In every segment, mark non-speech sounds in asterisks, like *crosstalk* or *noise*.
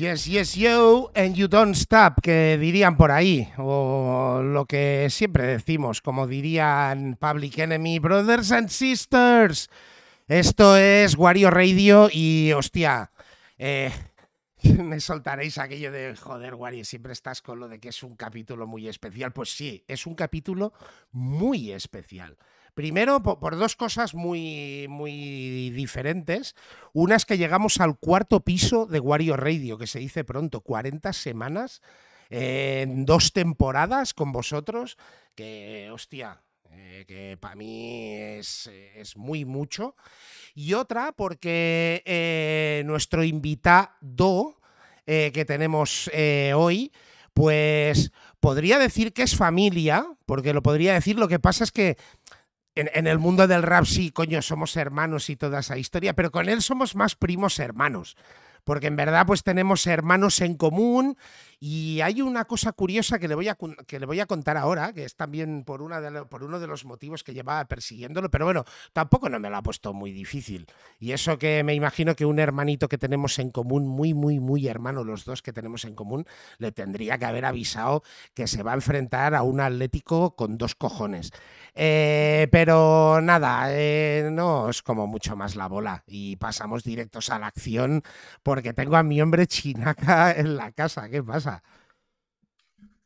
Yes, yes, yo, and you don't stop, que dirían por ahí, o lo que siempre decimos, como dirían Public Enemy, Brothers and Sisters. Esto es Wario Radio y, hostia, eh, *laughs* me soltaréis aquello de, joder, Wario, siempre estás con lo de que es un capítulo muy especial. Pues sí, es un capítulo muy especial. Primero, por, dos cosas muy, muy diferentes. Una es que llegamos al cuarto piso de Wario Radio, que se dice pronto, 40 semanas en dos temporadas con vosotros, que, hostia, eh, que para mí es, muy mucho. Y otra, porque eh, nuestro invitado eh, que tenemos hoy, pues podría decir que es familia, porque lo podría decir, lo que pasa es que en, el mundo del rap sí, coño, somos hermanos y toda esa historia, pero con él somos más primos hermanos porque en verdad pues tenemos hermanos en común y hay una cosa curiosa que le voy a, que le voy a contar ahora, que es también por, una por uno de los motivos que llevaba persiguiéndolo, pero bueno, tampoco no me lo ha puesto muy difícil. Y eso que me imagino que un hermanito que tenemos en común, muy, muy, muy hermano, los dos que tenemos en común, le tendría que haber avisado que se va a enfrentar a un Atlético con dos cojones. Eh, pero nada, eh, no es como mucho más la bola y pasamos directos a la acción porque tengo a mi hombre chinaca *laughs* en la casa. ¿Qué pasa?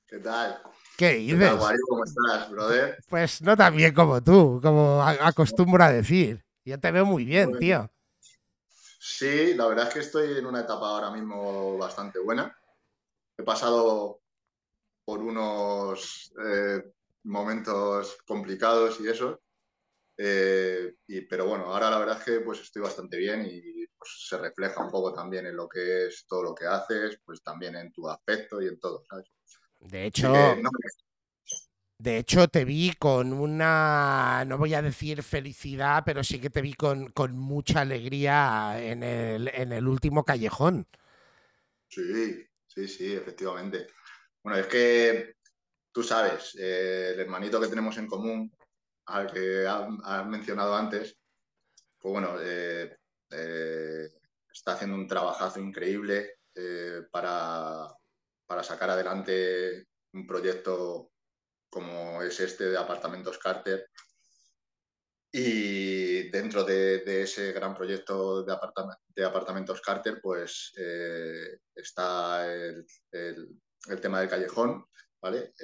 ¿Qué tal? ¿Qué dices? ¿Cómo estás, brother? Pues no tan bien como tú, como acostumbro a decir. Yo te veo muy bien, tío. Sí, la verdad es que estoy en una etapa ahora mismo bastante buena. He pasado por unos eh, momentos complicados y eso. Eh, y, pero bueno, ahora la verdad es que pues estoy bastante bien y pues, se refleja un poco también en lo que es todo lo que haces, pues también en tu aspecto y en todo, ¿sabes? De hecho, de hecho te vi con una, no voy a decir felicidad, pero sí que te vi con, con mucha alegría en el, en el último callejón. Sí, sí, sí, efectivamente. Bueno, es que tú sabes, eh, el hermanito que tenemos en común, al que has mencionado antes, pues bueno, eh, eh, está haciendo un trabajazo increíble eh, para, sacar adelante un proyecto como es este de Apartamentos Carter. Y dentro de, ese gran proyecto de, Apartamentos Carter, pues está el, tema del callejón, ¿vale?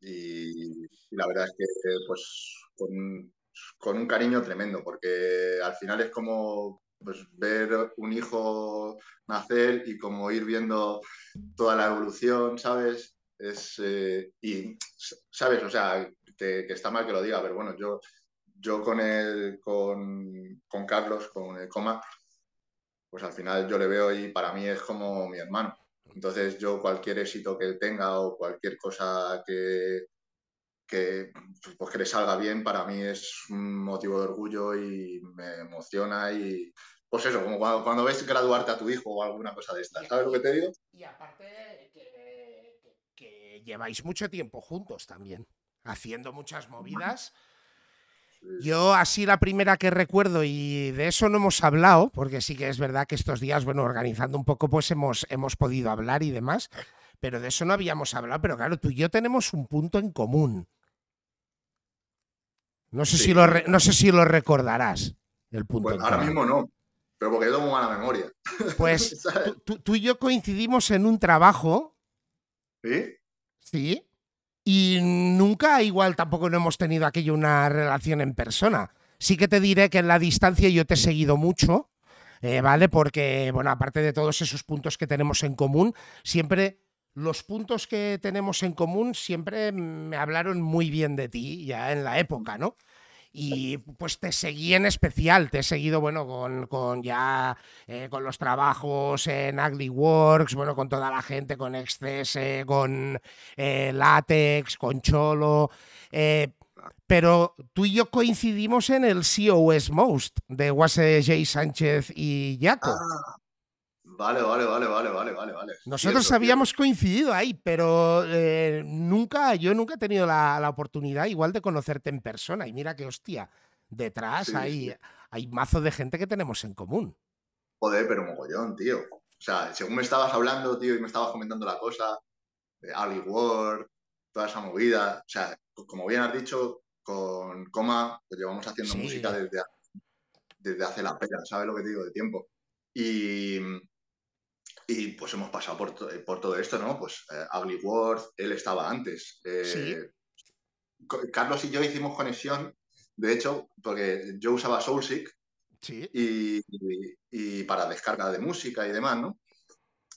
Y, la verdad es que pues con, con, un cariño tremendo, porque al final es como pues ver un hijo nacer y como ir viendo toda la evolución, ¿sabes? Es, eh, y, ¿sabes? O sea, que, está mal que lo diga, pero bueno, yo, yo con, el, con, con Carlos, con el coma, pues al final yo le veo y para mí es como mi hermano. Entonces yo cualquier éxito que tenga o cualquier cosa que, que, pues que le salga bien, para mí es un motivo de orgullo y me emociona y pues eso, como cuando, ves graduarte a tu hijo o alguna cosa de esta, ¿sabes lo que te digo? Y aparte que, lleváis mucho tiempo juntos también, haciendo muchas movidas. Yo así la primera que recuerdo, y de eso no hemos hablado, porque sí que es verdad que estos días, bueno, organizando un poco, pues hemos, hemos podido hablar y demás, pero de eso no habíamos hablado, pero claro, tú y yo tenemos un punto en común. No sé, si, lo no sé si lo recordarás. El punto pues ahora mismo no, pero porque yo tengo mala memoria. Pues *laughs* tú, y yo coincidimos en un trabajo. ¿Sí? Sí. Y nunca, igual tampoco no hemos tenido aquello una relación en persona. Sí que te diré que en la distancia yo te he seguido mucho, eh, ¿vale? Porque, bueno, aparte de todos esos puntos que tenemos en común, siempre los puntos que tenemos en común siempre me hablaron muy bien de ti ya en la época, ¿no? Y pues te seguí en especial, te he seguido, bueno, con, ya eh, con los trabajos en Ugly Works, bueno, con toda la gente, con Excess, con eh, Latex, con Cholo. Eh, pero tú y yo coincidimos en el COS Most de Wase J. Sánchez y Jaco. Ah, Vale, vale, vale, vale, vale, vale, vale. Nosotros habíamos coincidido ahí, pero eh, nunca, yo nunca he tenido la, oportunidad igual de conocerte en persona. Y mira que hostia, detrás hay, hay mazo de gente que tenemos en común. Joder, pero mogollón, tío. O sea, según me estabas hablando, tío, y me estabas comentando la cosa, de Ali Ward, toda esa movida, o sea, como bien has dicho, con Coma, pues llevamos haciendo música desde, desde hace la pena, ¿sabes lo que te digo? De tiempo. Y, y pues hemos pasado por, por todo esto, ¿no? Pues eh, Ugly World, él estaba antes. Eh, Carlos y yo hicimos conexión, de hecho, porque yo usaba Soulseek y, y, para descarga de música y demás, ¿no?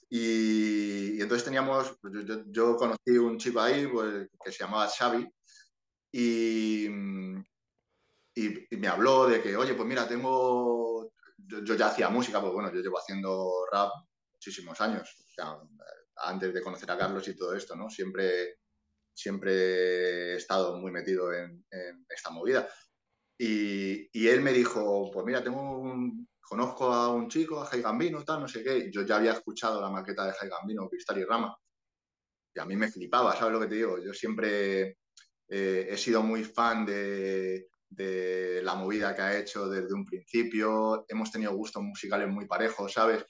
Y, entonces teníamos, pues yo, yo, conocí un chico ahí pues, que se llamaba Xavi y, y, me habló de que, oye, pues mira, tengo, yo, ya hacía música, pues bueno, yo llevo haciendo rap muchísimos años, antes de conocer a Carlos y todo esto, ¿no? Siempre, siempre he estado muy metido en, esta movida. Y, y, él me dijo, pues mira, tengo un, conozco a un chico, a Jai Gambino, tal, no sé qué. Yo ya había escuchado la maqueta de Jai Gambino, Cristal y Rama. Y a mí me flipaba, ¿sabes lo que te digo? Yo siempre eh, he sido muy fan de, de la movida que ha hecho desde un principio, hemos tenido gustos musicales muy parejos, ¿sabes?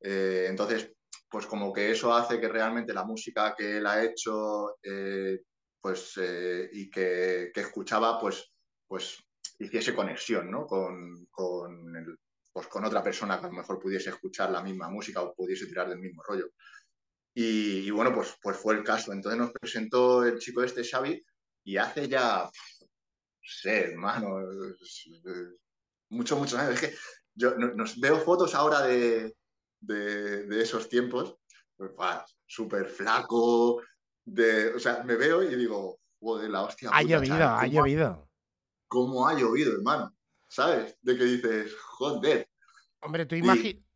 Eh, entonces, pues como que eso hace que realmente la música que él ha hecho, eh, pues, y que, que, escuchaba, pues, pues hiciese conexión, ¿no? Con, con, pues con otra persona que a lo mejor pudiese escuchar la misma música o pudiese tirar del mismo rollo. Y, bueno, pues, pues fue el caso. Entonces nos presentó el chico este, Xavi, y hace ya, sé, hermano, muchos, muchos años. Es que yo nos veo fotos ahora de, de, esos tiempos, pues, súper flaco, de, o sea, me veo y digo, joder, la hostia. Ha llovido, ha llovido. ¿Cómo ha llovido, hermano? ¿Sabes? De que dices, joder. Hombre, tú imagínate.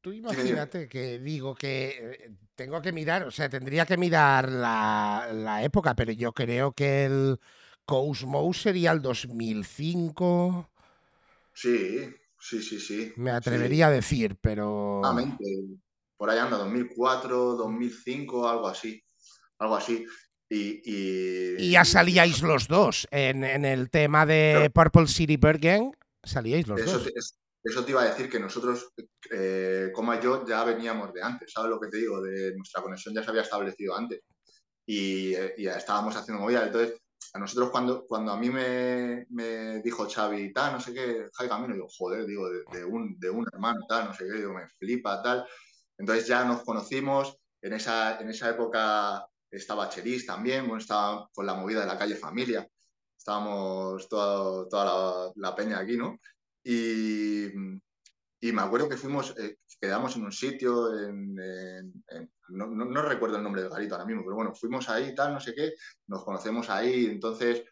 Tú imagínate que digo que eh, tengo que mirar, o sea, tendría que mirar la, época, pero yo creo que el Cosmo sería el 2005. Sí, sí, sí, sí. Me atrevería a decir, pero. Por ahí anda, 2004, 2005, algo así. Algo así. Y, y, ya salíais los dos en, el tema de Purple City Bird Gang. Salíais los dos. Eso te iba a decir que nosotros, eh, como yo, ya veníamos de antes, ¿sabes lo que te digo? De nuestra conexión ya se había establecido antes y, eh, ya estábamos haciendo movida. Entonces, a nosotros cuando, cuando a mí me, me dijo Xavi, tal, no sé qué, Jai Camino, digo, joder, digo, de, un, de un hermano, tal, no sé qué, digo, me flipa, tal. Entonces ya nos conocimos, en esa, en esa época estaba Cheris también, bueno, estaba con la movida de la calle Familia, estábamos toda, toda la, la, peña aquí, ¿no? Y, y me acuerdo que fuimos, eh, quedamos en un sitio, en, no, no, recuerdo el nombre del garito ahora mismo, pero bueno, fuimos ahí, tal, no sé qué, nos conocemos ahí, entonces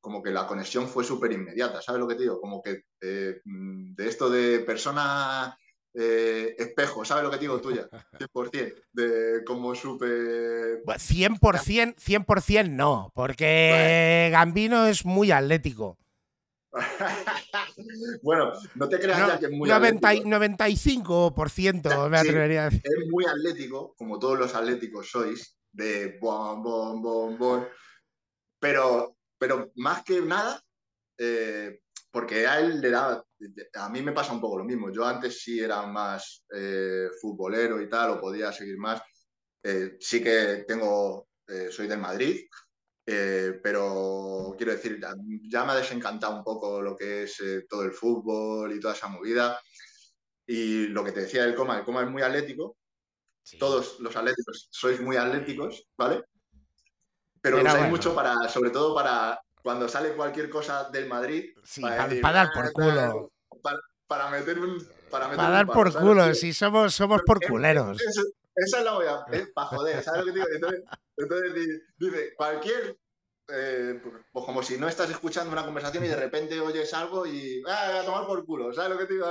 como que la conexión fue súper inmediata, ¿sabes lo que te digo? Como que eh, de esto de persona eh, espejo, ¿sabes lo que digo tuya? *laughs* 100%, de como súper... 100%, 100% no, porque Gambino es muy atlético. *laughs* bueno, no te creas ya que es muy 90, atlético. 95% me atrevería a decir. Es muy atlético, como todos los atléticos sois, de bom, bom, bom, bom. Pero, pero más que nada, eh, porque a él le da, a mí me pasa un poco lo mismo. Yo antes sí era más eh, futbolero y tal, o podía seguir más. Eh, sí que tengo, soy del Madrid, eh, pero quiero decir, ya, me ha desencantado un poco lo que es eh, todo el fútbol y toda esa movida. Y lo que te decía del coma, el coma es muy atlético. Todos los atléticos sois muy atléticos, ¿vale? Pero usáis mucho para, sobre todo para cuando sale cualquier cosa del Madrid. para, dar por ah, culo. Para, meter un. Para, dar por culo, si somos, somos por culeros. Esa es la voy a. para joder, ¿sabes lo que digo? Entonces, entonces dice, cualquier. Eh, pues como si no estás escuchando una conversación y de repente oyes algo y. ¡Ah, a tomar por culo! ¿Sabes lo que te digo?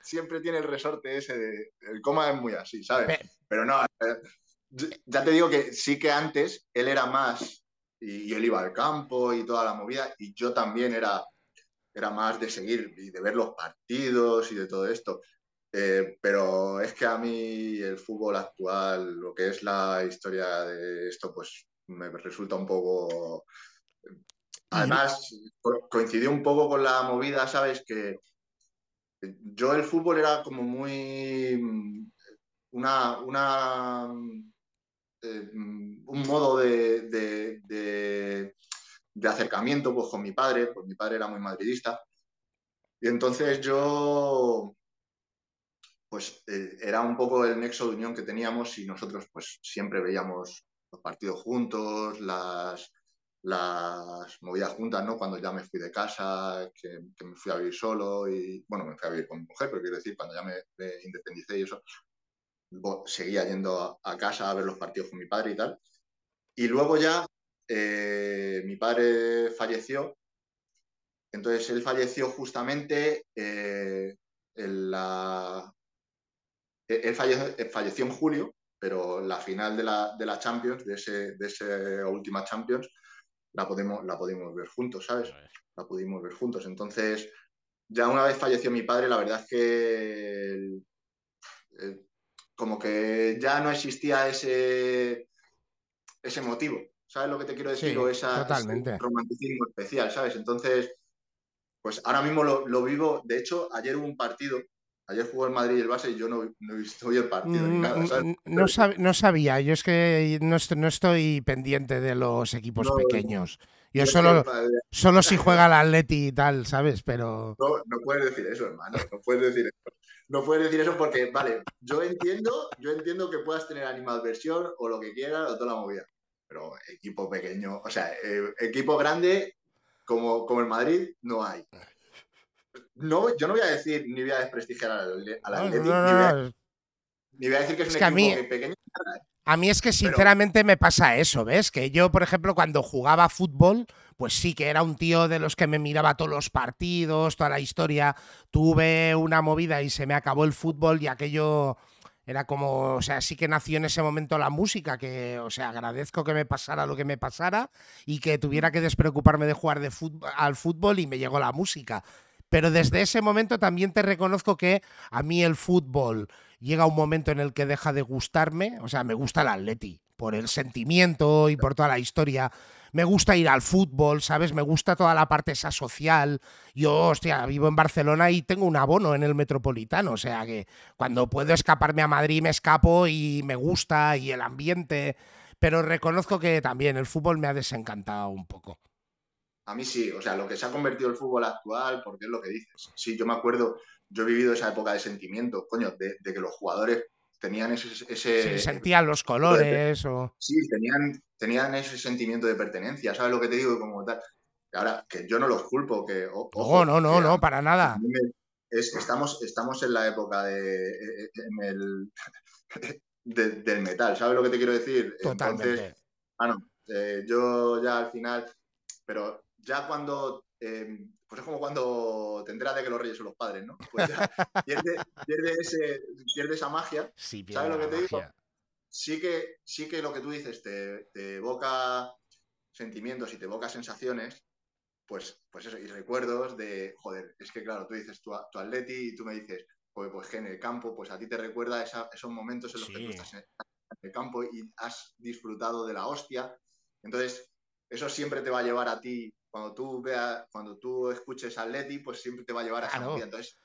Siempre tiene el resorte ese de. El coma es muy así, ¿sabes? Pero no. Eh, ya te digo que sí que antes él era más. Y, él iba al campo y toda la movida, y yo también era, era más de seguir y de ver los partidos y de todo esto. Eh, pero es que a mí el fútbol actual, lo que es la historia de esto, pues me resulta un poco... Además, coincidió un poco con la movida, ¿sabes? Que yo el fútbol era como muy... una, una eh, un modo de, de, acercamiento pues, con mi padre, pues mi padre era muy madridista, y entonces yo, pues eh, era un poco el nexo de unión que teníamos y nosotros pues siempre veíamos los partidos juntos, las, las movidas juntas, ¿no? Cuando ya me fui de casa, que, me fui a vivir solo y, bueno, me fui a vivir con mi mujer, pero quiero decir, cuando ya me, independicé y eso, seguía yendo a, casa a ver los partidos con mi padre y tal. Y luego ya eh, mi padre falleció, entonces él falleció justamente eh, en la... Él falleció, en julio, pero la final de la, de la Champions, de, ese, de última Champions, la podemos, la pudimos ver juntos, ¿sabes? La pudimos ver juntos. Entonces, ya una vez falleció mi padre, la verdad es que como que ya no existía ese, ese motivo. ¿Sabes lo que te quiero decir? o esa, ese romanticismo especial, ¿sabes? Entonces, pues ahora mismo lo, lo, vivo. De hecho, ayer hubo un partido Ayer jugó el Madrid y el Barça y yo no, he visto hoy el partido ni nada. Mm, no, no, sabía, yo es que no, estoy pendiente de los equipos pequeños. Yo solo, solo si juega el Atleti y tal, ¿sabes? Pero. No, puedes decir eso, hermano. No puedes decir eso. No puedes decir eso porque, vale, yo entiendo, yo entiendo que puedas tener animadversión o lo que quieras o toda la movida. Pero equipo pequeño, o sea, eh, equipo grande como, como el Madrid, no hay no, yo no voy a decir ni voy a desprestigiar al, Atlético, ni, voy a decir que es, un equipo pequeño. A mí es que sinceramente me pasa eso, ¿ves? Que yo, por ejemplo, cuando jugaba fútbol, pues sí que era un tío de los que me miraba todos los partidos, toda la historia. Tuve una movida y se me acabó el fútbol y aquello era como, o sea, sí que nació en ese momento la música, que, o sea, agradezco que me pasara lo que me pasara y que tuviera que despreocuparme de jugar de fútbol, al fútbol y me llegó la música. Pero desde ese momento también te reconozco que a mí el fútbol llega un momento en el que deja de gustarme. O sea, me gusta el Atleti por el sentimiento y por toda la historia. Me gusta ir al fútbol, ¿sabes? Me gusta toda la parte esa social. Yo, hostia, vivo en Barcelona y tengo un abono en el Metropolitano. O sea que cuando puedo escaparme a Madrid me escapo y me gusta y el ambiente. Pero reconozco que también el fútbol me ha desencantado un poco. A mí sí, o sea, lo que se ha convertido el fútbol actual, porque es lo que dices. Sí, yo me acuerdo, yo he vivido esa época de sentimiento, coño, de, que los jugadores tenían ese... ese sí, sentían los colores o... Sí, tenían, tenían ese sentimiento de pertenencia, ¿sabes lo que te digo? Como tal. Ahora, que yo no los culpo, que... no, no, no, no, para nada. estamos, estamos en la época de, e, e, el, *laughs* del metal, ¿sabes lo que te quiero decir? Totalmente. Entonces, eh, yo ya al final, pero ya cuando, eh, pues es como cuando te enteras de que los reyes son los padres, ¿no? Pues ya *laughs* pierde, pierde, esa magia. ¿Sabes lo que te digo? Sí que, sí que lo que tú dices te, evoca sentimientos y te evoca sensaciones, pues, pues eso, y recuerdos de, joder, es que claro, tú dices tu, tu atleti y tú me dices, pues, pues en el campo, pues a ti te recuerda esos momentos en los que tú estás en el campo y has disfrutado de la hostia. Entonces, eso siempre te va a llevar a ti cuando tú veas, cuando tú escuches a Leti, pues siempre te va a llevar a esa. Entonces,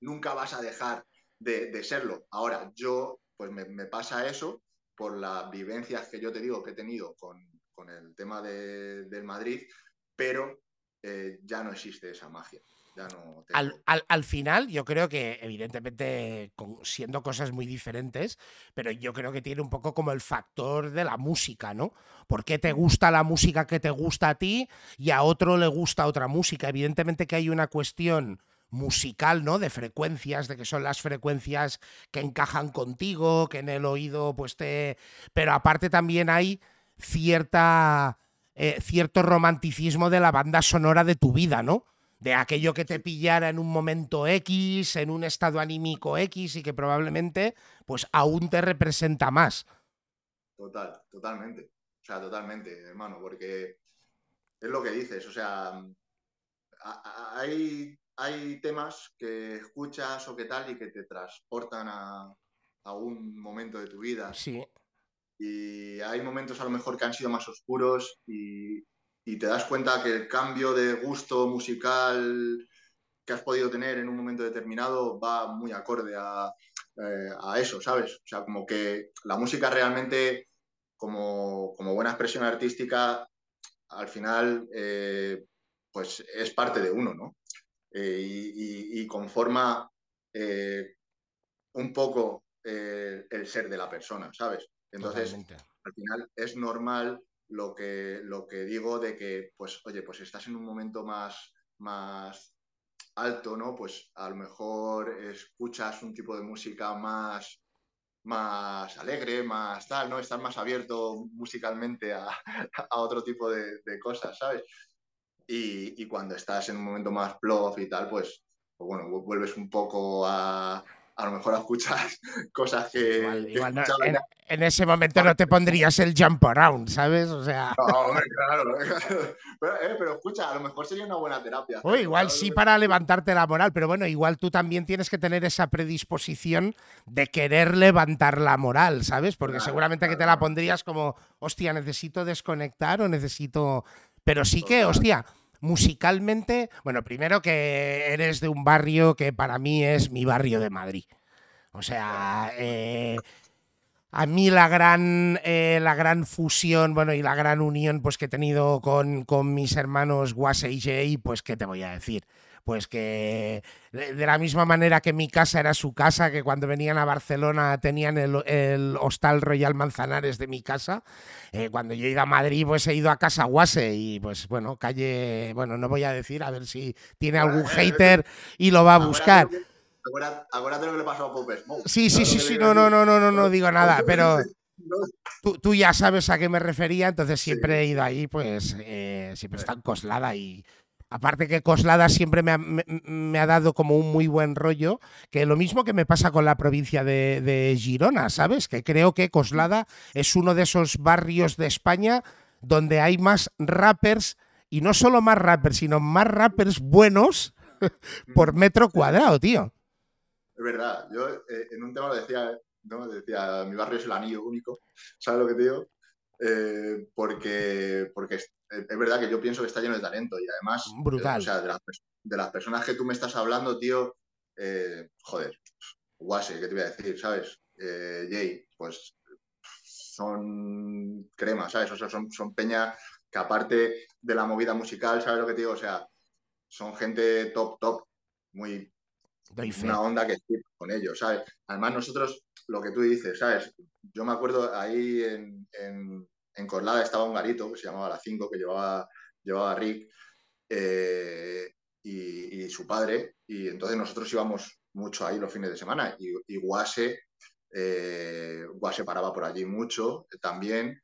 nunca vas a dejar de, serlo. Ahora, yo, pues me, pasa eso por las vivencias que yo te digo que he tenido con, el tema del Madrid, pero eh, ya no existe esa magia al, final, yo creo que, evidentemente, siendo cosas muy diferentes, pero yo creo que tiene un poco como el factor de la música, ¿no? ¿Por qué te gusta la música que te gusta a ti y a otro le gusta otra música? Evidentemente que hay una cuestión musical, ¿no? De frecuencias, de que son las frecuencias que encajan contigo, que en el oído, pues te. Pero aparte también hay cierta. Eh, cierto romanticismo de la banda sonora de tu vida, ¿no? De aquello que te pillara en un momento X, en un estado anímico X y que probablemente pues aún te representa más. Total, totalmente. O sea, totalmente, hermano, porque es lo que dices, o sea, hay, hay temas que escuchas o qué tal y que te transportan a, a un momento de tu vida. Sí. Y hay momentos a lo mejor que han sido más oscuros y, y te das cuenta que el cambio de gusto musical que has podido tener en un momento determinado va muy acorde a, eh, a eso, ¿sabes? O sea, como que la música realmente, como, como buena expresión artística, al final, eh, pues es parte de uno, ¿no? Eh, y, y, conforma un poco el ser de la persona, ¿sabes? Entonces, al final es normal lo que, lo que digo de que, pues, oye, pues estás en un momento más, más alto, ¿no? Pues a lo mejor escuchas un tipo de música más, más alegre, más tal, ¿no? Estás más abierto musicalmente a, *laughs* otro tipo de, cosas, ¿sabes? Y, cuando estás en un momento más plof y tal, pues, pues bueno, vuelves un poco a, a lo mejor escuchas *laughs* cosas que. en, ese momento no te pondrías el jump around, ¿sabes? O sea. No, claro. *laughs* Eh, pero, escucha, a lo mejor sería una buena terapia. O igual sí para levantarte la moral, pero bueno, igual tú también tienes que tener esa predisposición de querer levantar la moral, ¿sabes? Porque seguramente que te la pondrías como, hostia, necesito desconectar o necesito. Pero sí que, hostia musicalmente, bueno, primero que eres de un barrio que para mí es mi barrio de Madrid. O sea, eh, a mí la gran, eh, la gran fusión, bueno, y la gran unión pues, que he tenido con, con mis hermanos Guase y Jay, pues, ¿qué te voy a decir? Pues que de la misma manera que mi casa era su casa, que cuando venían a Barcelona tenían el, Hostal Royal Manzanares de mi casa, eh, cuando yo he ido a Madrid pues he ido a Casa Guase y pues bueno, calle, bueno, no voy a decir, a ver si tiene algún hater y lo va a buscar. Acuérdate lo que le pasó a Sí, sí, sí, sí, no, no, no, no, no, no digo nada, pero tú, tú, ya sabes a qué me refería, entonces siempre he ido ahí, pues eh, siempre está en Coslada y Aparte que Coslada siempre me ha, dado como un muy buen rollo, que lo mismo que me pasa con la provincia de, Girona, ¿sabes? Que creo que Coslada es uno de esos barrios de España donde hay más rappers, y no solo más rappers, sino más rappers buenos *laughs* por metro cuadrado, tío. Es verdad, yo eh, en un tema lo decía, ¿no? Decía, mi barrio es el anillo único, ¿sabes lo que te digo? Eh, porque, porque es verdad que yo pienso que está lleno de talento y además, Brutal. o sea, de las, personas que tú me estás hablando, tío, eh, joder, Guase, ¿qué te voy a decir? ¿Sabes? Eh, Jay, pues son cremas, ¿sabes? O sea, son, son peña que aparte de la movida musical, ¿sabes lo que te digo? O sea, son gente top, top, muy... una onda que con ellos, ¿sabes? Además, nosotros, lo que tú dices, ¿sabes? Yo me acuerdo ahí en en Corlada estaba un garito que se llamaba La 5, que llevaba, llevaba Rick eh, y, su padre, y entonces nosotros íbamos mucho ahí los fines de semana, y, y Guase, eh, Guase paraba por allí mucho también,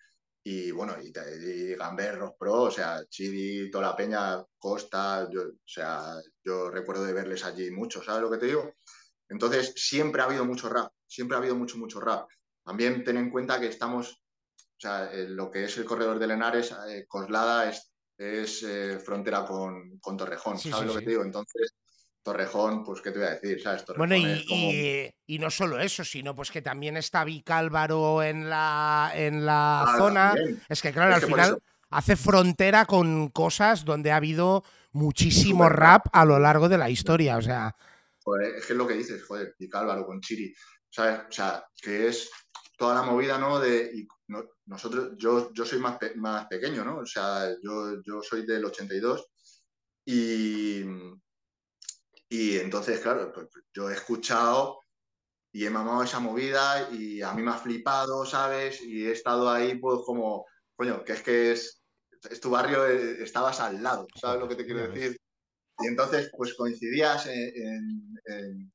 y bueno, y, Gamberros Pro, o sea, Chidi, toda la peña, Costa, yo, o sea, yo recuerdo de verles allí mucho, ¿sabes lo que te digo? Entonces, siempre ha habido mucho rap, siempre ha habido mucho, mucho rap. También ten en cuenta que estamos o sea, lo que es el corredor de Lenares, eh, Coslada es, es eh, frontera con, Torrejón, ¿sabes lo que te digo? Entonces, Torrejón, pues, ¿qué te voy a decir? ¿sabes? bueno, y, y, no solo eso, sino pues que también está Vicálvaro en la, en la ah, zona. Es que, claro, al final hace frontera con cosas donde ha habido muchísimo rap a lo largo de la historia, o sea... Joder, es que es lo que dices, joder, Vicálvaro con Chiri, ¿sabes? O sea, que es toda la movida, ¿no? De, nosotros, yo, yo soy más, más pequeño, ¿no? O sea, yo, yo soy del 82 y, y entonces, claro, pues, pues yo he escuchado y he mamado esa movida y a mí me ha flipado, ¿sabes? Y he estado ahí, pues como, coño, que es que es, es tu barrio, eh, estabas al lado, ¿sabes lo que te quiero decir? Y entonces, pues coincidías en, en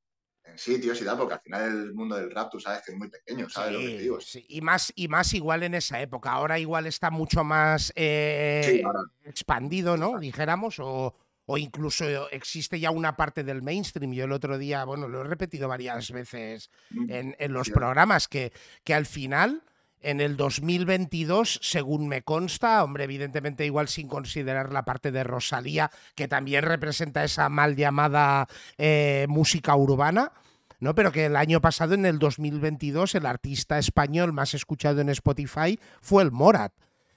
sitios y tal, porque al final el mundo del rap tú sabes que es muy pequeño, ¿sabes lo que te digo? Sí. Y, más, y más igual en esa época. Ahora igual está mucho más eh, expandido, ¿no? Dijéramos, o, o, incluso existe ya una parte del mainstream. Yo el otro día, bueno, lo he repetido varias veces mm, en, en los programas, que, que al final en el 2022, según me consta, hombre, evidentemente igual sin considerar la parte de Rosalía, que también representa esa mal llamada eh, música urbana, ¿no? Pero que el año pasado, en el 2022, el artista español más escuchado en Spotify fue el Morat.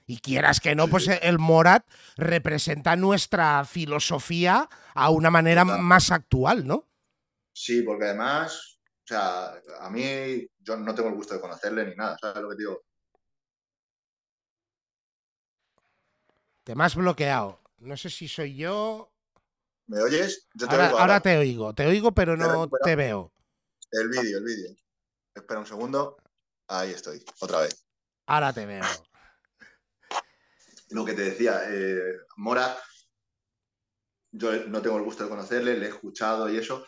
Y quieras que no, pues el Morat representa nuestra filosofía a una manera más actual, ¿no? Sí, porque además O sea, a mí yo no tengo el gusto de conocerle ni nada, ¿sabes lo que digo? Te me has bloqueado. No sé si soy yo. ¿Me oyes? Yo te ahora, oigo ahora, te oigo, te oigo, pero no te veo. El vídeo, el vídeo. Espera un segundo. Ahí estoy, otra vez. Ahora te veo. Lo que te decía, eh, Mora, yo no tengo el gusto de conocerle, le he escuchado y eso,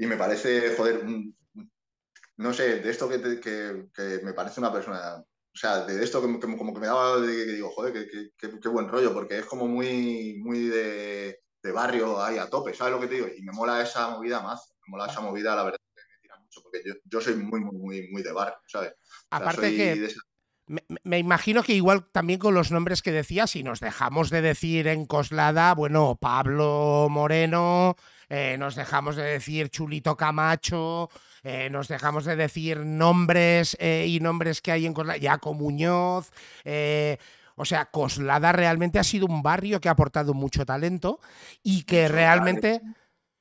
y me parece, joder, no sé, de esto que, que, me parece una persona, o sea, de esto que, como que me daba, de, que digo, joder, qué buen rollo, porque es como muy, muy de, de, barrio ahí a tope, ¿sabes lo que te digo? Y me mola esa movida más, me mola esa movida, la verdad, que me tira mucho, porque yo, yo soy muy, muy, muy, muy de barrio, ¿sabes? Aparte que... Me, imagino que igual también con los nombres que decía, si nos dejamos de decir en Coslada, bueno, Pablo Moreno, eh, nos dejamos de decir Chulito Camacho, eh, nos dejamos de decir nombres eh, y nombres que hay en Coslada, Jaco Muñoz. o sea, Coslada realmente ha sido un barrio que ha aportado mucho talento y que realmente,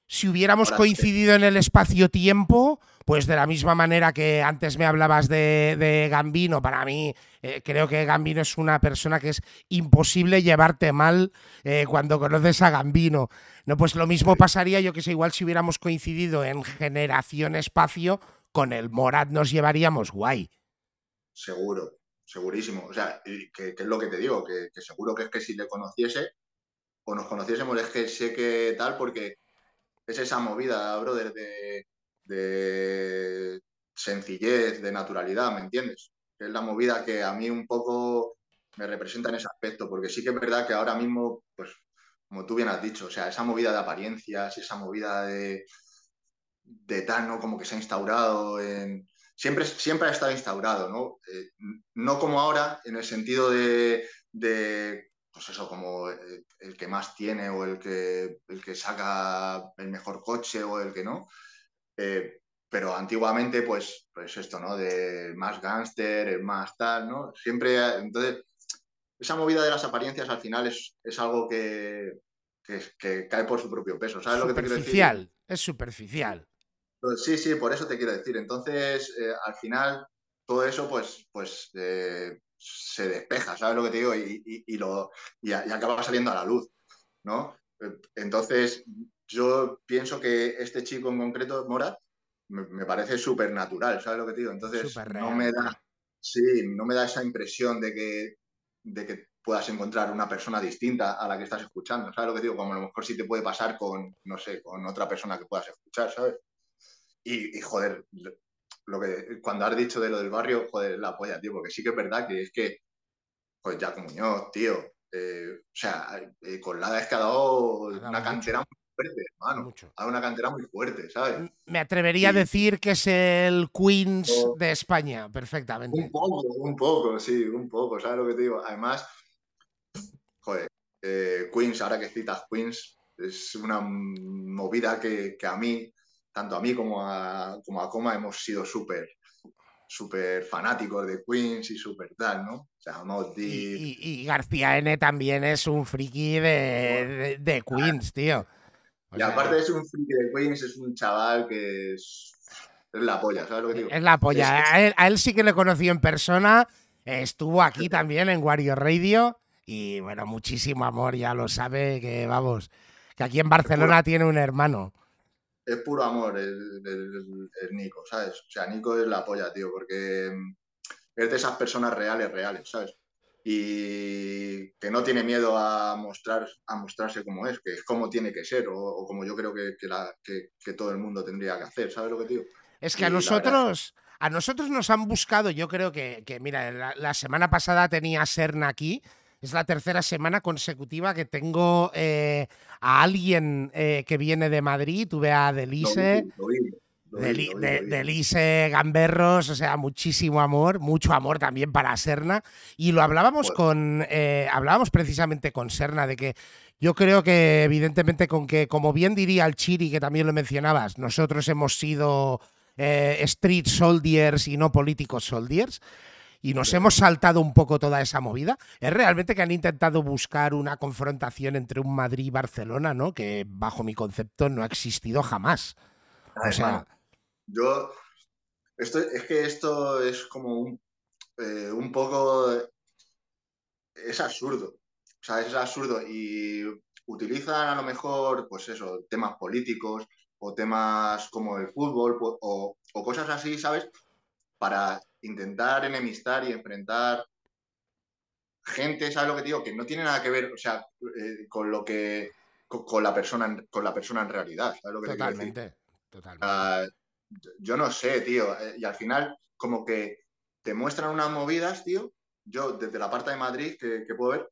si hubiéramos coincidido en el espacio-tiempo, pues de la misma manera que antes me hablabas de, Gambino, para mí eh, creo que Gambino es una persona que es imposible llevarte mal eh, cuando conoces a Gambino. No, pues lo mismo pasaría, yo que sé, igual si hubiéramos coincidido en generación espacio, con el Morat nos llevaríamos guay. Seguro, segurísimo. O sea, que, es lo que te digo, que, que, seguro que es que si le conociese o nos conociésemos, es que sé que tal, porque es esa movida, brother, de de sencillez, de naturalidad, ¿me entiendes? Es la movida que a mí un poco me representa en ese aspecto, porque sí que es verdad que ahora mismo, pues, como tú bien has dicho, o sea, esa movida de apariencias, esa movida de, de tal. Como que se ha instaurado en... Siempre, siempre ha estado instaurado, ¿no? Eh, no como ahora, en el sentido de, pues eso, como el, el, que más tiene o el que, el que saca el mejor coche o el que no, eh, pero antiguamente, pues, pues esto, ¿no? De más gángster, más tal, ¿no? Siempre, entonces, esa movida de las apariencias al final es, es algo que, que, cae por su propio peso, ¿sabes lo que te quiero decir? Superficial, es superficial. Pues sí, sí, por eso te quiero decir. Entonces, eh, al final, todo eso, pues, pues eh, se despeja, ¿sabes lo que te digo? Y, y, lo, y, acaba saliendo a la luz, ¿no? Entonces, yo pienso que este chico en concreto, Morat, me, parece súper natural, ¿sabes lo que te digo? Entonces, no me da, sí, no me da esa impresión de que, de que puedas encontrar una persona distinta a la que estás escuchando, ¿sabes lo que digo? Como a lo mejor sí te puede pasar con, no sé, con otra persona que puedas escuchar, ¿sabes? Y, joder, lo que, cuando has dicho de lo del barrio, joder, la polla, tío, porque sí que es verdad que es que, pues ya como yo, tío, eh, o sea, eh, con la es que ha dado una cantera fuerte, hermano. Una cantera muy fuerte, ¿sabes? Me atrevería a decir que es el Queens de España, perfectamente. Un poco, un poco, sí, un poco, ¿sabes lo que te digo? Además, joder, eh, Queens, ahora que citas Queens, es una movida que, a mí, tanto a mí como a, como a Coma, hemos sido súper súper fanáticos de Queens y súper tal, ¿no? O sea, y, García N también es un friki de, de Queens, tío y aparte es un friki de Queens, es un chaval que es, es la polla, ¿sabes lo que digo? Es la polla. A, él, sí que le conocí en persona. Estuvo aquí también en Wario Radio. Y bueno, muchísimo amor, ya lo sabe que vamos, que aquí en Barcelona tiene un hermano. Es puro amor el, el, Nico, ¿sabes? O sea, Nico es la polla, tío, porque es de esas personas reales, reales, ¿sabes? Y que no tiene miedo a, mostrar, a mostrarse como es, que es como tiene que ser o, como yo creo que, que, todo el mundo tendría que hacer, ¿sabes lo que digo? Es que a nosotros, a nosotros nos han buscado, yo creo que, mira, la, semana pasada tenía Serna aquí, es la tercera semana consecutiva que tengo eh, a alguien eh, que viene de Madrid, tuve a Delice de, Lise Gamberros, o sea, muchísimo amor, mucho amor también para Serna. Y lo hablábamos con, eh, hablábamos precisamente con Serna de que yo creo que evidentemente con que, como bien diría el Chiri, que también lo mencionabas, nosotros hemos sido eh, street soldiers y no políticos soldiers. Y nos hemos saltado un poco toda esa movida. Es realmente que han intentado buscar una confrontación entre un Madrid y Barcelona, ¿no? Que bajo mi concepto no ha existido jamás. O sea, yo, esto, es que esto es como un, eh, un poco, es absurdo, o sea, es absurdo y utilizan a lo mejor, pues eso, temas políticos o temas como el fútbol o, o cosas así, ¿sabes? Para intentar enemistar y enfrentar gente, ¿sabes lo que digo? Que no tiene nada que ver, o sea, eh, con lo que con, la persona con la persona en realidad, ¿sabes lo que totalmente, totalmente. Uh, yo no sé, tío, eh, y al final como que te muestran unas movidas, tío. Yo desde la parte de Madrid que, que puedo ver,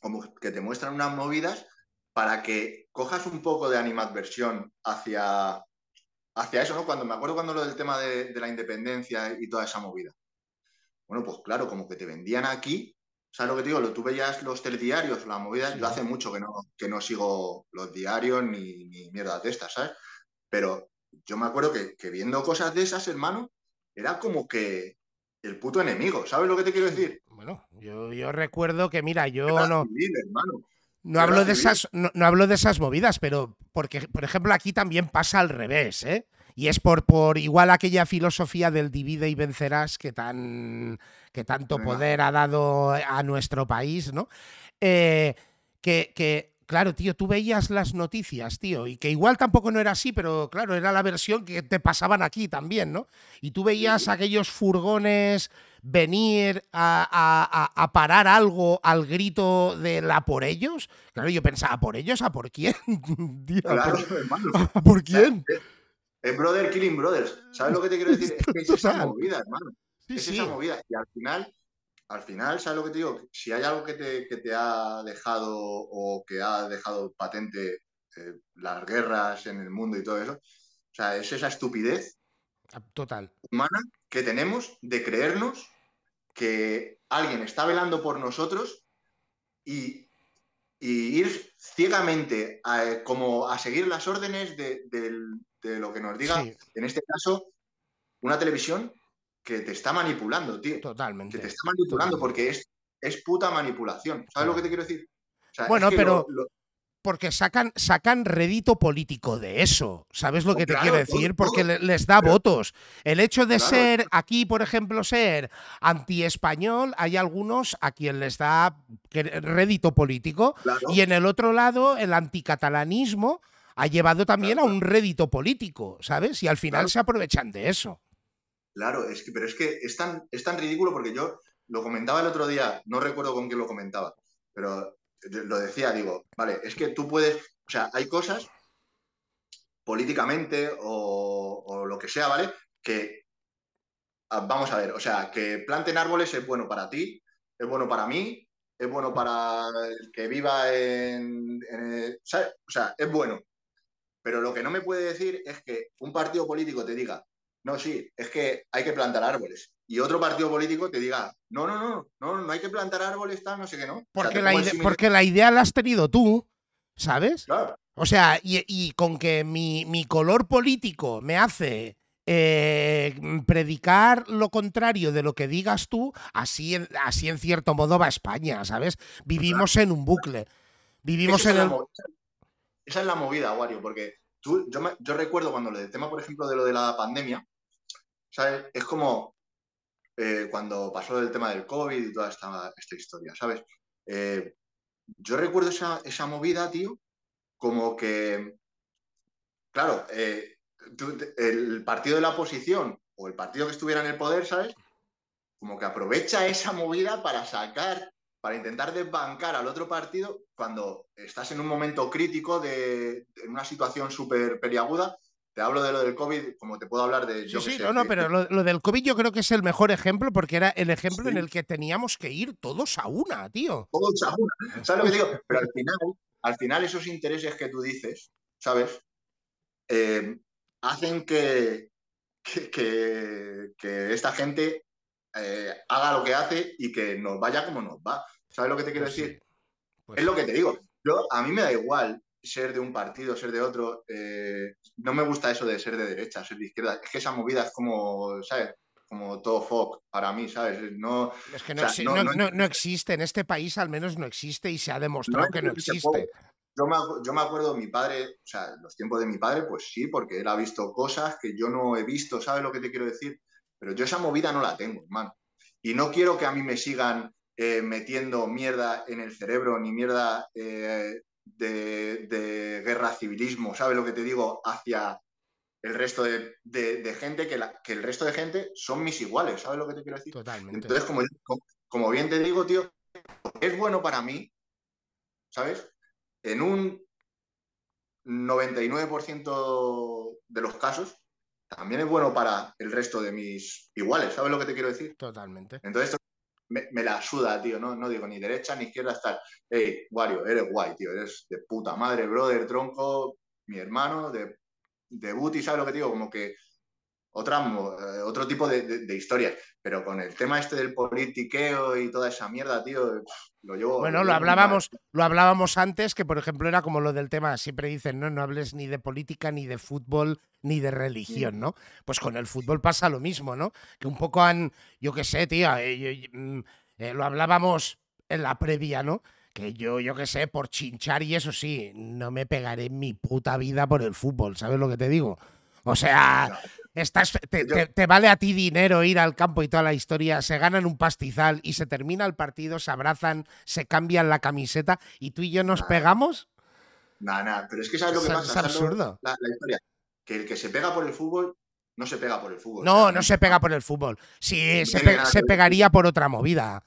como que te muestran unas movidas para que cojas un poco de animadversión hacia, hacia eso, ¿no? Cuando me acuerdo cuando lo del tema de, de, la independencia y toda esa movida. Bueno, pues claro, como que te vendían aquí, ¿sabes lo que te digo? Tú veías los telediarios, las movidas, sí. yo hace mucho que no, que no sigo los diarios ni, ni mierdas de estas, ¿sabes? Pero yo me acuerdo que, que, viendo cosas de esas, hermano, era como que el puto enemigo, ¿sabes lo que te quiero decir? Bueno, yo, yo recuerdo que, mira, yo no... Civil, hermano. No hablo, de esas, no, no, hablo de esas movidas, pero porque, por ejemplo, aquí también pasa al revés, ¿eh? Y es por, por igual aquella filosofía del divide y vencerás que, tan, que tanto poder ha dado a nuestro país, ¿no? Eh, que, que, claro, tío, tú veías las noticias, tío, y que igual tampoco no era así, pero claro, era la versión que te pasaban aquí también, ¿no? Y tú veías aquellos furgones venir a, a, a, parar algo al grito de la por ellos. Claro, yo pensaba, ¿por ellos? ¿A por quién? Claro, ¿por, hermano. ¿A por *laughs* quién? Es brother killing brothers. ¿Sabes lo que te quiero decir? Es que es *laughs* esa movida, hermano. Sí, es sí. esa movida. Y al final, al final, ¿sabes lo que te digo? Si hay algo que te, que te ha dejado o que ha dejado patente eh, las guerras en el mundo y todo eso, o sea, es esa estupidez total humana que tenemos de creernos que alguien está velando por nosotros y, y ir ciegamente a, como a seguir las órdenes de, de, de lo que nos diga, Sí. en este caso, una televisión que te está manipulando, tío. Totalmente. Que te está manipulando totalmente. porque es, es puta manipulación. ¿Sabes lo que te quiero decir? O sea, Bueno, es que pero- lo- lo- Porque sacan, sacan rédito político de eso. ¿Sabes lo Oh, que te quiero decir? Porque todo. les da Pero- votos. El hecho de Claro. ser, aquí, por ejemplo, ser anti-español, hay algunos a quien les da rédito político. Y en el otro lado, el anticatalanismo ha llevado también a un rédito político, ¿sabes? Y al final se aprovechan de eso. Claro, pero es que es tan, es tan ridículo porque yo lo comentaba el otro día, no recuerdo con quién lo comentaba, pero lo decía, digo, vale, es que tú puedes, o sea, hay cosas políticamente o, o lo que sea, ¿vale? Que, ah, vamos a ver, o sea, que planten árboles es bueno para ti, es bueno para mí, es bueno para el que viva en. O sea, es bueno. Pero lo que no me puede decir es que un partido político te diga, no, sí, es que hay que plantar árboles. Y otro partido político te diga, no, no, no, no, no hay que plantar árboles, tal, no sé qué, ¿no? O sea, Porque, la, porque idea la has tenido tú, ¿sabes? Claro, O sea, y, y con que mi, mi color político me hace eh, predicar lo contrario de lo que digas tú, así en, así en cierto modo va España, ¿sabes? Vivimos en un bucle. Vivimos esa, en es el... esa es la movida, Wario, porque tú, yo, me- yo recuerdo cuando el tema, por ejemplo, de lo de la pandemia, Es como eh, cuando pasó el tema del COVID y toda esta, esta historia, ¿sabes? Eh, yo recuerdo esa, esa movida, tío, como que, claro, eh, el partido de la oposición o el partido que estuviera en el poder, ¿sabes? Como que aprovecha esa movida para sacar, para intentar desbancar al otro partido cuando estás en un momento crítico de, en una situación súper periaguda. Te hablo de lo del COVID, como te puedo hablar de... Sí, yo sí, sé, no, no, pero lo, lo del COVID yo creo que es el mejor ejemplo porque era el ejemplo Sí. en el que teníamos que ir todos a una, tío. todos a una. ¿Sabes lo que digo? Pero al final, al final esos intereses que tú dices, ¿sabes? Eh, hacen que, que, que- que esta gente eh, haga lo que hace y que nos vaya como nos va. ¿Sabes lo que te quiero Pues decir? pues es lo que te digo. Yo, a mí me da igual ser de un partido, ser de otro. eh, no me gusta eso de ser de derecha, ser de izquierda. Es que esa movida es como, ¿sabes? Como todo fuck para mí, ¿sabes? No, Es que no, o sea, exi- no- no- no existe, en este país al menos no existe y se ha demostrado que no existe. yo, me, yo me acuerdo de mi padre, o sea, los tiempos de mi padre, pues sí, porque él ha visto cosas que yo no he visto, ¿sabes lo que te quiero decir? Pero yo esa movida no la tengo, hermano. Y no quiero que a mí me sigan eh, metiendo mierda en el cerebro, ni mierda eh, de, guerra civilismo, ¿sabes lo que te digo? Hacia el resto de, gente, que, que, el resto de gente son mis iguales, ¿sabes lo que te quiero decir? Totalmente. Entonces, como, como bien te digo, tío, es bueno para mí, ¿sabes? En un 99% de los casos, también es bueno para el resto de mis iguales, ¿sabes lo que te quiero decir? Totalmente. Entonces, me, la suda, tío, ¿no? no digo ni derecha ni izquierda, estar, hey, Wario, eres guay, tío, eres de puta madre, brother, tronco, mi hermano, de, de booty, ¿sabes lo que digo? Como que otra, eh, otro tipo de, de, historias. Pero con el tema este del politiqueo y toda esa mierda, tío, lo llevo. Bueno, lo, hablábamos, lo hablábamos antes, que por ejemplo era como lo del tema, siempre dicen, no, no hables ni de política, ni de fútbol, ni de religión, ¿no? Pues con el fútbol pasa lo mismo, ¿no? Que un poco han, yo qué sé, tío, eh, mm, eh, lo hablábamos en la previa, ¿no? Que yo, yo qué sé, por chinchar y eso sí, no me pegaré mi puta vida por el fútbol, ¿sabes lo que te digo? O sea, Estás, te, vale a ti dinero ir al campo y toda la historia, se ganan un pastizal y se termina el partido, se abrazan, se cambian la camiseta y tú y yo nos pegamos. Nada, nada, pero es que sabes lo que pasa. Es absurdo. La, historia, que el que se pega por el fútbol no se pega por el fútbol. No, no se pega por el fútbol. Sí, se, pegaría por otra movida.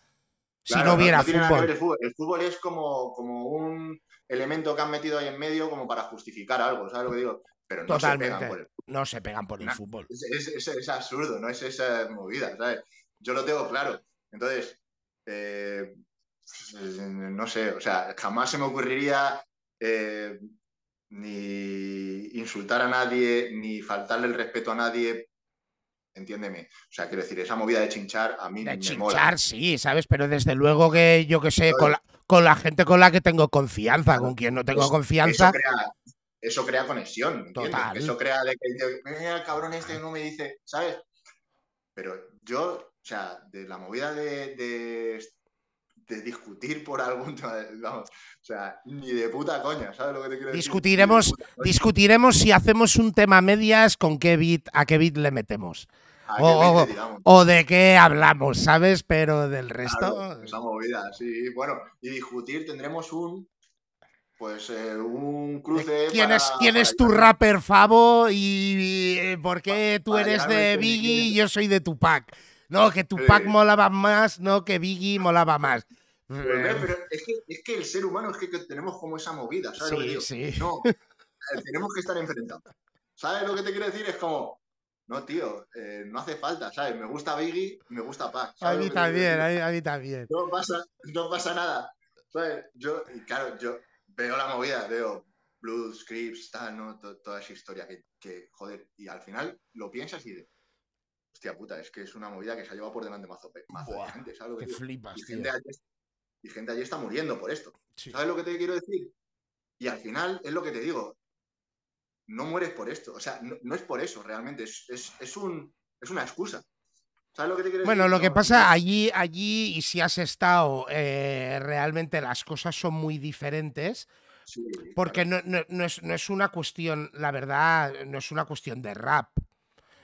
si no hubiera fútbol. el fútbol. El fútbol es como, como un elemento que han metido ahí en medio como para justificar algo, ¿sabes lo que digo? Pero no se pegan por el no se pegan por el fútbol. Es, absurdo, no es esa movida, ¿sabes? Yo lo tengo claro. Entonces, eh, no sé, o sea, jamás se me ocurriría eh, ni insultar a nadie, ni faltarle el respeto a nadie. Entiéndeme. O sea, quiero decir, esa movida de chinchar a mí de me chinchar, sí, ¿sabes? Pero desde luego que yo que sé, con la, con la, gente con la que tengo confianza, con quien no tengo confianza eso crea conexión. Total. Eso crea de que mira, el cabrón este no me dice, ¿sabes? Pero yo, o sea, de la movida de, de, discutir por algún vamos, o sea, ni de puta coña, ¿sabes lo que te quiero decir? Discutiremos, discutiremos si hacemos un tema medias con qué bit, a qué bit le metemos. O, o, de qué hablamos, ¿sabes? Pero del resto. esa movida, sí. Bueno, y discutir tendremos un pues eh, un cruce. ¿Quién, es, ¿quién es tu rapper favo y eh, por qué tú eres de Biggie y yo soy de Tupac? No, que Tupac molaba más, no, que Biggie molaba más. Pero, eh. es, que, es, que, el ser humano es que, tenemos como esa movida, ¿sabes? Sí, lo que sí. No, *laughs* tenemos que estar enfrentados. ¿Sabes lo que te quiero decir? Es como, no, tío, no hace falta, ¿sabes? Me gusta Biggie, me gusta Pac. A mí también, a mí, también. No pasa, no pasa nada. ¿Sabes? Yo, claro, yo, veo la movida, veo Blues, Scripts, tal, ¿no? toda esa historia que, joder, y al final lo piensas y de, hostia puta, es que es una movida que se ha llevado por delante mazo, mazo de gente, ¿sabes? Lo que flipas, y gente, allí, y gente, allí, está muriendo por esto. ¿Sabes lo que te quiero decir? Y al final es lo que te digo, no mueres por esto, o sea, no, es por eso realmente, es, es, un, es una excusa. ¿Sabes lo que te quiero bueno, lo que pasa allí, allí, y si has estado, eh, realmente las cosas son muy diferentes. porque no, es, una cuestión, la verdad, no es una cuestión de rap,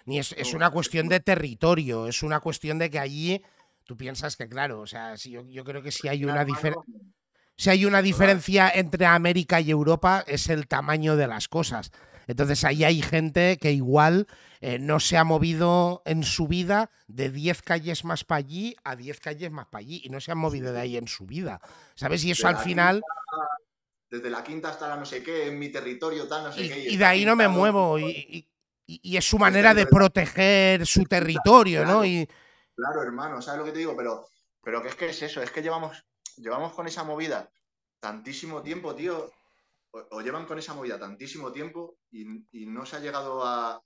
ni es, una cuestión de territorio, es una cuestión de que allí tú piensas que, claro, o sea, si yo, creo que si hay una diferencia. Si hay una diferencia entre América y Europa es el tamaño de las cosas. Entonces ahí hay gente que igual eh, no se ha movido en su vida de 10 calles más para allí a 10 calles más para allí y no se han movido de ahí en su vida. ¿Sabes? Y eso al final... desde la quinta hasta la no sé qué, en mi territorio tal, no sé y, qué. Y, de ahí no me muevo. Y, es su manera de proteger su territorio, ¿no? Y... Claro, hermano, ¿sabes lo que te digo? Pero, pero que es que es eso, es que llevamos, llevamos con esa movida tantísimo tiempo, tío, o, llevan con esa movida tantísimo tiempo y, no se ha llegado a...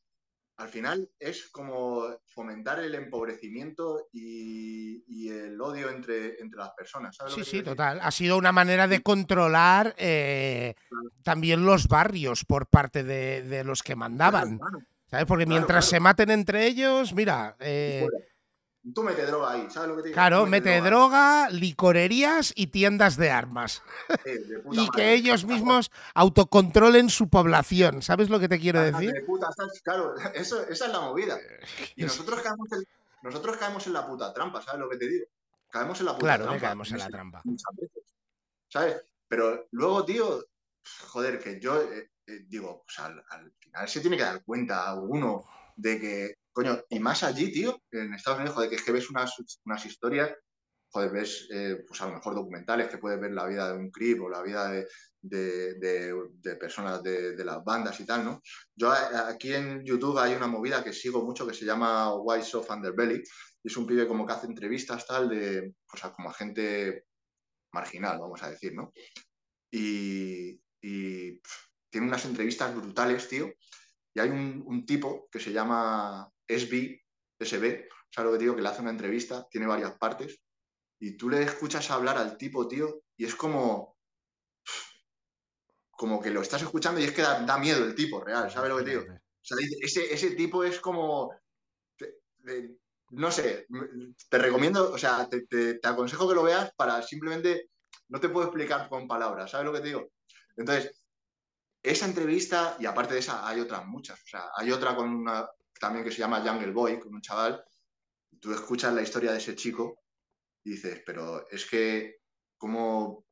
Al final es como fomentar el empobrecimiento y, el odio entre, entre las personas. sí, sí, total. Ha sido una manera de controlar eh, también los barrios por parte de, los que mandaban. ¿Sabes? Porque mientras se maten entre ellos, mira, eh, tú mete droga ahí, ¿sabes lo que te digo? Claro, mete droga, licorerías y tiendas de armas. De *laughs* puta Y madre. que ellos mismos autocontrolen su población. ¿Sabes lo que te quiero decir? de puta. Claro, *laughs* eso, esa es la movida. Y nosotros caemos, en, nosotros caemos en la puta trampa, ¿sabes lo que te digo? Caemos en la puta Claro trampa. que caemos en la trampa. muchas veces, ¿Sabes? Pero luego, tío, joder, que yo eh, eh, digo, pues al, al final se tiene que dar cuenta uno de que, y más allí, tío, en Estados Unidos, joder, que es que ves unas, unas historias, joder, ves, eh, pues a lo mejor documentales que puedes ver la vida de un crip o la vida de, de- de- de personas de, las bandas y tal, ¿no? Yo aquí en YouTube hay una movida que sigo mucho que se llama Wise of Underbelly y es un pibe como que hace entrevistas tal de, pues a como a gente marginal, vamos a decir, ¿no? Y, tiene unas entrevistas brutales, tío. Y hay un tipo que se llama SB, SB, ¿sabes lo que digo? Que le hace una entrevista, tiene varias partes, y tú le escuchas hablar al tipo, tío, y es como, como que lo estás escuchando y es que da, da miedo el tipo real, ¿sabes lo que digo? O sea, ese, ese tipo es como, no sé, te recomiendo, o sea, te, te- te aconsejo que lo veas para simplemente, no te puedo explicar con palabras, ¿sabes lo que te digo? Entonces, esa entrevista, y aparte de esa, hay otras muchas, o sea, hay otra con una también que se llama Jungle Boy, con un chaval, tú escuchas la historia de ese chico y dices, pero es que, ¿cómo,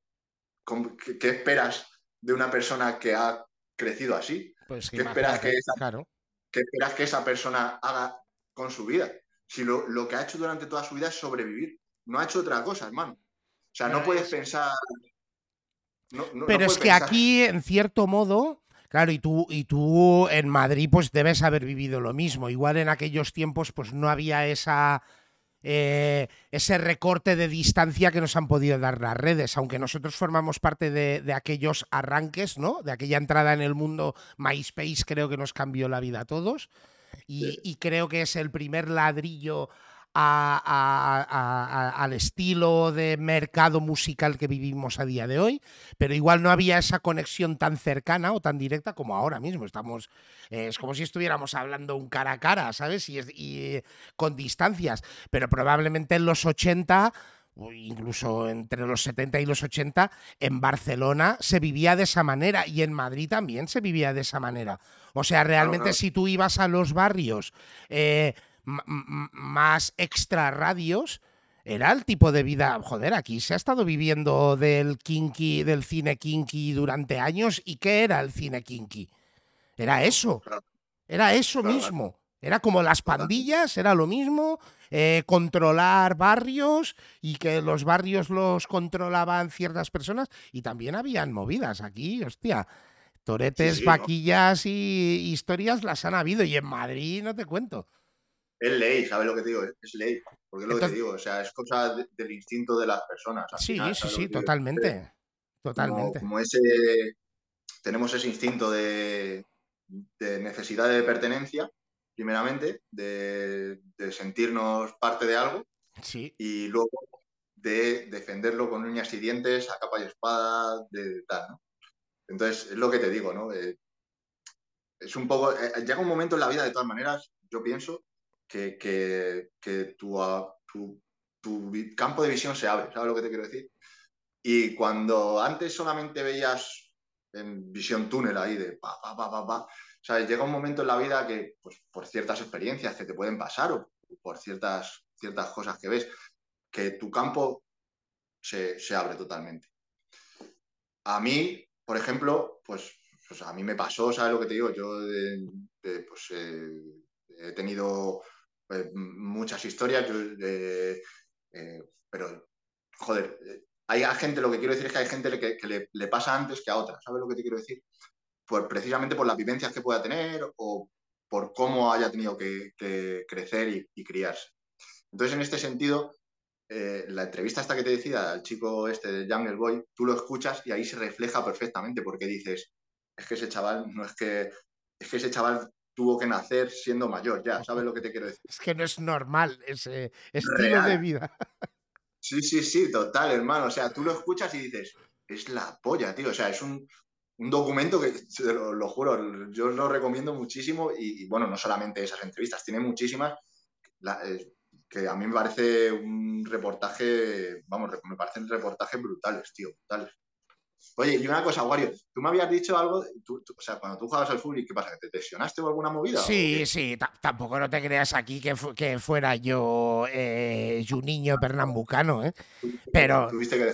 cómo- qué, qué esperas de una persona que ha crecido así? Pues ¿Qué esperas que esa- Claro. ¿Qué esperas que esa persona haga con su vida? Si lo, lo que ha hecho durante toda su vida es sobrevivir, no ha hecho otra cosa, hermano. O sea, no puedes es- pensar... no- no- no Pero es que pensar- aquí, en cierto modo, claro, y tú, y tú en Madrid, pues debes haber vivido lo mismo. Igual en aquellos tiempos, pues no había esa. eh, ese recorte de distancia que nos han podido dar las redes, aunque nosotros formamos parte de, de aquellos arranques, ¿no? De aquella entrada en el mundo MySpace, creo que nos cambió la vida a todos. Y, creo que es el primer ladrillo a- a- a- a- al estilo de mercado musical que vivimos a día de hoy, pero igual no había esa conexión tan cercana o tan directa como ahora mismo. Estamos, eh, es como si estuviéramos hablando un cara a cara, ¿sabes? Y, es- y, eh, con distancias, pero probablemente en los 80 o incluso entre los 70 y los 80, en Barcelona se vivía de esa manera y en Madrid también se vivía de esa manera. O sea, realmente claro. si tú ibas a los barrios eh, más extra radios, era el tipo de vida, joder, aquí se ha estado viviendo del kinky, del cine kinky durante años y ¿qué era el cine kinky? Era eso. Era eso mismo. Era como las pandillas, era lo mismo, eh, controlar barrios y que los barrios los controlaban ciertas personas y también habían movidas aquí, hostia. Toretes, Sí, sí, ¿no? vaquillas y historias las han habido y en Madrid no te cuento. Es ley, ¿sabes lo que te digo? Es, ley. Porque es lo que te digo, o sea, es cosa de- del instinto de las personas. Sí, final, sí, ¿sabes lo sí, que te digo? totalmente. Como, Totalmente. como ese. Tenemos ese instinto de, de necesidad de pertenencia, primeramente, de, de sentirnos parte de algo Sí, y luego de defenderlo con uñas y dientes, a capa y espada, de tal, ¿no? Entonces, es lo que te digo, ¿no? Eh, es un poco. eh, llega un momento en la vida, de todas maneras, yo pienso que, que, que tu, tu, tu campo de visión se abre, ¿sabes lo que te quiero decir? Y cuando antes solamente veías en visión túnel ahí de pa, pa, pa, pa, pa, ¿sabes? Llega un momento en la vida que, pues, por ciertas experiencias que te pueden pasar o por ciertas, ciertas cosas que ves, que tu campo se, se abre totalmente. A mí, por ejemplo, pues, pues a mí me pasó, ¿sabes lo que te digo? Yo pues, eh, he tenido eh, muchas historias, eh, eh, pero, joder, eh, hay gente, lo que quiero decir es que hay gente que, le, pasa antes que a otra, ¿sabes lo que te quiero decir? Por, precisamente por las vivencias que pueda tener o por cómo haya tenido que, crecer y, criarse. Entonces, en este sentido, la entrevista esta que te decía al chico este de Jungle Boy, tú lo escuchas y ahí se refleja perfectamente porque dices, es que ese chaval no es que, es que ese chaval tuvo que nacer siendo mayor ya, ¿sabes lo que te quiero decir? es que no es normal ese estilo Real. de vida. Sí, sí, sí, total, hermano. O sea, tú lo escuchas y dices, es la polla, tío. O sea, es un, un documento que, te lo, lo juro, yo lo recomiendo muchísimo y, y, bueno, no solamente esas entrevistas, tiene muchísimas. La, eh, que a mí me parece un reportaje, vamos, me parecen reportajes brutales, tío, brutales. Oye, y una cosa, Wario, tú me habías dicho algo, o sea, cuando tú jugabas al fútbol, ¿qué pasa? ¿Que te lesionaste o alguna movida? Sí, sí, tampoco no te creas aquí que, que fuera yo eh, un niño pernambucano, ¿eh? Pero... Tuviste que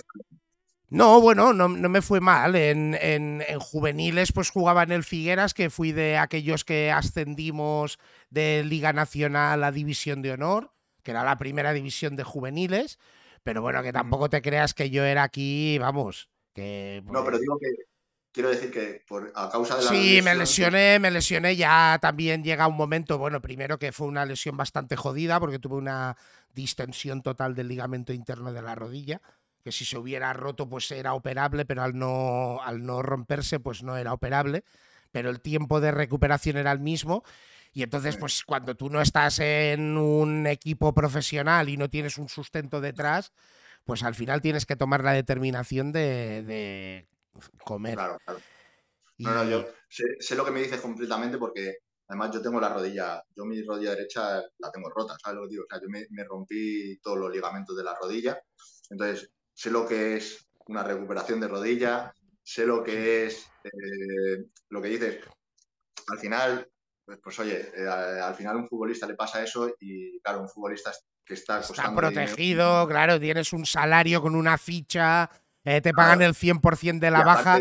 no, bueno, no, me fue mal. En, en, juveniles, pues jugaba en el Figueras, que fui de aquellos que ascendimos de Liga Nacional a División de Honor, que era la primera división de juveniles. Pero bueno, que tampoco te creas que yo era aquí, vamos, que. No, pero digo que. Quiero decir que por, a causa de la. Sí, me lesioné, me lesioné. Ya también llega un momento, bueno, primero que fue una lesión bastante jodida, porque tuve una distensión total del ligamento interno de la rodilla que si se hubiera roto pues era operable, pero al no, al no romperse pues no era operable, pero el tiempo de recuperación era el mismo. Y entonces, pues cuando tú no estás en un equipo profesional y no tienes un sustento detrás, pues al final tienes que tomar la determinación de, comer. Claro, claro. No, no, yo sé, lo que me dices completamente porque además yo tengo la rodilla, yo mi rodilla derecha la tengo rota, ¿sabes lo que digo? O sea, yo me, me rompí todos los ligamentos de la rodilla, entonces sé lo que es una recuperación de rodilla, sé lo que es eh, lo que dices. Al final, pues, pues oye, eh, al final a un futbolista le pasa eso y claro, un futbolista que está, está protegido, claro, tienes un salario con una ficha, eh, te pagan el 100% de la baja.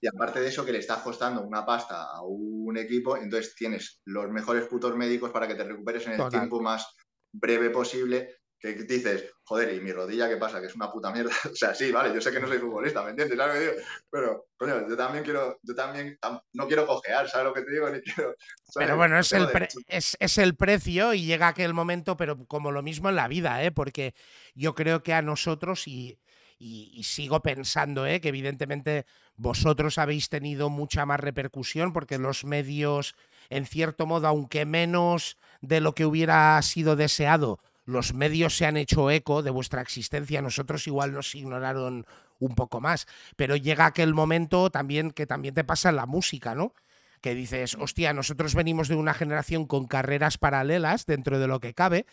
y aparte de eso, que le estás costando una pasta a un equipo, entonces tienes los mejores putos médicos para que te recuperes en el tiempo más breve posible que dices, joder, ¿y mi rodilla qué pasa? Que es una puta mierda. *laughs* o sea, sí, vale, yo sé que no soy futbolista, ¿me entiendes? ¿Sabes lo que digo? Pero, coño, yo también quiero, yo también no quiero cojear, ¿sabes lo que te digo? Ni quiero. Pero bueno, es el, es, es el precio y llega aquel momento, pero como lo mismo en la vida, ¿eh? Porque yo creo que a nosotros y. Y, sigo pensando ¿eh? que evidentemente vosotros habéis tenido mucha más repercusión porque los medios, en cierto modo, aunque menos de lo que hubiera sido deseado, los medios se han hecho eco de vuestra existencia, nosotros igual nos ignoraron un poco más, pero llega aquel momento también que también te pasa en la música, ¿no? Que dices, hostia, nosotros venimos de una generación con carreras paralelas dentro de lo que cabe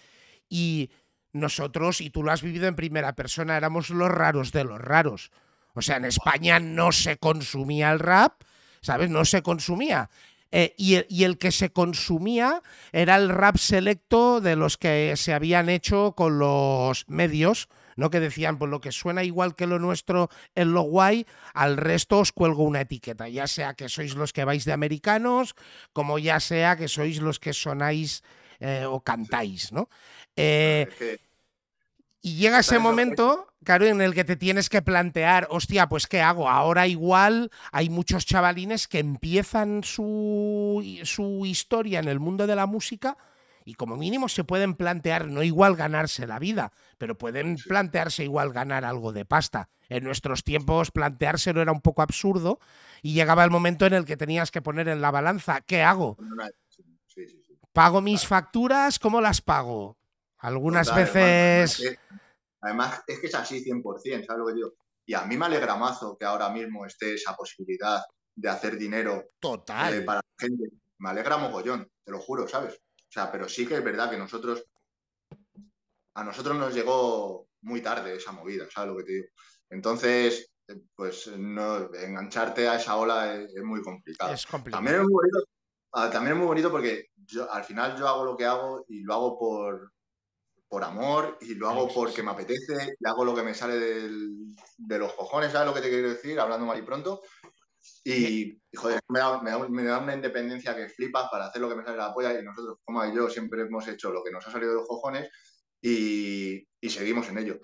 y nosotros, y tú lo has vivido en primera persona, éramos los raros de los raros. O sea, en España no se consumía el rap, ¿sabes? No se consumía. Eh, y, el, que se consumía era el rap selecto de los que se habían hecho con los medios, ¿no? Que decían, pues lo que suena igual que lo nuestro en lo guay, al resto os cuelgo una etiqueta, ya sea que sois los que vais de americanos, como ya sea que sois los que sonáis eh, o cantáis, ¿no? Eh, y llega ese momento, claro, en el que te tienes que plantear, hostia, pues ¿qué hago? Ahora igual hay muchos chavalines que empiezan su, su historia en el mundo de la música y como mínimo se pueden plantear no igual ganarse la vida, pero pueden plantearse igual ganar algo de pasta. En nuestros tiempos planteárselo era un poco absurdo y llegaba el momento en el que tenías que poner en la balanza, ¿qué hago? ¿Pago mis facturas? ¿Cómo las pago? Algunas veces... Además, es que es así 100%, ¿sabes lo que digo? Y a mí me alegra mazo que ahora mismo esté esa posibilidad de hacer dinero Total. Eh, para la gente. Me alegra mogollón, te lo juro, ¿sabes? O sea, pero sí que es verdad que nosotros, a nosotros nos llegó muy tarde esa movida, ¿sabes lo que te digo? Entonces, eh, pues no, engancharte a esa ola es, muy complicado. Es complicado. También es muy bonito, ah, también es muy bonito porque yo, al final yo hago lo que hago y lo hago por, por amor y lo hago porque me apetece y hago lo que me sale de los cojones, ¿sabes lo que te quiero decir? Hablando mal y pronto. Y, joder, me da, una independencia que flipas para hacer lo que me sale de la polla y nosotros, como yo, siempre hemos hecho lo que nos ha salido de los cojones y, seguimos en ello.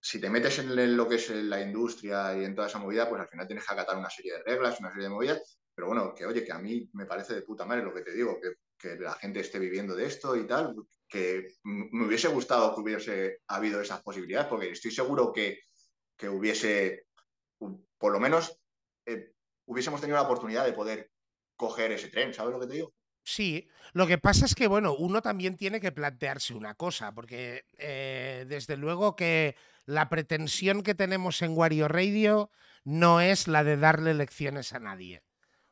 Si te metes en lo que es la industria y en toda esa movida, pues al final tienes que acatar una serie de reglas, una serie de movidas, pero bueno, que oye, que a mí me parece de puta madre lo que te digo, que, que la gente esté viviendo de esto y tal, que me hubiese gustado que hubiese habido esas posibilidades, porque estoy seguro que, hubiese, por lo menos, eh, hubiésemos tenido la oportunidad de poder coger ese tren, ¿sabes lo que te digo? Sí, lo que pasa es que, bueno, uno también tiene que plantearse una cosa, porque eh, desde luego que la pretensión que tenemos en Wario Radio no es la de darle lecciones a nadie.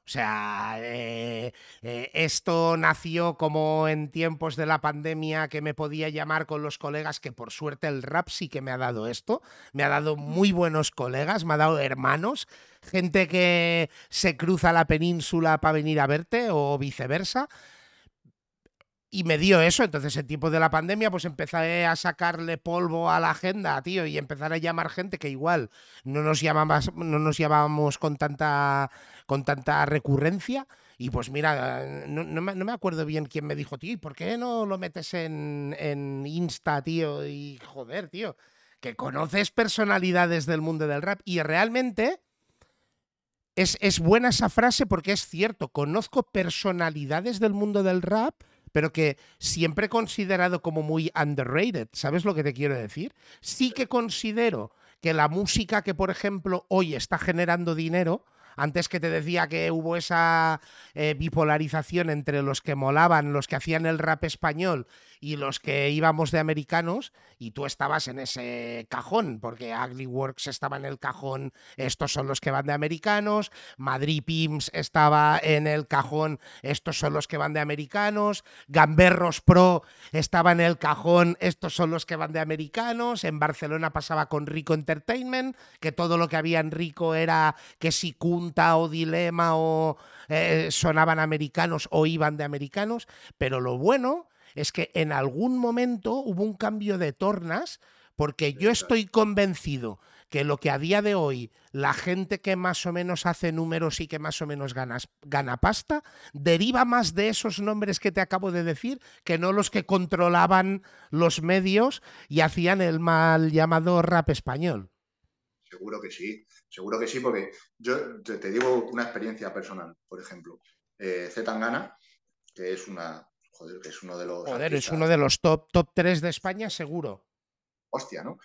O sea, eh, eh, esto nació como en tiempos de la pandemia que me podía llamar con los colegas, que por suerte el rap sí que me ha dado esto. Me ha dado muy buenos colegas, me ha dado hermanos, gente que se cruza la península para venir a verte o viceversa y me dio eso. Entonces, en tiempo de la pandemia, pues empecé a sacarle polvo a la agenda, tío, y empezar a llamar gente que igual no nos llamamos, no nos llamábamos con tanta, con tanta recurrencia. Y pues mira, no, me, acuerdo bien quién me dijo, tío, ¿y por qué no lo metes en, en Insta, tío? Y joder, tío, que conoces personalidades del mundo del rap. Y realmente es, es buena esa frase porque es cierto, conozco personalidades del mundo del rap pero que siempre he considerado como muy underrated. ¿Sabes lo que te quiero decir? Sí que considero que la música que, por ejemplo, hoy está generando dinero, antes que te decía que hubo esa eh, bipolarización entre los que molaban, los que hacían el rap español y los que íbamos de americanos, y tú estabas en ese cajón, porque Ugly Works estaba en el cajón, estos son los que van de americanos, Madrid Pims estaba en el cajón, estos son los que van de americanos, Gamberros Pro estaba en el cajón, estos son los que van de americanos, en Barcelona pasaba con Rico Entertainment, que todo lo que había en Rico era que si O Dilema o eh, sonaban americanos o iban de americanos, pero lo bueno es que en algún momento hubo un cambio de tornas porque yo estoy convencido que lo que a día de hoy la gente que más o menos hace números y que más o menos gana pasta, deriva más de esos nombres que te acabo de decir que no los que controlaban los medios y hacían el mal llamado rap español. Seguro que sí, seguro que sí, porque yo te, digo una experiencia personal, por ejemplo. Eh, Zetangana, que es una joder, que es uno de los. Joder, es uno de los top, top 3 de España, seguro. Hostia, ¿no?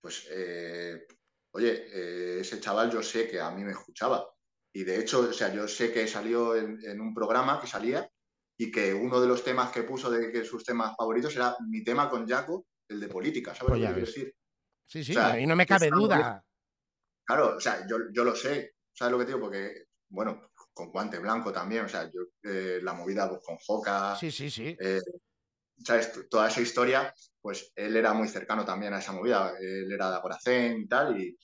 Pues, eh, oye, eh, ese chaval yo sé que a mí me escuchaba. Y de hecho, o sea, yo sé que salió en, un programa que salía y que uno de los temas que puso de que sus temas favoritos era mi tema con Jaco, el de política, ¿sabes pues lo que quiero decir? Sí, sí, a mí no me cabe duda. Claro, o sea, yo, yo lo sé, ¿sabes lo que digo? Porque, bueno, con guante blanco también, o sea, yo, eh, la movida pues, con Joca. Sí, sí, sí. Eh, ¿sabes? Toda esa historia, pues él era muy cercano también a esa movida. Él era de Acoracén y tal. Y,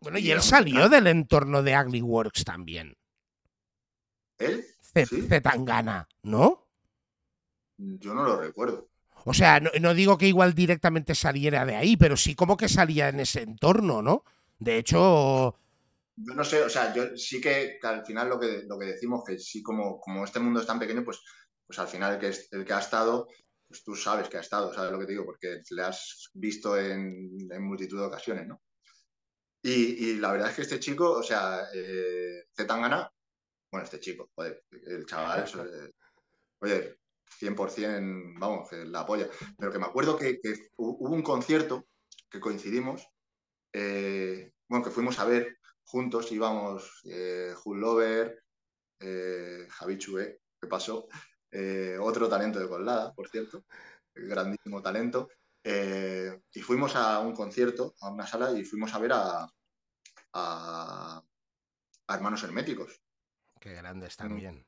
bueno, y, él salió del entorno de Ugly Works también. ¿Él? Zetangana, ¿no? Yo no lo recuerdo. O sea, no, no, digo que igual directamente saliera de ahí, pero sí como que salía en ese entorno, ¿no? De hecho, yo no sé, o sea, yo sí que, al final lo que, lo que decimos, que sí como, como este mundo es tan pequeño, pues, pues al final el que, el que ha estado, pues tú sabes que ha estado, ¿sabes lo que te digo? Porque le has visto en, multitud de ocasiones, ¿no? Y, la verdad es que este chico, o sea, eh, Zetangana, bueno, este chico, joder, el chaval, eh, oye, 100%, vamos, que la apoya. Pero que me acuerdo que, hubo un concierto que coincidimos, eh, bueno, que fuimos a ver juntos íbamos eh, Lover, eh, Javi Chue, que pasó, eh, otro talento de Colada, por cierto, grandísimo talento, eh, y fuimos a un concierto, a una sala, y fuimos a ver a, a, Hermanos Herméticos. Qué grandes también.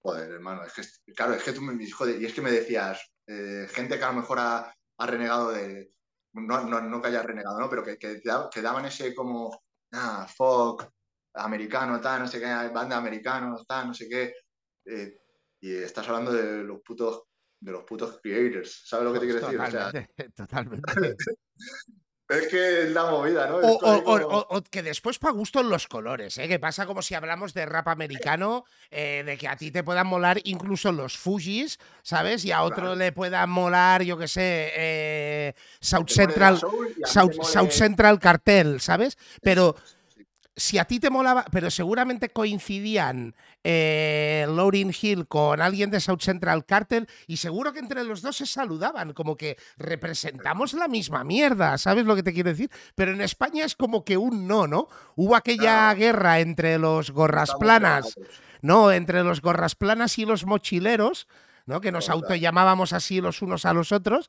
Joder, hermano, es que, claro, es que tú me, joder, y es que me decías, gente que a lo mejor ha, renegado de, no, no, que haya renegado, ¿no? Pero que, que, que daban ese como ah, folk, americano, tal, no sé qué, banda americano, tal, no sé qué. Eh, y estás hablando de los putos de los putos creators, ¿sabes lo que te quiero decir? O totalmente. *laughs* *laughs* Es que es la movida, ¿no? O, que después para gusto en los colores, ¿eh? Que pasa como si hablamos de rap americano, eh, de que a ti te puedan molar incluso los Fujis, ¿sabes? Y a otro le pueda molar, yo qué sé, eh, South Central, South, Central Cartel, ¿sabes? Pero si a ti te molaba, pero seguramente coincidían eh, Lauryn Hill con alguien de South Central Cartel y seguro que entre los dos se saludaban, como que representamos la misma mierda, ¿sabes lo que te quiero decir? Pero en España es como que un no, ¿no? Hubo aquella guerra entre los gorras planas, ¿no? Entre los gorras planas y los mochileros, ¿no? Que nos autollamábamos así los unos a los otros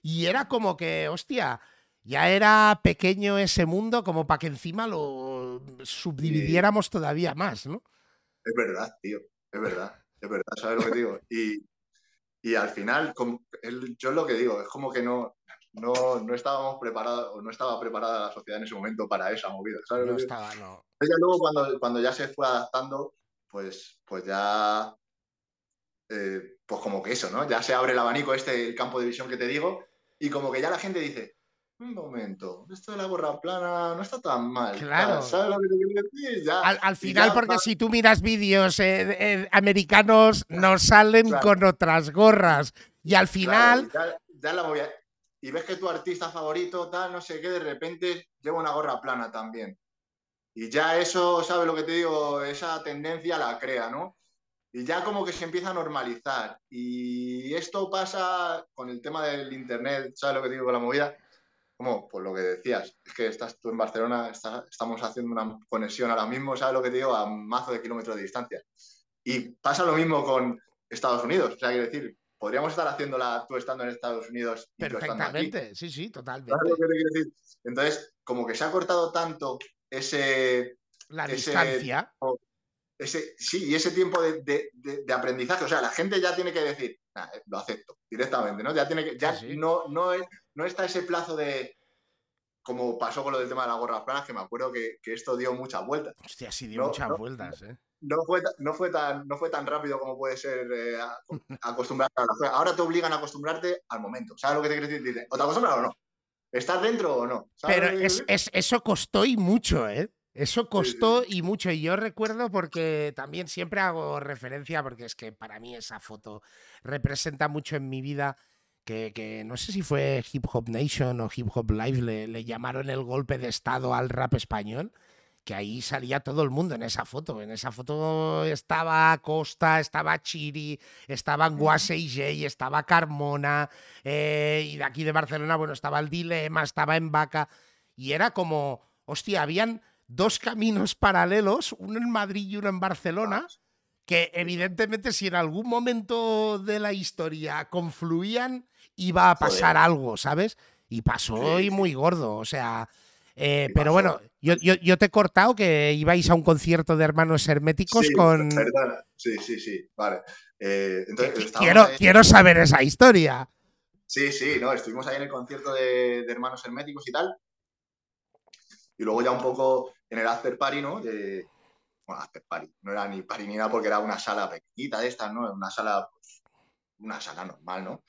y era como que, hostia ya era pequeño ese mundo como para que encima lo subdividiéramos todavía más, ¿no? es verdad, tío, es verdad, es verdad, ¿sabes lo que digo? Y, y al final, yo lo que digo, es como que no, no, no estábamos preparados, o no estaba preparada la sociedad en ese momento para esa movida, ¿sabes? No estaba, no. luego cuando, cuando ya se fue adaptando, pues, pues ya, eh, pues como que eso, ¿no? Ya se abre el abanico este, el campo de visión que te digo, y como que ya la gente dice, un momento, esto de la gorra plana no está tan mal. Claro. ¿Sabes lo que te quiero decir? al, final, porque si tú miras vídeos eh, eh, americanos, nos salen con otras gorras. Y al final. ya, la voy a... Y ves que tu artista favorito, tal, no sé qué, de repente lleva una gorra plana también. Y ya eso, ¿sabes lo que te digo? Esa tendencia la crea, ¿no? Y ya como que se empieza a normalizar. Y esto pasa con el tema del Internet, ¿sabes lo que te digo con la movida? Como pues lo que decías, es que estás tú en Barcelona, estamos haciendo una conexión ahora mismo, ¿sabes lo que te digo? A mazo de kilómetros de distancia. Y pasa lo mismo con Estados Unidos, o sea, quiero decir, podríamos estar haciéndola tú estando en Estados Unidos. Y Perfectamente, sí, sí, totalmente. ¿Sabes lo que te decir? Entonces, como que se ha cortado tanto ese... La distancia. Ese, sí, y ese tiempo de, de, de, aprendizaje, o sea, la gente ya tiene que decir, lo acepto directamente, ¿no? Ya tiene que, ya no, no, es, no está ese plazo de, como pasó con lo del tema de las gorras planas, que me acuerdo que, esto dio muchas vueltas. Hostia, sí dio muchas vueltas, ¿eh? No fue, no, fue tan, no fue tan rápido como puede ser eh, *laughs* acostumbrarte a la Ahora te obligan a acostumbrarte al momento. ¿Sabes lo que te quiero decir? o te acostumbras o no. ¿Estás dentro o no? Pero es, eso costó y mucho, ¿eh? Eso costó y mucho. Y yo recuerdo porque también siempre hago referencia, porque es que para mí esa foto representa mucho en mi vida que, no sé si fue Hip Hop Nation o Hip Hop Live, le, llamaron el golpe de estado al rap español, que ahí salía todo el mundo en esa foto. En esa foto estaba Costa, estaba Chiri, estaban Guase y Jay, estaba Carmona, eh, y de aquí de Barcelona, bueno, estaba el Dilema, estaba en Vaca, y era como, hostia, habían dos caminos paralelos, uno en Madrid y uno en Barcelona que evidentemente si en algún momento de la historia confluían, iba a pasar algo, ¿sabes? Y pasó y muy gordo, o sea... Eh, pero bueno, yo, yo, te he cortado que ibais a un concierto de hermanos herméticos con. Perdona. Sí, sí, sí, vale. Eh, quiero, quiero saber esa historia. Sí, sí, no, estuvimos ahí en el concierto de, hermanos herméticos y tal. Y luego ya un poco en el after party, ¿no? De, bueno, after party. No era ni party ni nada porque era una sala pequeñita de estas, ¿no? Una sala, pues, una sala normal, ¿no?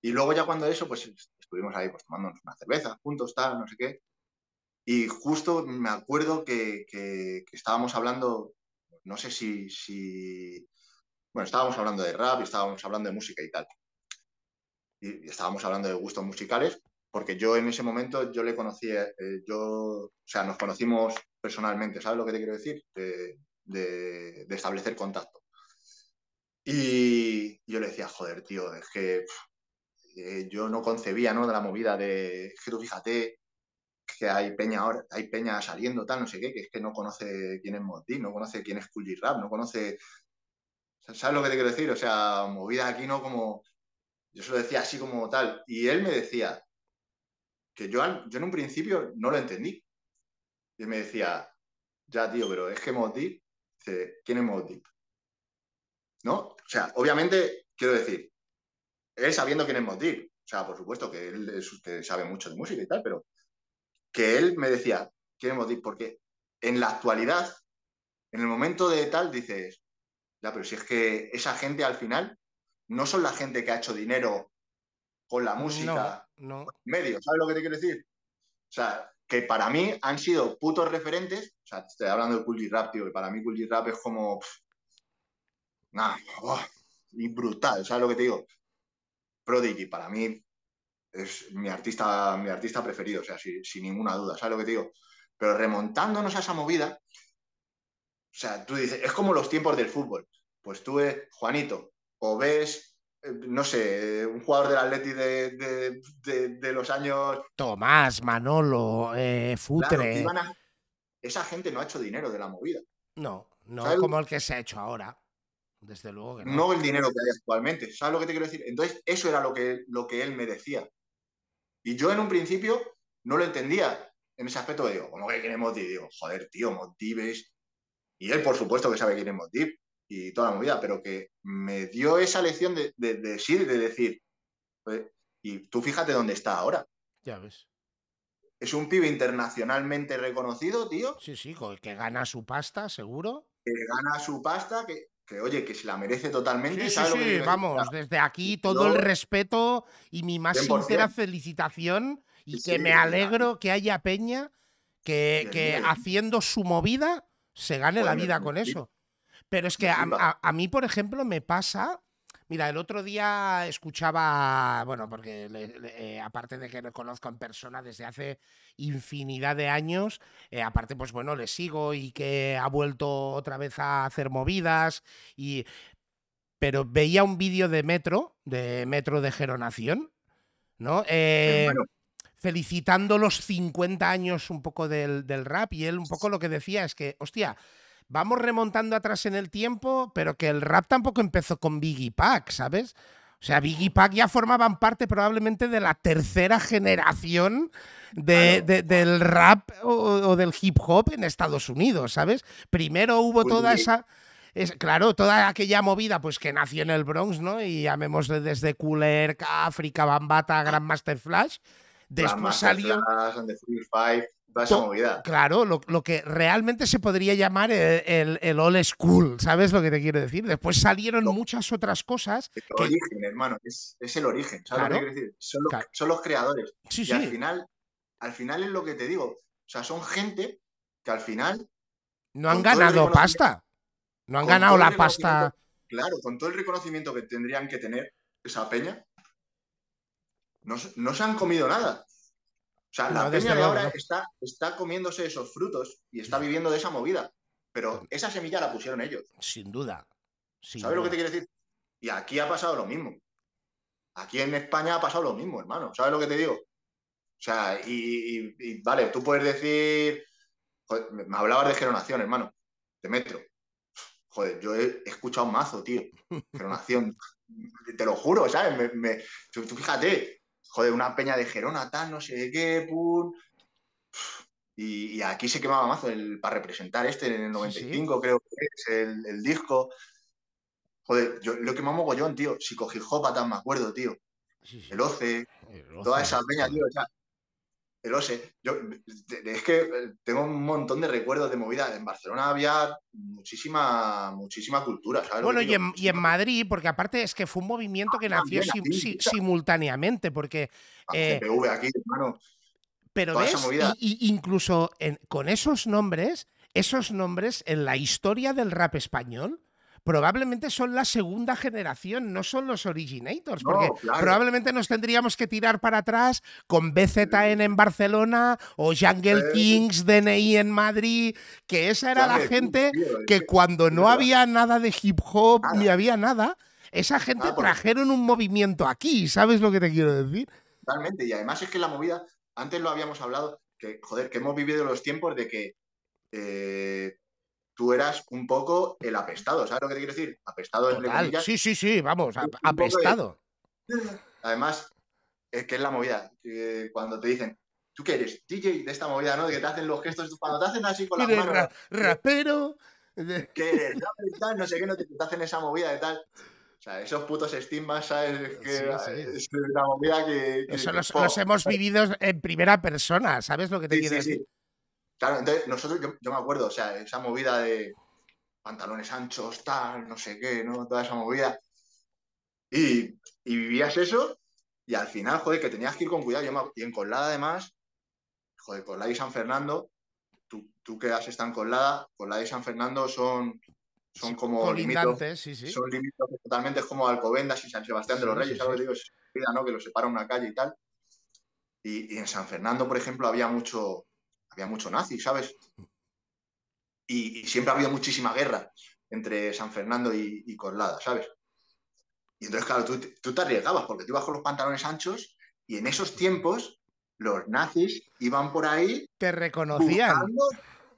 Y luego ya cuando eso, pues estuvimos ahí pues tomándonos una cerveza juntos, tal, no sé qué. Y justo me acuerdo que, que, estábamos hablando, no sé si, bueno, estábamos hablando de rap y estábamos hablando de música y tal. Y, estábamos hablando de gustos musicales, porque yo en ese momento yo le conocí, eh, yo, o sea, nos conocimos personalmente, ¿sabes lo que te quiero decir? De, de, de establecer contacto. Y yo le decía, joder, tío, es que eh, yo no concebía, ¿no? De la movida de, que tú fíjate que hay peña ahora, hay peña saliendo, tal, no sé qué, que es que no conoce quién es Motti, no conoce quién es Cool Rap, no conoce, ¿sabes lo que te quiero decir? O sea, movida aquí, ¿no? Como, yo se lo decía así como tal, y él me decía que yo, yo en un principio no lo entendí. Y me decía, ya, tío, pero es que Motti, ¿quién es Motti? ¿No? O sea, obviamente, quiero decir, él sabiendo quién es Motir. O sea, por supuesto que él sabe mucho de música y tal, pero que él me decía, ¿quién es Motir? Porque en la actualidad, en el momento de tal, dices, ya, pero si es que esa gente al final no son la gente que ha hecho dinero con la música, no, medio, ¿sabes lo que te quiero decir? O sea, que para mí han sido putos referentes, o sea, estoy hablando de Cool Rap, tío, que para mí Cool Rap es como, nada, y brutal, ¿sabes lo que te digo? Prodigy para mí es mi artista, mi artista preferido, o sea, sin, ninguna duda, ¿sabes lo que te digo? Pero remontándonos a esa movida, o sea, tú dices, es como los tiempos del fútbol. Pues tú ves, Juanito, o ves, eh, no sé, un jugador del Atleti de, los años... Tomás, Manolo, eh, Futre... Esa gente no ha hecho dinero de la movida. No, no como el que se ha hecho ahora. Desde luego que no. No el dinero que hay actualmente. ¿Sabes lo que te quiero decir? Entonces, eso era lo que, lo que él me decía. Y yo en un principio no lo entendía en ese aspecto. Digo, ¿cómo que queremos? Y digo, joder, tío, motives. y él por supuesto que sabe quién es Montip y toda la movida, pero que me dio esa lección de, de, de, de decir, y tú fíjate dónde está ahora. Ya ves. Es un pibe internacionalmente reconocido, tío. Sí, sí, que gana su pasta, seguro. Que gana su pasta, que, que oye, que se la merece totalmente. Sí, sí, sí vamos, desde aquí todo el respeto y mi más sincera felicitación y que me alegro que haya Peña que, que haciendo su movida se gane la vida con eso. Pero es que a, mí, por ejemplo, me pasa. Mira, el otro día escuchaba, bueno, porque eh, aparte de que lo conozco en persona desde hace infinidad de años, eh, aparte, pues bueno, le sigo y que ha vuelto otra vez a hacer movidas y... Pero veía un vídeo de Metro, de Metro de Geronación, ¿no? Eh, felicitando los 50 años un poco del, del rap y él un poco lo que decía es que, hostia, vamos remontando atrás en el tiempo, pero que el rap tampoco empezó con Biggie Pack, ¿sabes? O sea, Biggie Pack ya formaban parte probablemente de la tercera generación de, del rap o, del hip hop en Estados Unidos, ¿sabes? Primero hubo pues toda esa... Es, claro, toda aquella movida pues que nació en el Bronx, ¿no? Y llamémosle desde Cooler, África, Bambata, Grandmaster Flash. Después salió... Claro, lo, que realmente se podría llamar el, el, old school, ¿sabes lo que te quiero decir? Después salieron muchas otras cosas. El origen, hermano, es, el origen, ¿sabes lo que quiero decir? Son los, creadores. y al final, al final es lo que te digo. O sea, son gente que al final. No han ganado pasta. No han ganado la pasta. Claro, con todo el reconocimiento que tendrían que tener esa peña, no, no se han comido nada. O sea, la peña de ahora está, está comiéndose esos frutos y está viviendo de esa movida. Pero esa semilla la pusieron ellos. Sin duda. ¿Sabes lo que te quiero decir? Y aquí ha pasado lo mismo. Aquí en España ha pasado lo mismo, hermano. ¿Sabes lo que te digo? O sea, y, vale, tú puedes decir. me hablabas de Geronación, hermano, de Metro. Joder, yo he, escuchado un mazo, tío. *laughs* Geronación. te lo juro, ¿sabes? Me, tú, fíjate, joder, una peña de Gerona, tal, no sé qué, pum. Y, aquí se quemaba mazo el, para representar este en el 95, creo que es el, disco. Joder, yo lo quemamos mogollón, tío. Si cogí Jopa, me acuerdo, tío. el OCE, toda esa peña, tío. El OCE. Yo, es que tengo un montón de recuerdos de movida. En Barcelona había muchísima, muchísima cultura. Bueno, y en, Madrid, porque aparte es que fue un movimiento que ah, nació simultáneamente, porque... Eh, aquí, hermano. Pero ves, y, incluso con esos nombres, esos nombres en la historia del rap español probablemente son la segunda generación, no son los originators, porque probablemente nos tendríamos que tirar para atrás con BZN en Barcelona o Jungle Kings, DNI en Madrid, que esa era la gente que cuando no había nada de hip hop ni había nada, esa gente trajeron un movimiento aquí, ¿sabes lo que te quiero decir? Totalmente, y además es que la movida, antes lo habíamos hablado, que joder, que hemos vivido los tiempos de que eh, tú eras un poco el apestado, ¿sabes lo que te quiero decir? Apestado en Sí, sí, sí, vamos, apestado. Además, es que es la movida. cuando te dicen, ¿tú qué eres? DJ de esta movida, ¿no? De que te hacen los gestos, cuando te hacen así con las manos. rapero. *laughs* ¿Qué eres? No sé qué, no te, hacen esa movida de tal. O sea, esos putos estigmas, ¿sabes? Que es una movida que. Eso los, hemos vivido en primera persona, ¿sabes lo que te quiero decir? Claro, entonces nosotros, yo, me acuerdo, o sea, esa movida de pantalones anchos, tal, no sé qué, ¿no? Toda esa movida. Y, vivías eso y al final, joder, que tenías que ir con cuidado. y en Colada, además, joder, Colada y San Fernando, tú, tú que has estado en Colada, Colada y San Fernando son, son como límites, sí, sí. son límites totalmente como Alcobendas y San Sebastián de los Reyes, algo digo, es ¿no? Que los separa una calle y tal. y, en San Fernando, por ejemplo, había mucho, había mucho nazi, ¿sabes? Y, siempre ha habido muchísima guerra entre San Fernando y, Corlada, ¿sabes? Y entonces, claro, tú, te arriesgabas porque tú ibas con los pantalones anchos y en esos tiempos los nazis iban por ahí. Te reconocían.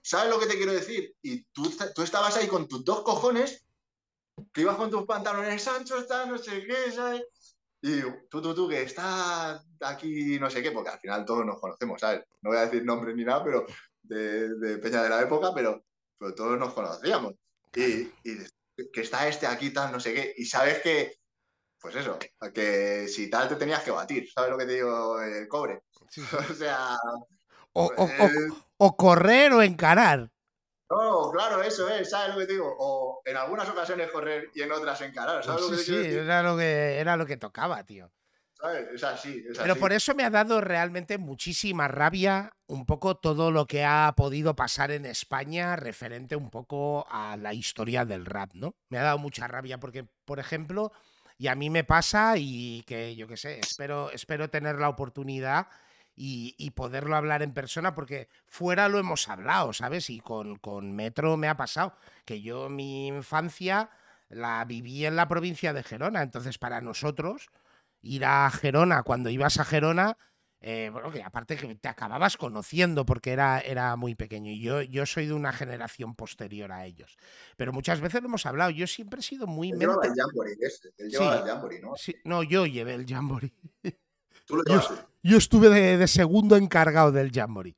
¿Sabes lo que te quiero decir? Y tú, tú estabas ahí con tus dos cojones, que ibas con tus pantalones anchos, tal, no sé qué, ¿sabes? Y tú, tú, tú, que está aquí no sé qué, porque al final todos nos conocemos, ¿sabes? No voy a decir nombre ni nada, pero de, Peña de la época, pero pero todos nos conocíamos. Y, y que está este aquí, tal, no sé qué. Y sabes que, pues eso, que si tal te tenías que batir, ¿sabes lo que te digo? El cobre. *laughs* o sea. O, o, pues o, correr o encarar. No, claro, eso es, ¿sabes lo que te digo? O en algunas ocasiones correr y en otras encarar, ¿sabes lo que te sí, Era lo que, era lo que tocaba, tío. Es así, es Pero por eso me ha dado realmente muchísima rabia un poco todo lo que ha podido pasar en España referente un poco a la historia del rap, ¿no? Me ha dado mucha rabia porque, por ejemplo, y a mí me pasa y que yo qué sé, espero, espero tener la oportunidad y, poderlo hablar en persona, porque fuera lo hemos hablado, ¿sabes? Y con, con Metro me ha pasado, que yo mi infancia la viví en la provincia de Gerona, entonces para nosotros ir a Gerona, cuando ibas a Gerona, eh, bueno, que aparte que te acababas conociendo porque era, era muy pequeño. Y yo, yo soy de una generación posterior a ellos. Pero muchas veces lo hemos hablado. Yo siempre he sido muy. Él llevaba el Jamboree, Él llevaba el Jamboree, ¿no? Sí, no, yo llevé el Jamboree. ¿Tú lo yo, yo, estuve de, segundo encargado del Jamboree.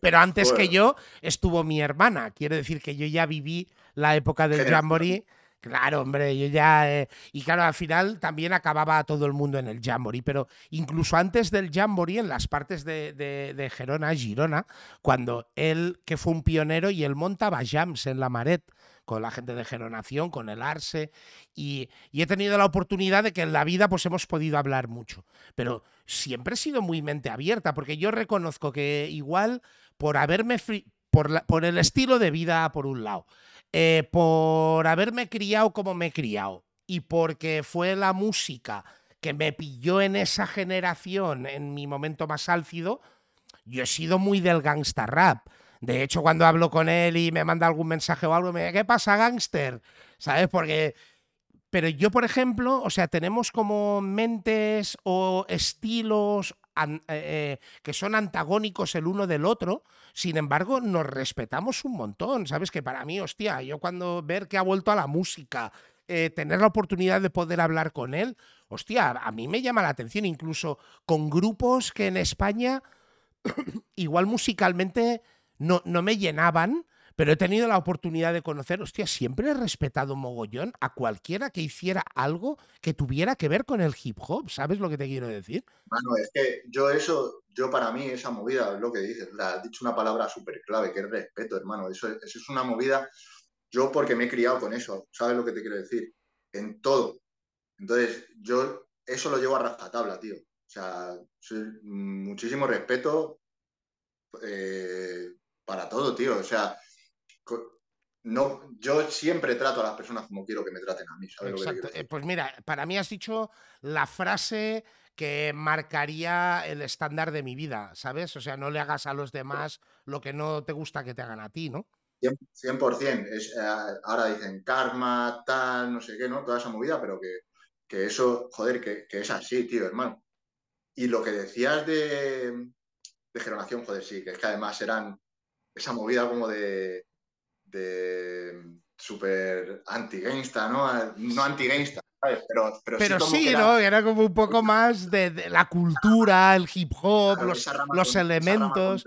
Pero antes que yo estuvo mi hermana. Quiere decir que yo ya viví la época del Jamboree. Claro, hombre, yo ya. Eh, y claro, al final también acababa todo el mundo en el Jamboree, pero incluso antes del Jamboree, en las partes de, de, Gerona, Girona, cuando él, que fue un pionero, y él montaba jams en la Maret con la gente de Geronación, con el Arse, y, he tenido la oportunidad de que en la vida pues hemos podido hablar mucho, pero siempre he sido muy mente abierta, porque yo reconozco que igual por haberme, por, por el estilo de vida por un lado, eh, por haberme criado como me he criado y porque fue la música que me pilló en esa generación en mi momento más álcido, yo he sido muy del gangsta rap. De hecho, cuando hablo con él y me manda algún mensaje o algo, me dice, ¿qué pasa, gangster? ¿Sabes? Porque... Pero yo, por ejemplo, o sea, tenemos como mentes o estilos eh, eh, que son antagónicos el uno del otro, sin embargo, nos respetamos un montón, ¿sabes? Que para mí, hostia, yo cuando ver que ha vuelto a la música, eh, tener la oportunidad de poder hablar con él, hostia, a mí me llama la atención, incluso con grupos que en España *coughs* igual musicalmente no, no me llenaban, pero he tenido la oportunidad de conocer, hostia, siempre he respetado mogollón a cualquiera que hiciera algo que tuviera que ver con el hip hop, ¿sabes lo que te quiero decir? Bueno, es que yo eso, yo para mí esa movida, lo que dices, has dicho una palabra súper clave, que es respeto, hermano, eso, eso es una movida, yo porque me he criado con eso, ¿sabes lo que te quiero decir? En todo. Entonces, yo eso lo llevo a rajatabla, tío. O sea, muchísimo respeto eh, para todo, tío. O sea, no, yo siempre trato a las personas como quiero que me traten a mí. Exacto. Eh, pues mira, para mí has dicho la frase que marcaría el estándar de mi vida, ¿sabes? O sea, no le hagas a los demás lo que no te gusta que te hagan a ti, ¿no? 100%. Es, eh, ahora dicen karma, tal, no sé qué, ¿no? Toda esa movida, pero que, que eso, joder, que, que, es así, tío, hermano. Y lo que decías de, de Generación, joder, sí, que es que además eran esa movida como de de súper anti-gangsta, ¿no? No anti-gangsta, ¿sabes? Pero, pero, sí, ¿no? Era como un poco más de, la cultura, el hip hop, los, los elementos.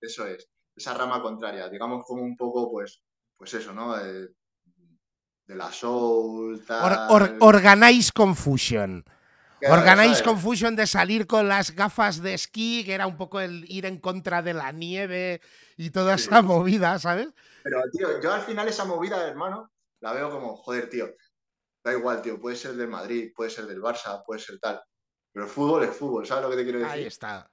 Eso es, esa rama contraria, digamos como un poco, pues, pues eso, ¿no? De, la soul, tal... organize Confusion. Organize Confusion de salir con las gafas de esquí, que era un poco el ir en contra de la nieve y toda esa movida, ¿sabes? Pero, tío, yo al final esa movida, hermano, la veo como, joder, tío, da igual, tío, puede ser del Madrid, puede ser del Barça, puede ser tal. Pero el fútbol es fútbol, ¿sabes lo que te quiero decir? Ahí está.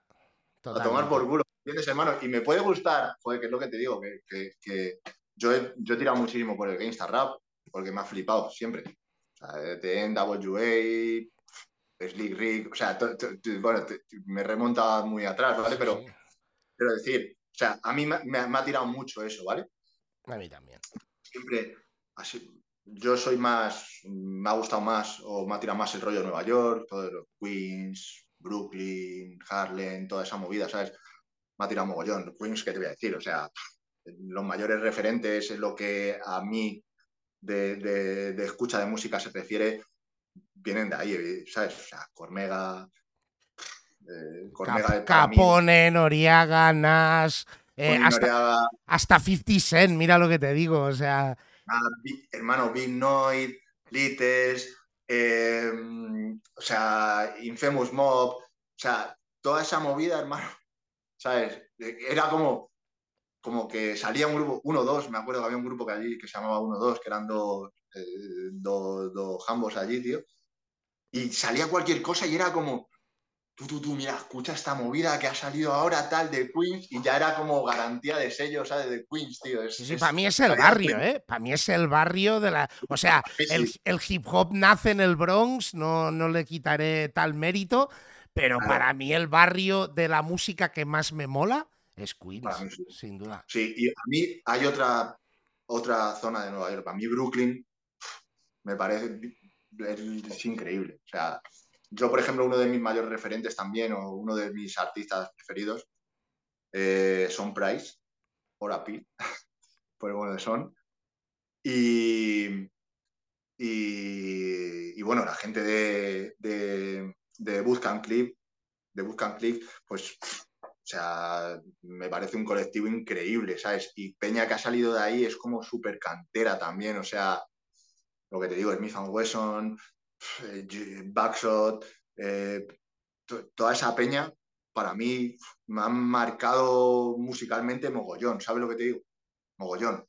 A tomar por culo, ¿entiendes, hermano? Y me puede gustar, joder, que es lo que te digo, que, yo, he, yo he tirado muchísimo por el Gangsta Rap, porque me ha flipado siempre. O sea, TNWA, Slick Rick, o sea, bueno, me remonta muy atrás, ¿vale? Pero quiero decir, o sea, a mí me, ha tirado mucho eso, ¿vale? A mí también. Siempre, así, yo soy más, me ha gustado más o me ha tirado más el rollo de Nueva York, todo lo, Queens, Brooklyn, Harlem, toda esa movida, ¿sabes? Me ha tirado mogollón. Queens, ¿qué te voy a decir? O sea, los mayores referentes en lo que a mí de, de escucha de música se refiere, vienen de ahí, ¿sabes? O sea, Cormega, eh, Capone, Noriaga, Nas, Eh, hasta, hasta 50 Cent, mira lo que te digo, o sea. Ah, hermano, Big Noise, Littles, em, o sea, Infamous Mob, o sea, toda esa movida, hermano, *laughs* ¿sabes? Era como, como que salía un grupo, uno dos, me acuerdo que había un grupo que allí que se llamaba uno dos, que eran dos, eh, dos, dos jambos allí, tío, y salía cualquier cosa y era como, tú, tú, tú, mira, escucha esta movida que ha salido ahora tal de Queens y ya era como garantía de sello, ¿sabes? De Queens, tío. sí, para mí es el barrio, ¿eh? Para mí es el barrio de la... O sea, el, hip hop nace en el Bronx, no, no le quitaré tal mérito, pero para mí el barrio de la música que más me mola es Queens, sin duda. Sí, y a mí hay otra, otra zona de Nueva York. Para mí Brooklyn me parece es increíble. O sea, yo, por ejemplo, uno de mis mayores referentes también, o uno de mis artistas preferidos, eh, son Price, o Pi, por bueno *laughs* de Son. Y, y, bueno, la gente de, de, de Clip, de Clip, pues, o sea, me parece un colectivo increíble, ¿sabes? Y Peña que ha salido de ahí es como súper cantera también, o sea, lo que te digo, Smith Wesson, Backshot, eh, toda esa peña, para mí me han marcado musicalmente mogollón, ¿sabes lo que te digo? Mogollón.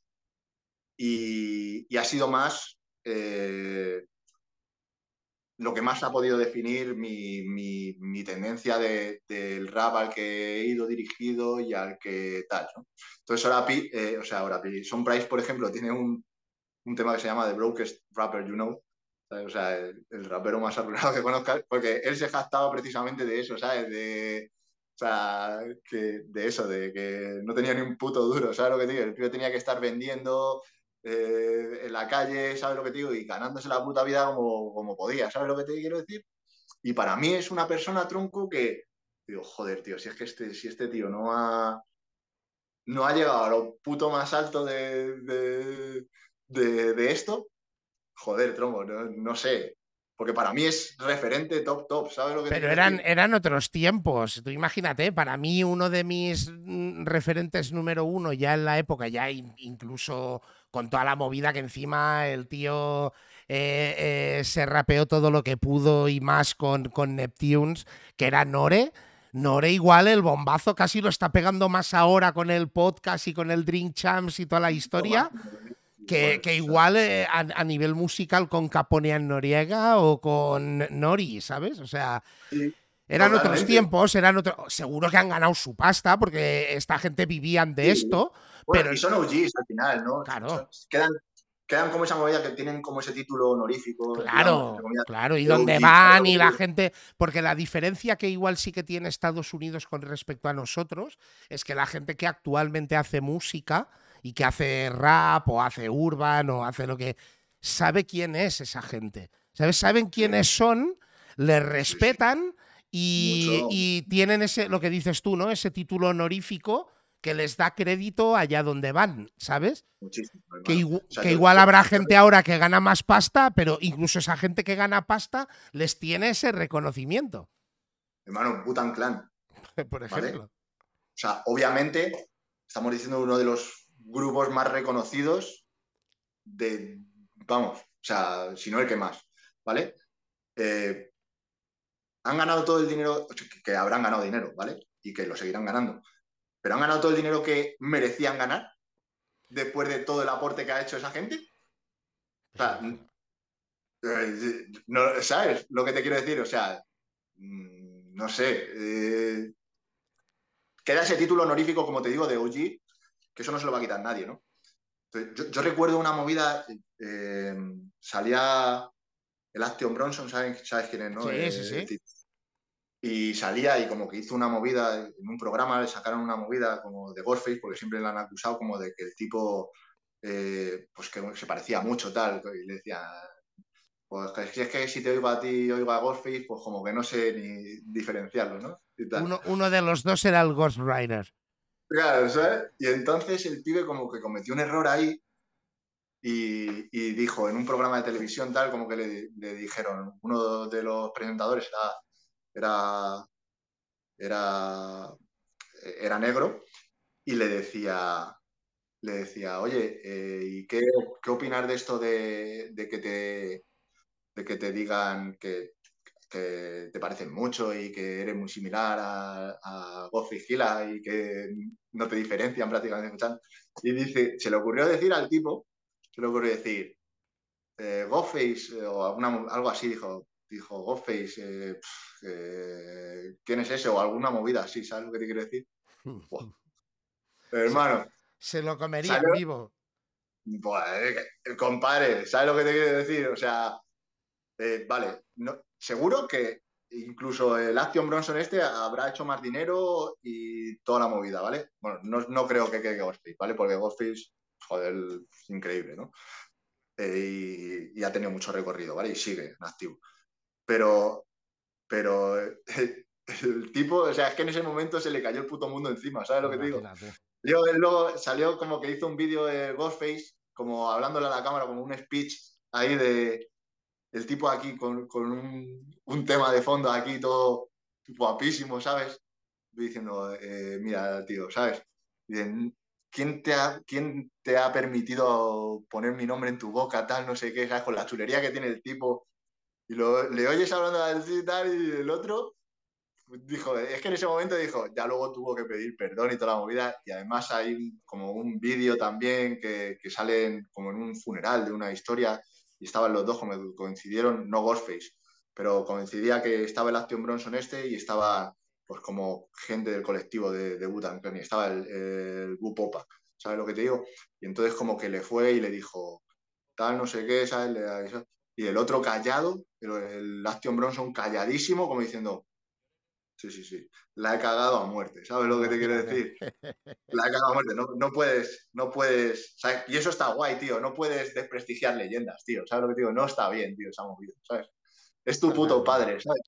Y, ha sido más eh, lo que más ha podido definir mi, tendencia del rap al que he ido dirigido y al que tal. Entonces, ahora, o sea, ahora Son Price, por ejemplo, tiene un, un tema que se llama The Brokest Rapper You Know, o sea, el, rapero más arruinado que conozcas, porque él se jactaba precisamente de eso, ¿sabes? De, o sea, de eso, de que no tenía ni un puto duro, ¿sabes lo que digo? El tío tenía que estar vendiendo eh, en la calle, ¿sabes lo que digo? Y ganándose la puta vida como, como podía, ¿sabes lo que te quiero decir? Y para mí es una persona tronco que, digo, joder, tío, si es que este, si este tío no ha, no ha llegado a lo puto más alto de, de, de esto, joder, tronco, no, sé. Porque para mí es referente top, top, ¿sabes lo que Pero eran, eran otros tiempos. Tú imagínate, para mí uno de mis mm, referentes número uno ya en la época, ya incluso con toda la movida que encima el tío eh, eh, se rapeó todo lo que pudo y más con, con Neptunes, que era Nore. Nore igual el bombazo casi lo está pegando más ahora con el podcast y con el Drink Champs y toda la historia que, igual eh, a, nivel musical con Caponean Noriega o con Nori, ¿sabes? O sea, eran otros tiempos, eran otros. Seguro que han ganado su pasta porque esta gente vivían de esto. pero... Y son OGs al final, ¿no? Claro. Quedan, quedan como esa movida que tienen como ese título honorífico. Claro, claro, y dónde van y la gente, porque la diferencia que igual sí que tiene Estados Unidos con respecto a nosotros es que la gente que actualmente hace música y que hace rap o hace urban o hace lo que... Sabe quién es esa gente. ¿Sabes? Saben quiénes son, le respetan y, tienen ese, lo que dices tú, ¿no? Ese título honorífico que les da crédito allá donde van, ¿sabes? Muchísimo. Que, igual habrá gente ahora que gana más pasta, pero incluso esa gente que gana pasta les tiene ese reconocimiento. Hermano, Butan Clan. *laughs* Por ejemplo. O sea, obviamente, estamos diciendo uno de los grupos más reconocidos de, vamos, o sea, si no el que más, ¿vale? Eh, han ganado todo el dinero, que, habrán ganado dinero, ¿vale? Y que lo seguirán ganando. Pero han ganado todo el dinero que merecían ganar después de todo el aporte que ha hecho esa gente. O sea, no, ¿sabes lo que te quiero decir? O sea, mm, no sé. Eh, queda ese título honorífico, como te digo, de OG, que eso no se lo va a quitar nadie, ¿no? yo, recuerdo una movida, eh, salía el Action Bronson, ¿sabes, quién es, no? Sí, sí, eh, sí. Y salía y como que hizo una movida, en un programa le sacaron una movida como de Ghostface, porque siempre le han acusado como de que el tipo, eh, pues que se parecía mucho tal, y le decía, pues si es que si te oigo a ti y oigo a Ghostface, pues como que no sé ni diferenciarlo, ¿no? Uno, uno, de los dos era el Ghost Rider. Claro, ¿sabes? Y entonces el pibe como que cometió un error ahí y, dijo en un programa de televisión tal como que le, dijeron, uno de los presentadores era, era, era, negro y le decía, le decía, oye, eh, ¿y qué, qué opinas de esto de, que te, de que te digan que, te parecen mucho y que eres muy similar a, a Godfrey Gila y que no te diferencian prácticamente Y dice, se le ocurrió decir al tipo, se le ocurrió decir, eh, Godface o algo así, dijo, dijo Godface, eh, ¿quién es ese? O alguna movida así, ¿sabes lo que te quiero decir? *laughs* hermano. Se, lo comería en vivo. Pues, el compadre, ¿sabes lo que te quiero decir? O sea, eh, vale, no, seguro que incluso el Action Bronson este habrá hecho más dinero y toda la movida, ¿vale? Bueno, no, creo que quede Ghostface, ¿vale? Porque Ghostface, joder, es increíble, ¿no? Eh, y, ha tenido mucho recorrido, ¿vale? Y sigue en activo. Pero, pero *laughs* el tipo, o sea, es que en ese momento se le cayó el puto mundo encima, ¿sabes lo que te digo? Luego, salió como que hizo un vídeo de Ghostface, como hablándole a la cámara, como un speech ahí de el tipo aquí con, un, tema de fondo aquí todo guapísimo, ¿sabes? Diciendo, eh, mira, tío, ¿sabes? ¿quién te, ha, ¿quién te ha permitido poner mi nombre en tu boca, tal, no sé qué, ¿sabes? Con la chulería que tiene el tipo. Y lo, le oyes hablando así y tal, y el otro dijo, es que en ese momento dijo, ya luego tuvo que pedir perdón y toda la movida, y además hay como un vídeo también que, que sale como en un funeral de una historia, y estaban los dos, como coincidieron, no Ghostface, pero coincidía que estaba el Action Bronson este y estaba pues como gente del colectivo de, de Butan estaba el, el Popa, ¿sabes lo que te digo? Y entonces como que le fue y le dijo, tal, no sé qué, ¿sabes? Y el otro callado, pero el Action Bronson calladísimo, como diciendo, Sí, sí, sí. La he cagado a muerte, ¿sabes lo que te quiero decir? *laughs* La he cagado a muerte. No, puedes, no puedes. Y eso está guay, tío. No puedes desprestigiar leyendas, tío. ¿Sabes lo que te digo? No está bien, tío, esa movida, ¿sabes? Es tu puto padre, ¿sabes?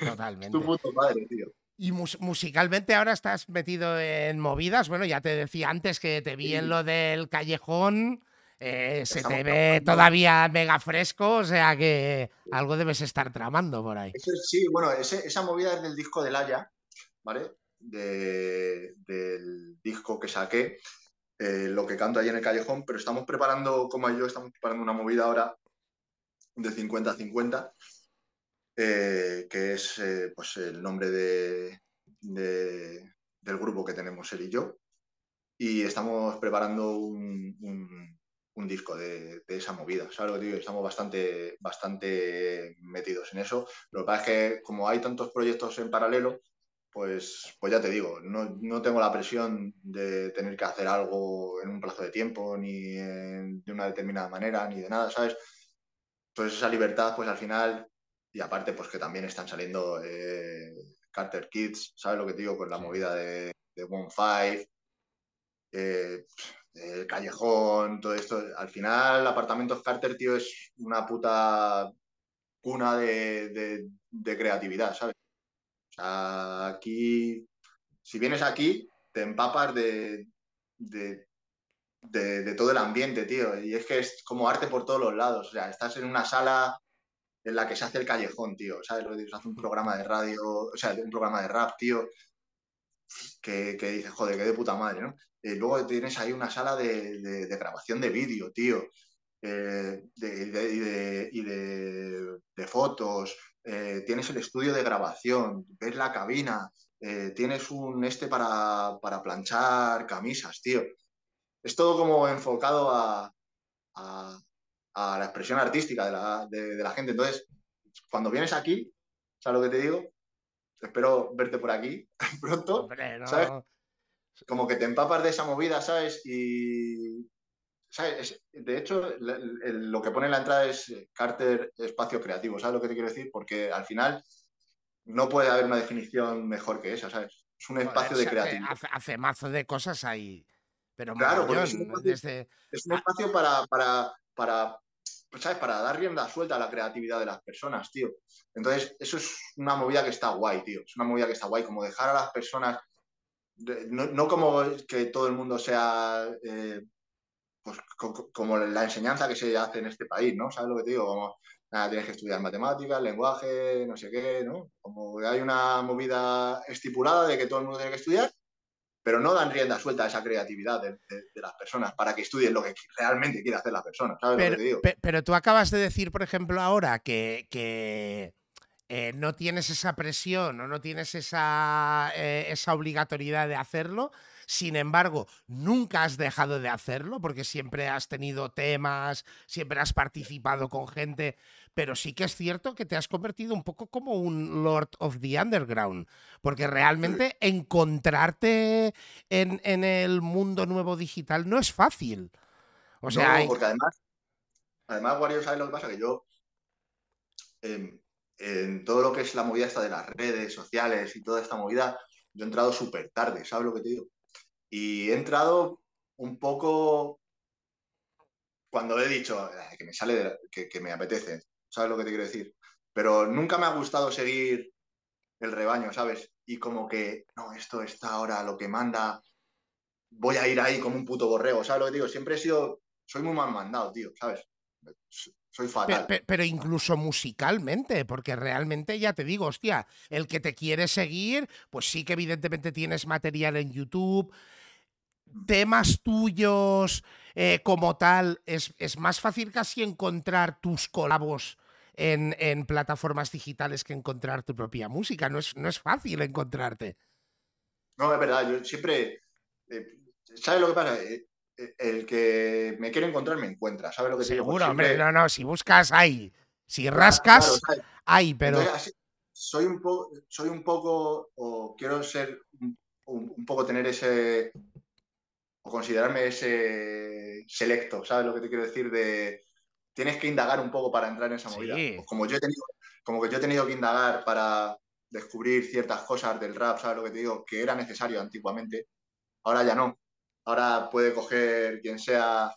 Totalmente. Es tu puto padre, tío. Y musicalmente ahora estás metido en movidas. Bueno, ya te decía antes que te vi en lo del callejón. Eh, se te ve todavía mega fresco, o sea que algo debes estar tramando por ahí. sí, bueno, esa movida es del disco de Laia, ¿vale? del disco que saqué, eh, lo que canto ahí en el callejón, pero estamos preparando, como yo, estamos preparando una movida ahora de 50-50, eh, que es pues el nombre de, del grupo que tenemos él y yo. Y estamos preparando un un disco de, esa movida, ¿sabes lo que digo? Estamos bastante, bastante metidos en eso. Lo que pasa es que como hay tantos proyectos en paralelo, pues, pues ya te digo, no, tengo la presión de tener que hacer algo en un plazo de tiempo, ni de una determinada manera, ni de nada, ¿sabes? Entonces esa libertad, pues al final, y aparte, pues que también están saliendo eh, Carter Kids, ¿sabes lo que digo? Con la movida de, de One Five. Eh, el callejón, todo esto. Al final, Apartamentos Carter, tío, es una puta cuna de, creatividad, ¿sabes? O sea, aquí, si vienes aquí, te empapas de, de, todo el ambiente, tío. Y es que es como arte por todos los lados. O sea, estás en una sala en la que se hace el callejón, tío. ¿Sabes? Se hace un programa de radio, o sea, un programa de rap, tío que, que dices, joder, qué de puta madre, ¿no? Y luego tienes ahí una sala de, grabación de vídeo, tío, eh, y, de, fotos, eh, tienes el estudio de grabación, ves la cabina, eh, tienes un este para, planchar camisas, tío. Es todo como enfocado a, la expresión artística de la, de la gente. Entonces, cuando vienes aquí, ¿sabes lo que te digo? espero verte por aquí *laughs* pronto. ¿sabes? Como que te empapas de esa movida, ¿sabes? Y. ¿sabes? De hecho, lo que pone en la entrada es Carter espacio creativo, ¿sabes lo que te quiero decir? Porque al final no puede haber una definición mejor que esa, ¿sabes? Es un espacio de creatividad. Hace, mazo de cosas ahí. Pero claro, es, un espacio, es un espacio para, para, para pues, ¿sabes? Para dar rienda suelta a la creatividad de las personas, tío. Entonces, eso es una movida que está guay, tío. Es una movida que está guay, como dejar a las personas, no, como que todo el mundo sea, eh, pues como la enseñanza que se hace en este país, ¿no? ¿Sabes lo que te digo? Como, nada, tienes que estudiar matemáticas, lenguaje, no sé qué, ¿no? Como hay una movida estipulada de que todo el mundo tiene que estudiar, pero no dan rienda suelta a esa creatividad de, las personas para que estudien lo que realmente quiere hacer las personas. ¿sabes pero, lo que te digo? pero tú acabas de decir, por ejemplo, ahora que, que eh, no tienes esa presión o no tienes esa, eh, esa obligatoriedad de hacerlo. Sin embargo, nunca has dejado de hacerlo porque siempre has tenido temas, siempre has participado con gente, pero sí que es cierto que te has convertido un poco como un Lord of the Underground, porque realmente encontrarte en, el mundo nuevo digital no es fácil. O sea, no, porque además, además, Wario, ¿sabes lo que pasa? Que yo, em, en todo lo que es la movida esta de las redes sociales y toda esta movida, yo he entrado súper tarde, ¿sabes lo que te digo? Y he entrado un poco cuando he dicho que me sale, que, me apetece, ¿sabes lo que te quiero decir? Pero nunca me ha gustado seguir el rebaño, ¿sabes? Y como que, no, esto está ahora lo que manda, voy a ir ahí como un puto borrego, ¿sabes lo que digo? Siempre he sido, soy muy mal mandado, tío, ¿sabes? Soy fatal. Pero, incluso musicalmente, porque realmente ya te digo, hostia, el que te quiere seguir, pues sí que evidentemente tienes material en YouTube. Temas tuyos eh, como tal, es, más fácil casi encontrar tus colabos en, plataformas digitales que encontrar tu propia música. No es, no es fácil encontrarte. No, es verdad, yo siempre. Eh, ¿Sabes lo que pasa? Eh, el que me quiere encontrar me encuentra, ¿sabes lo que Seguro, hombre, no, no, si buscas, hay. Si rascas, hay, pero. soy un poco, soy un poco, o quiero ser un, poco tener ese, o considerarme ese selecto, ¿sabes lo que te quiero decir? De tienes que indagar un poco para entrar en esa movida. Pues como yo he tenido, como que yo he tenido que indagar para descubrir ciertas cosas del rap, ¿sabes lo que te digo? Que era necesario antiguamente, ahora ya no ahora puede coger quien sea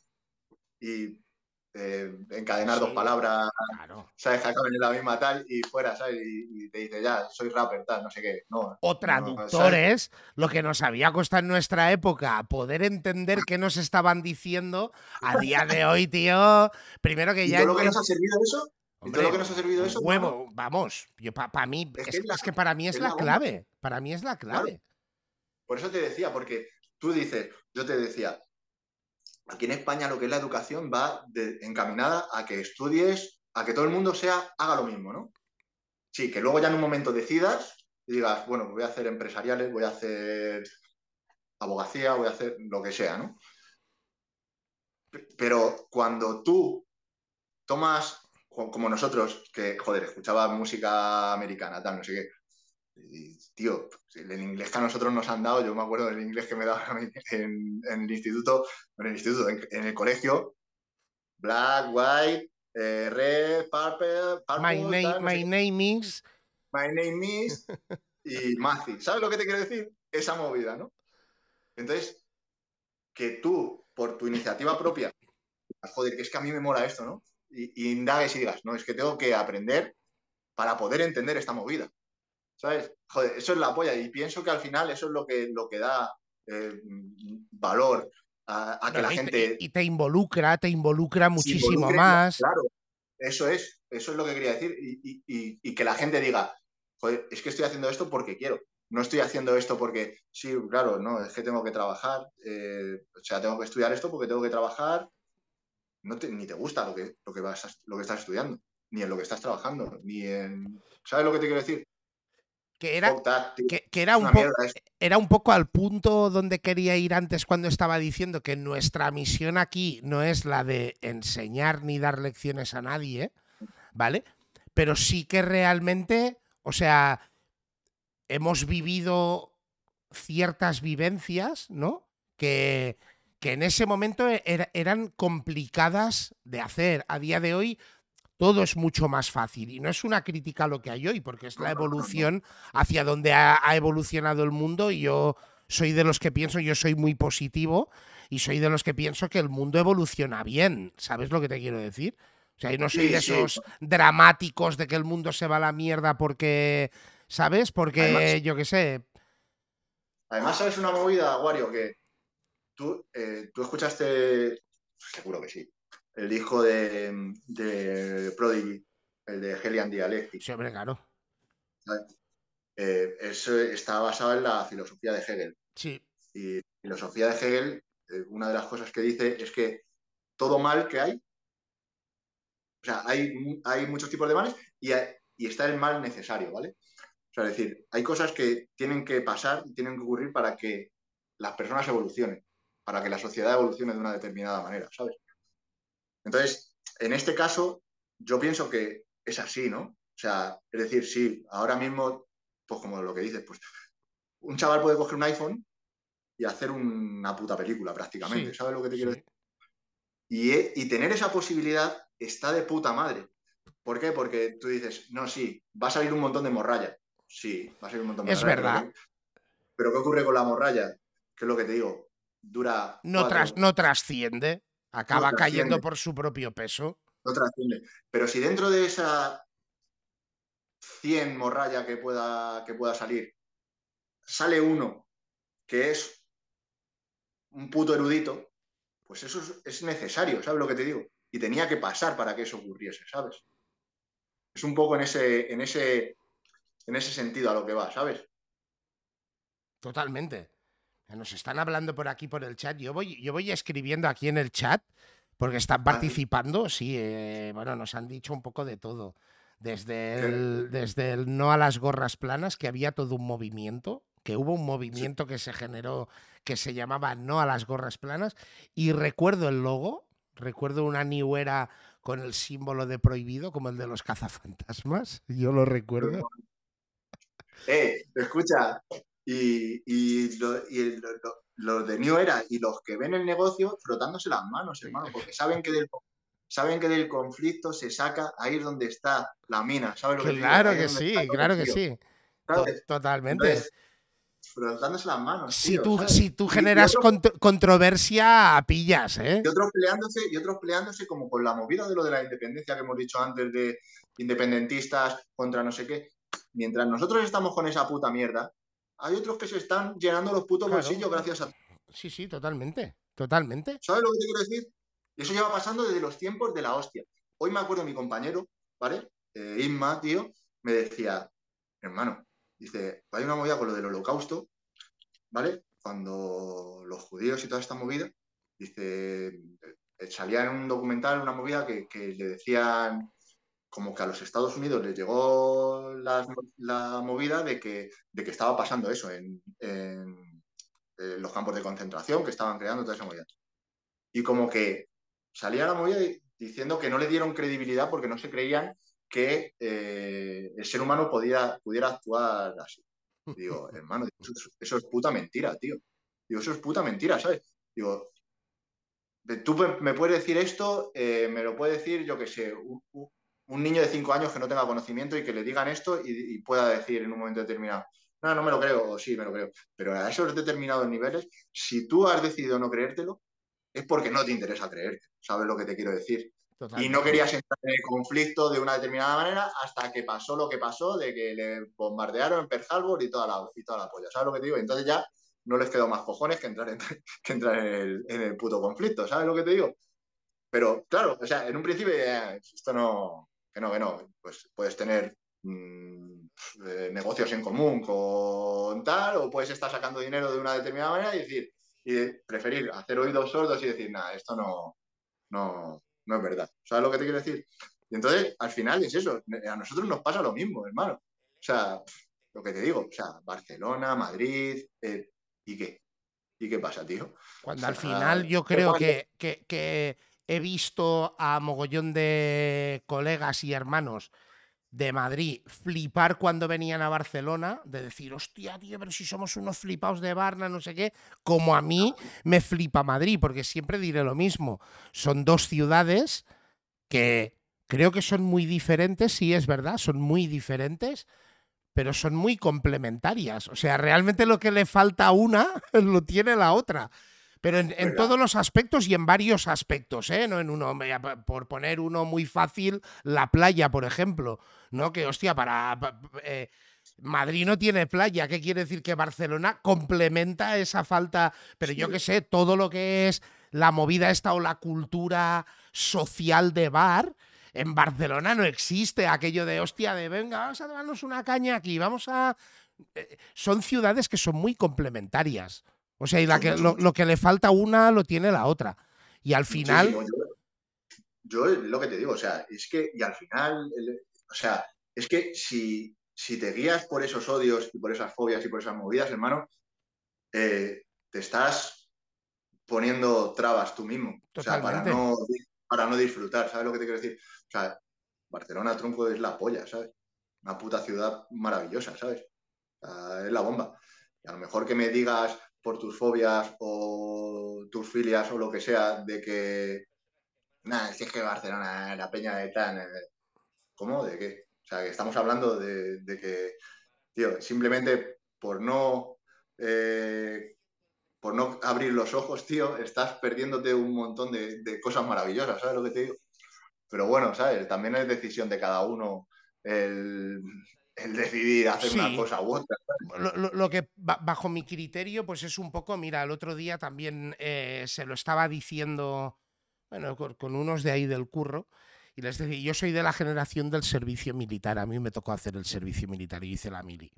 y eh, encadenar dos palabras, ¿sabes? Que acaben en la misma tal y fuera, ¿sabes? Y, te dice, ya, soy rapper, tal, no sé qué. No, o traductores, lo que nos había costado en nuestra época, poder entender qué nos estaban diciendo a día de *laughs* hoy, tío. Primero que ya. ¿Y todo lo que nos ha servido eso? ¿Y todo lo que nos ha servido eso? Huevo, vamos. Yo para mí, es, que, para mí es, la, clave. Para mí es la clave. Por eso te decía, porque tú dices, yo te decía, aquí en España lo que es la educación va encaminada a que estudies, a que todo el mundo sea, haga lo mismo, ¿no? Sí, que luego ya en un momento decidas y digas, bueno, voy a hacer empresariales, voy a hacer abogacía, voy a hacer lo que sea, ¿no? Pero cuando tú tomas, como nosotros, que, joder, escuchaba música americana, tal, no sé qué, tío, el inglés que a nosotros nos han dado, yo me acuerdo del inglés que me daban *laughs* en, el instituto, en el instituto, en, el colegio, black, white, eh, red, purple, my, name, is... My name is... *laughs* y Mazi. ¿Sabes lo que te quiero decir? Esa movida, ¿no? Entonces, que tú, por tu iniciativa propia, joder, que es que a mí me mola esto, ¿no? Y, y indagues y digas, no, es que tengo que aprender para poder entender esta movida. ¿Sabes? Joder, eso es la polla. Y pienso que al final eso es lo que, lo que da eh, valor a, que la gente. y te involucra, te involucra muchísimo más. Claro, eso es, eso es lo que quería decir. Y, que la gente diga, joder, es que estoy haciendo esto porque quiero. No estoy haciendo esto porque, sí, claro, no, es que tengo que trabajar. Eh, o sea, tengo que estudiar esto porque tengo que trabajar. No ni te gusta lo que, lo, que vas lo que estás estudiando, ni en lo que estás trabajando, ni en. ¿Sabes lo que te quiero decir? Que era, que, era, un era un poco al punto donde quería ir antes cuando estaba diciendo que nuestra misión aquí no es la de enseñar ni dar lecciones a nadie, ¿vale? Pero sí que realmente, o sea, hemos vivido ciertas vivencias, ¿no? Que, que en ese momento e, eran complicadas de hacer. A día de hoy todo es mucho más fácil. Y no es una crítica a lo que hay hoy, porque es la evolución hacia donde ha, evolucionado el mundo y yo soy de los que pienso, yo soy muy positivo y soy de los que pienso que el mundo evoluciona bien. ¿Sabes lo que te quiero decir? O sea, yo no soy de esos dramáticos de que el mundo se va a la mierda porque, ¿sabes? Porque yo qué sé. Además, ¿sabes una movida, Wario? Que tú, eh, tú escuchaste, seguro que sí, el hijo de, de Prodigy, el de Helian Dialectic. Sí, hombre, claro. Eh, eso está basado en la filosofía de Hegel. Sí. Y la filosofía de Hegel, eh, una de las cosas que dice es que todo mal que hay, o sea, hay, hay muchos tipos de males y, y está el mal necesario, ¿vale? O sea, es decir, hay cosas que tienen que pasar y tienen que ocurrir para que las personas evolucionen, para que la sociedad evolucione de una determinada manera, ¿sabes? Entonces, en este caso, yo pienso que es así, ¿no? O sea, es decir, sí, ahora mismo, pues como lo que dices, pues un chaval puede coger un iPhone y hacer una puta película prácticamente, ¿sabes lo que te quiero decir? Y, y, tener esa posibilidad está de puta madre. ¿Por qué? Porque tú dices, no, sí, va a salir un montón de morralla. Sí, va a salir un montón de morralla. Es verdad. Pero, ¿qué ocurre con la morralla? ¿Qué es lo que te digo? Dura. No, tras, no trasciende. Acaba cayendo por su propio peso. No trasciende. Pero si dentro de esa 100 morralla que pueda, que pueda salir, sale uno que es un puto erudito, pues eso es, necesario, ¿sabes lo que te digo? Y tenía que pasar para que eso ocurriese, ¿sabes? Es un poco en ese, en ese, en ese sentido a lo que va, ¿sabes? Totalmente. Nos están hablando por aquí por el chat. Yo voy, yo voy escribiendo aquí en el chat porque están participando. Sí, eh, bueno, nos han dicho un poco de todo. Desde el, desde el no a las gorras planas, que había todo un movimiento, que hubo un movimiento que se generó que se llamaba no a las gorras planas. Y recuerdo el logo, recuerdo una niuera con el símbolo de prohibido, como el de los cazafantasmas. *laughs* Yo lo recuerdo. Eh, escucha, y, y, los de New Era y los que ven el negocio frotándose las manos, hermano, porque saben que del, saben que del conflicto se saca ahí es donde está la mina, ¿sabes lo Claro que, sí, claro que sí. Totalmente. frotándose las manos. Si tú, si tú generas controversia, pillas, ¿eh? Y otros, peleándose, y otros peleándose como con la movida de lo de la independencia que hemos dicho antes de independentistas contra no sé qué. Mientras nosotros estamos con esa puta mierda, hay otros que se están llenando los putos bolsillos gracias a... Sí, sí, totalmente, totalmente. ¿Sabes lo que te quiero decir? Eso lleva pasando desde los tiempos de la hostia. Hoy me acuerdo mi compañero, ¿vale? Eh, Inma, tío, me decía, hermano, dice, hay una movida con lo del holocausto, ¿vale? Cuando los judíos y toda esta movida, dice, eh, salía en un documental una movida que, que le decían como que a los Estados Unidos les llegó la, movida de que, de que, estaba pasando eso en, los campos de concentración que estaban creando toda esa movida. Y como que salía la movida diciendo que no le dieron credibilidad porque no se creían que eh, el ser humano podía, pudiera actuar así. digo, *laughs* hermano, eso, es puta mentira, tío. Digo, eso es puta mentira, ¿sabes? Digo, tú me puedes decir esto, eh, me lo puede decir, yo que sé, un niño de cinco años que no tenga conocimiento y que le digan esto y, pueda decir en un momento determinado, no, no me lo creo, o sí, me lo creo. Pero a esos determinados niveles, si tú has decidido no creértelo, es porque no te interesa creerte, ¿sabes lo que te quiero decir? Y no querías entrar en el conflicto de una determinada manera hasta que pasó lo que pasó, de que le bombardearon en Pearl Harbor y toda la, y toda la polla, ¿sabes lo que te digo? Entonces ya no les quedó más cojones que entrar en, *laughs* que entrar en, el, en el puto conflicto, ¿sabes lo que te digo? Pero claro, o sea, en un principio esto no, que no, que no, pues puedes tener mm, eh, negocios en común con tal, o puedes estar sacando dinero de una determinada manera y decir, y preferir hacer oídos sordos y decir, nada, esto no, no, no es verdad. ¿Sabes lo que te quiero decir? Y entonces, al final es eso, a nosotros nos pasa lo mismo, hermano. O sea, lo que te digo, o sea, Barcelona, Madrid, eh, ¿y qué? ¿Y qué pasa, tío? Cuando al final yo creo que, que he visto a mogollón de colegas y hermanos de Madrid flipar cuando venían a Barcelona, de decir, hostia, tío, pero si somos unos flipados de Barna, no sé qué, como a mí me flipa Madrid, porque siempre diré lo mismo. Son dos ciudades que creo que son muy diferentes, sí es verdad, son muy diferentes, pero son muy complementarias. O sea, realmente lo que le falta a una *laughs* lo tiene la otra. Pero en, todos los aspectos y en varios aspectos, ¿eh? No en uno, por poner uno muy fácil, la playa, por ejemplo, ¿no? Que hostia, para. Eh, Madrid no tiene playa, ¿qué quiere decir que Barcelona complementa esa falta? Pero yo qué sé, todo lo que es la movida esta o la cultura social de bar, en Barcelona no existe aquello de hostia, de venga, vamos a darnos una caña aquí, vamos a. Eh, son ciudades que son muy complementarias. O sea, y la que, lo, lo que le falta una lo tiene la otra. Y al final. Yo, lo que te digo, o sea, es que, y al final, el- o sea, es que si, si te guías por esos odios y por esas fobias y por esas movidas, hermano, eh, te estás poniendo trabas tú mismo. O sea, para no, para no disfrutar, ¿sabes lo que te quiero decir? O sea, Barcelona, tronco, es la polla, ¿sabes? Una puta ciudad maravillosa, ¿sabes? O sea, es la bomba. Y a lo mejor que me digas por tus fobias o tus filias o lo que sea, de que, nada, si es que Barcelona, la peña de tan... eh, ¿Cómo? ¿De qué? O sea, que estamos hablando de, que, tío, simplemente por no... eh, por no abrir los ojos, tío, estás perdiéndote un montón de, de cosas maravillosas, ¿sabes lo que te digo? Pero bueno, ¿sabes? También es decisión de cada uno el, el decidir hacer Sí. una cosa u otra. lo, lo- lo que ba- bajo mi criterio, pues es un poco, mira, el otro día también eh, se lo estaba diciendo, bueno, con, con unos de ahí del curro, y les decía, yo soy de la generación del servicio militar, a mí me tocó hacer el servicio militar y hice la mili.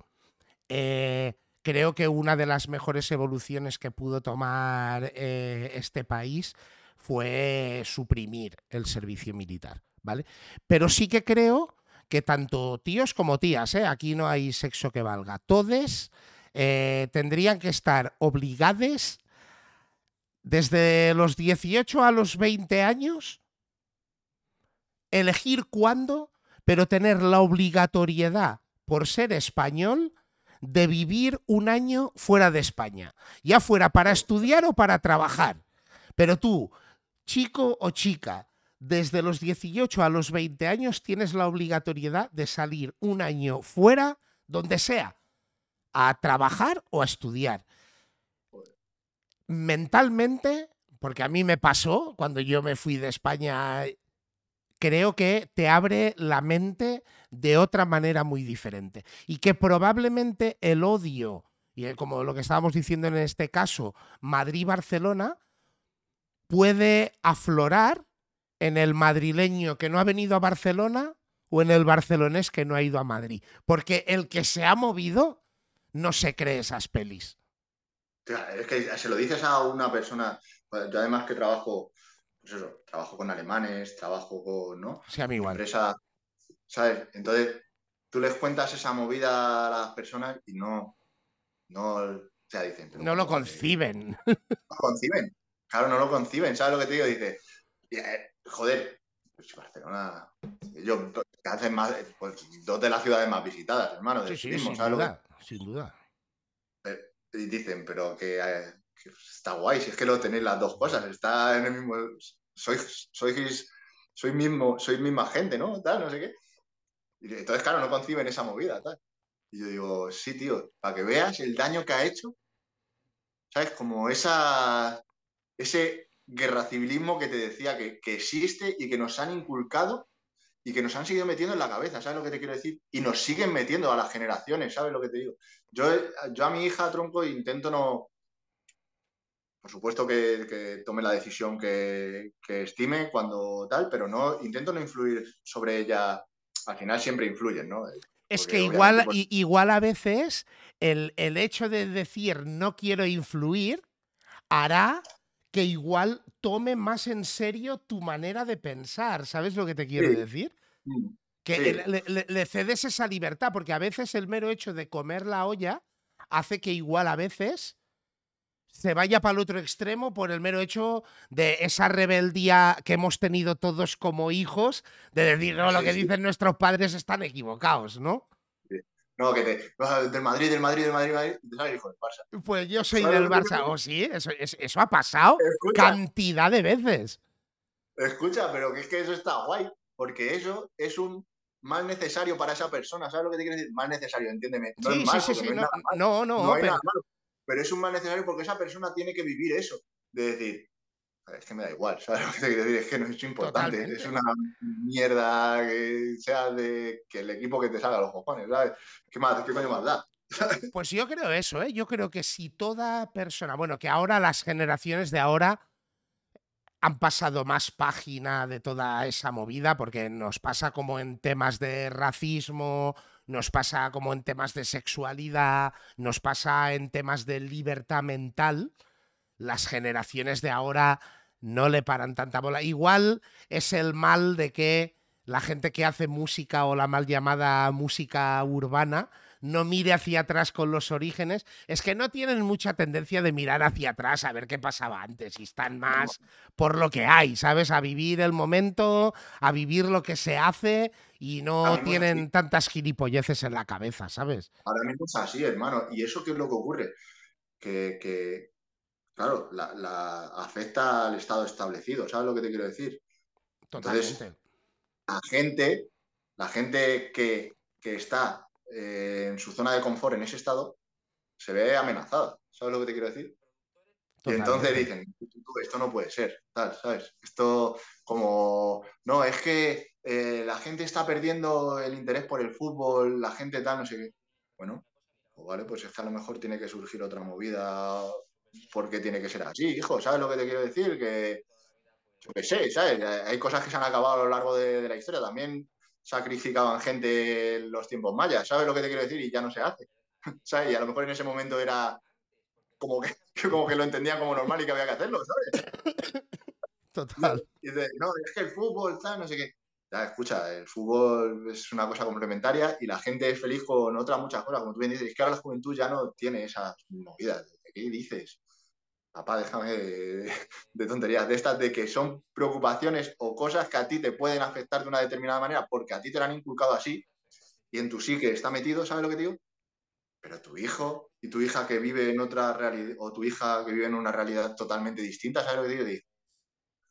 Eh, creo que una de las mejores evoluciones que pudo tomar eh, este país fue suprimir el servicio militar, ¿vale? Pero sí que creo que tanto tíos como tías, ¿eh? aquí no hay sexo que valga, todes eh, tendrían que estar obligados desde los 18 a los 20 años, elegir cuándo, pero tener la obligatoriedad, por ser español, de vivir un año fuera de España, ya fuera para estudiar o para trabajar. Pero tú, chico o chica, desde los 18 a los 20 años tienes la obligatoriedad de salir un año fuera, donde sea, a trabajar o a estudiar. Mentalmente, porque a mí me pasó cuando yo me fui de España, creo que te abre la mente de otra manera muy diferente. Y que probablemente el odio, y como lo que estábamos diciendo en este caso, Madrid-Barcelona, puede aflorar en el madrileño que no ha venido a Barcelona o en el barcelonés que no ha ido a Madrid. Porque el que se ha movido no se cree esas pelis. Es que se lo dices a una persona, pues, yo además que trabajo, pues eso, trabajo con alemanes, trabajo con, ¿no? Sea, a mí igual. Empresa, ¿sabes? Entonces, tú les cuentas esa movida a las personas y no, no, o sea, dicen, No lo conciben. No lo conciben. Claro, no lo conciben, ¿sabes lo que te digo? Dice, eh, joder, pues Barcelona, yo, que hacen más, pues dos de las ciudades más visitadas, hermano, Sí, sí, turismo, sin ¿sabes lo que- duda, sin duda. y dicen, pero que, eh, que está guay, si es que lo tenéis las dos cosas, está en el mismo, sois, sois, sois mismo, sois misma gente, ¿no? Tal, no sé qué. Y entonces, claro, no conciben esa movida, tal. Y yo digo, sí, tío, para que veas el daño que ha hecho, ¿sabes? Como esa, ese guerra civilismo que te decía que, que existe y que nos han inculcado y que nos han seguido metiendo en la cabeza, ¿sabes lo que te quiero decir? Y nos siguen metiendo a las generaciones, ¿sabes lo que te digo? Yo, yo a mi hija, tronco, intento no. Por supuesto que, que tome la decisión que, que estime cuando tal, pero no intento no influir sobre ella. Al final siempre influyen, ¿no? Es Porque que igual, pues- igual a veces el, el hecho de decir no quiero influir hará que igual tome más en serio tu manera de pensar. ¿Sabes lo que te quiero Sí. decir? Que Sí. le, le- le cedes esa libertad, porque a veces el mero hecho de comer la olla hace que igual a veces se vaya para el otro extremo por el mero hecho de esa rebeldía que hemos tenido todos como hijos, de decir, no, lo que dicen nuestros padres están equivocados, ¿no? No, que te. Del Madrid, del Madrid, del Madrid, del Madrid, y te sale el hijo del Barça. Pues yo soy ¿Sabes del Barça. ¿O sí? Eso, es- eso ha pasado Escucha, cantidad de veces. escucha, pero que es que eso está guay, porque eso es un mal necesario para esa persona, ¿sabes lo que te quiero decir? Mal necesario, entiéndeme. No sí, es mal, sí, sí, sí. no, No, no, no, pero, nada malo, pero es un mal necesario porque esa persona tiene que vivir eso, de decir, es que me da igual, *laughs* ¿sabes lo que te quiero decir? Es que no es importante, Totalmente. es una mierda que sea de que el equipo que te salga a los cojones, ¿sabes? ¿Qué, más, qué coño más da? *laughs* Pues yo creo eso, ¿eh? Yo creo que si toda persona, bueno, que ahora las generaciones de ahora han pasado más página de toda esa movida, porque nos pasa como en temas de racismo, nos pasa como en temas de sexualidad, nos pasa en temas de libertad mental. Las generaciones de ahora no le paran tanta bola. Igual es el mal de que la gente que hace música o la mal llamada música urbana no mire hacia atrás con los orígenes, es que no tienen mucha tendencia de mirar hacia atrás a ver qué pasaba antes y están más por lo que hay, ¿sabes? A vivir el momento, a vivir lo que se hace y no tienen tantas gilipolleces en la cabeza, ¿sabes? Ahora mismo es así, hermano. ¿Y eso qué es lo que ocurre? Que, claro, la, afecta al Estado establecido, ¿sabes lo que te quiero decir? Totalmente. la gente, la gente que, que está eh, en su zona de confort en ese estado, se ve amenazada. ¿Sabes lo que te quiero decir? Y entonces dicen, esto no puede ser, tal, ¿sabes? Esto como, no, es que eh, la gente está perdiendo el interés por el fútbol, la gente tal, no sé qué. Bueno, pues vale, pues es que a lo mejor tiene que surgir otra movida porque tiene que ser así, hijo, ¿sabes lo que te quiero decir? Que, yo qué sé, ¿sabes? Hay cosas que se han acabado a lo largo de la historia. También sacrificaban gente en los tiempos mayas, ¿sabes lo que te quiero decir? Y ya no se hace, *laughs* ¿sabes? Y a lo mejor en ese momento era como *laughs* que, como que lo entendían como normal y que había que hacerlo, ¿sabes? *laughs* Total. Y dice, no, es que el fútbol, ¿sabes? No sé qué. Ya, escucha, el fútbol es una cosa complementaria y la gente es feliz con otras muchas cosas. Como tú bien dices, es que ahora la juventud ya no tiene esas movidas. ¿Qué dices? Papá, déjame de, tonterías, de estas de que son preocupaciones o cosas que a ti te pueden afectar de una determinada manera porque a ti te lo han inculcado así y en tu psique está metido, ¿sabes lo que digo? Pero tu hijo y tu hija que vive en otra realidad, o tu hija que vive en una realidad totalmente distinta, ¿sabes lo que digo?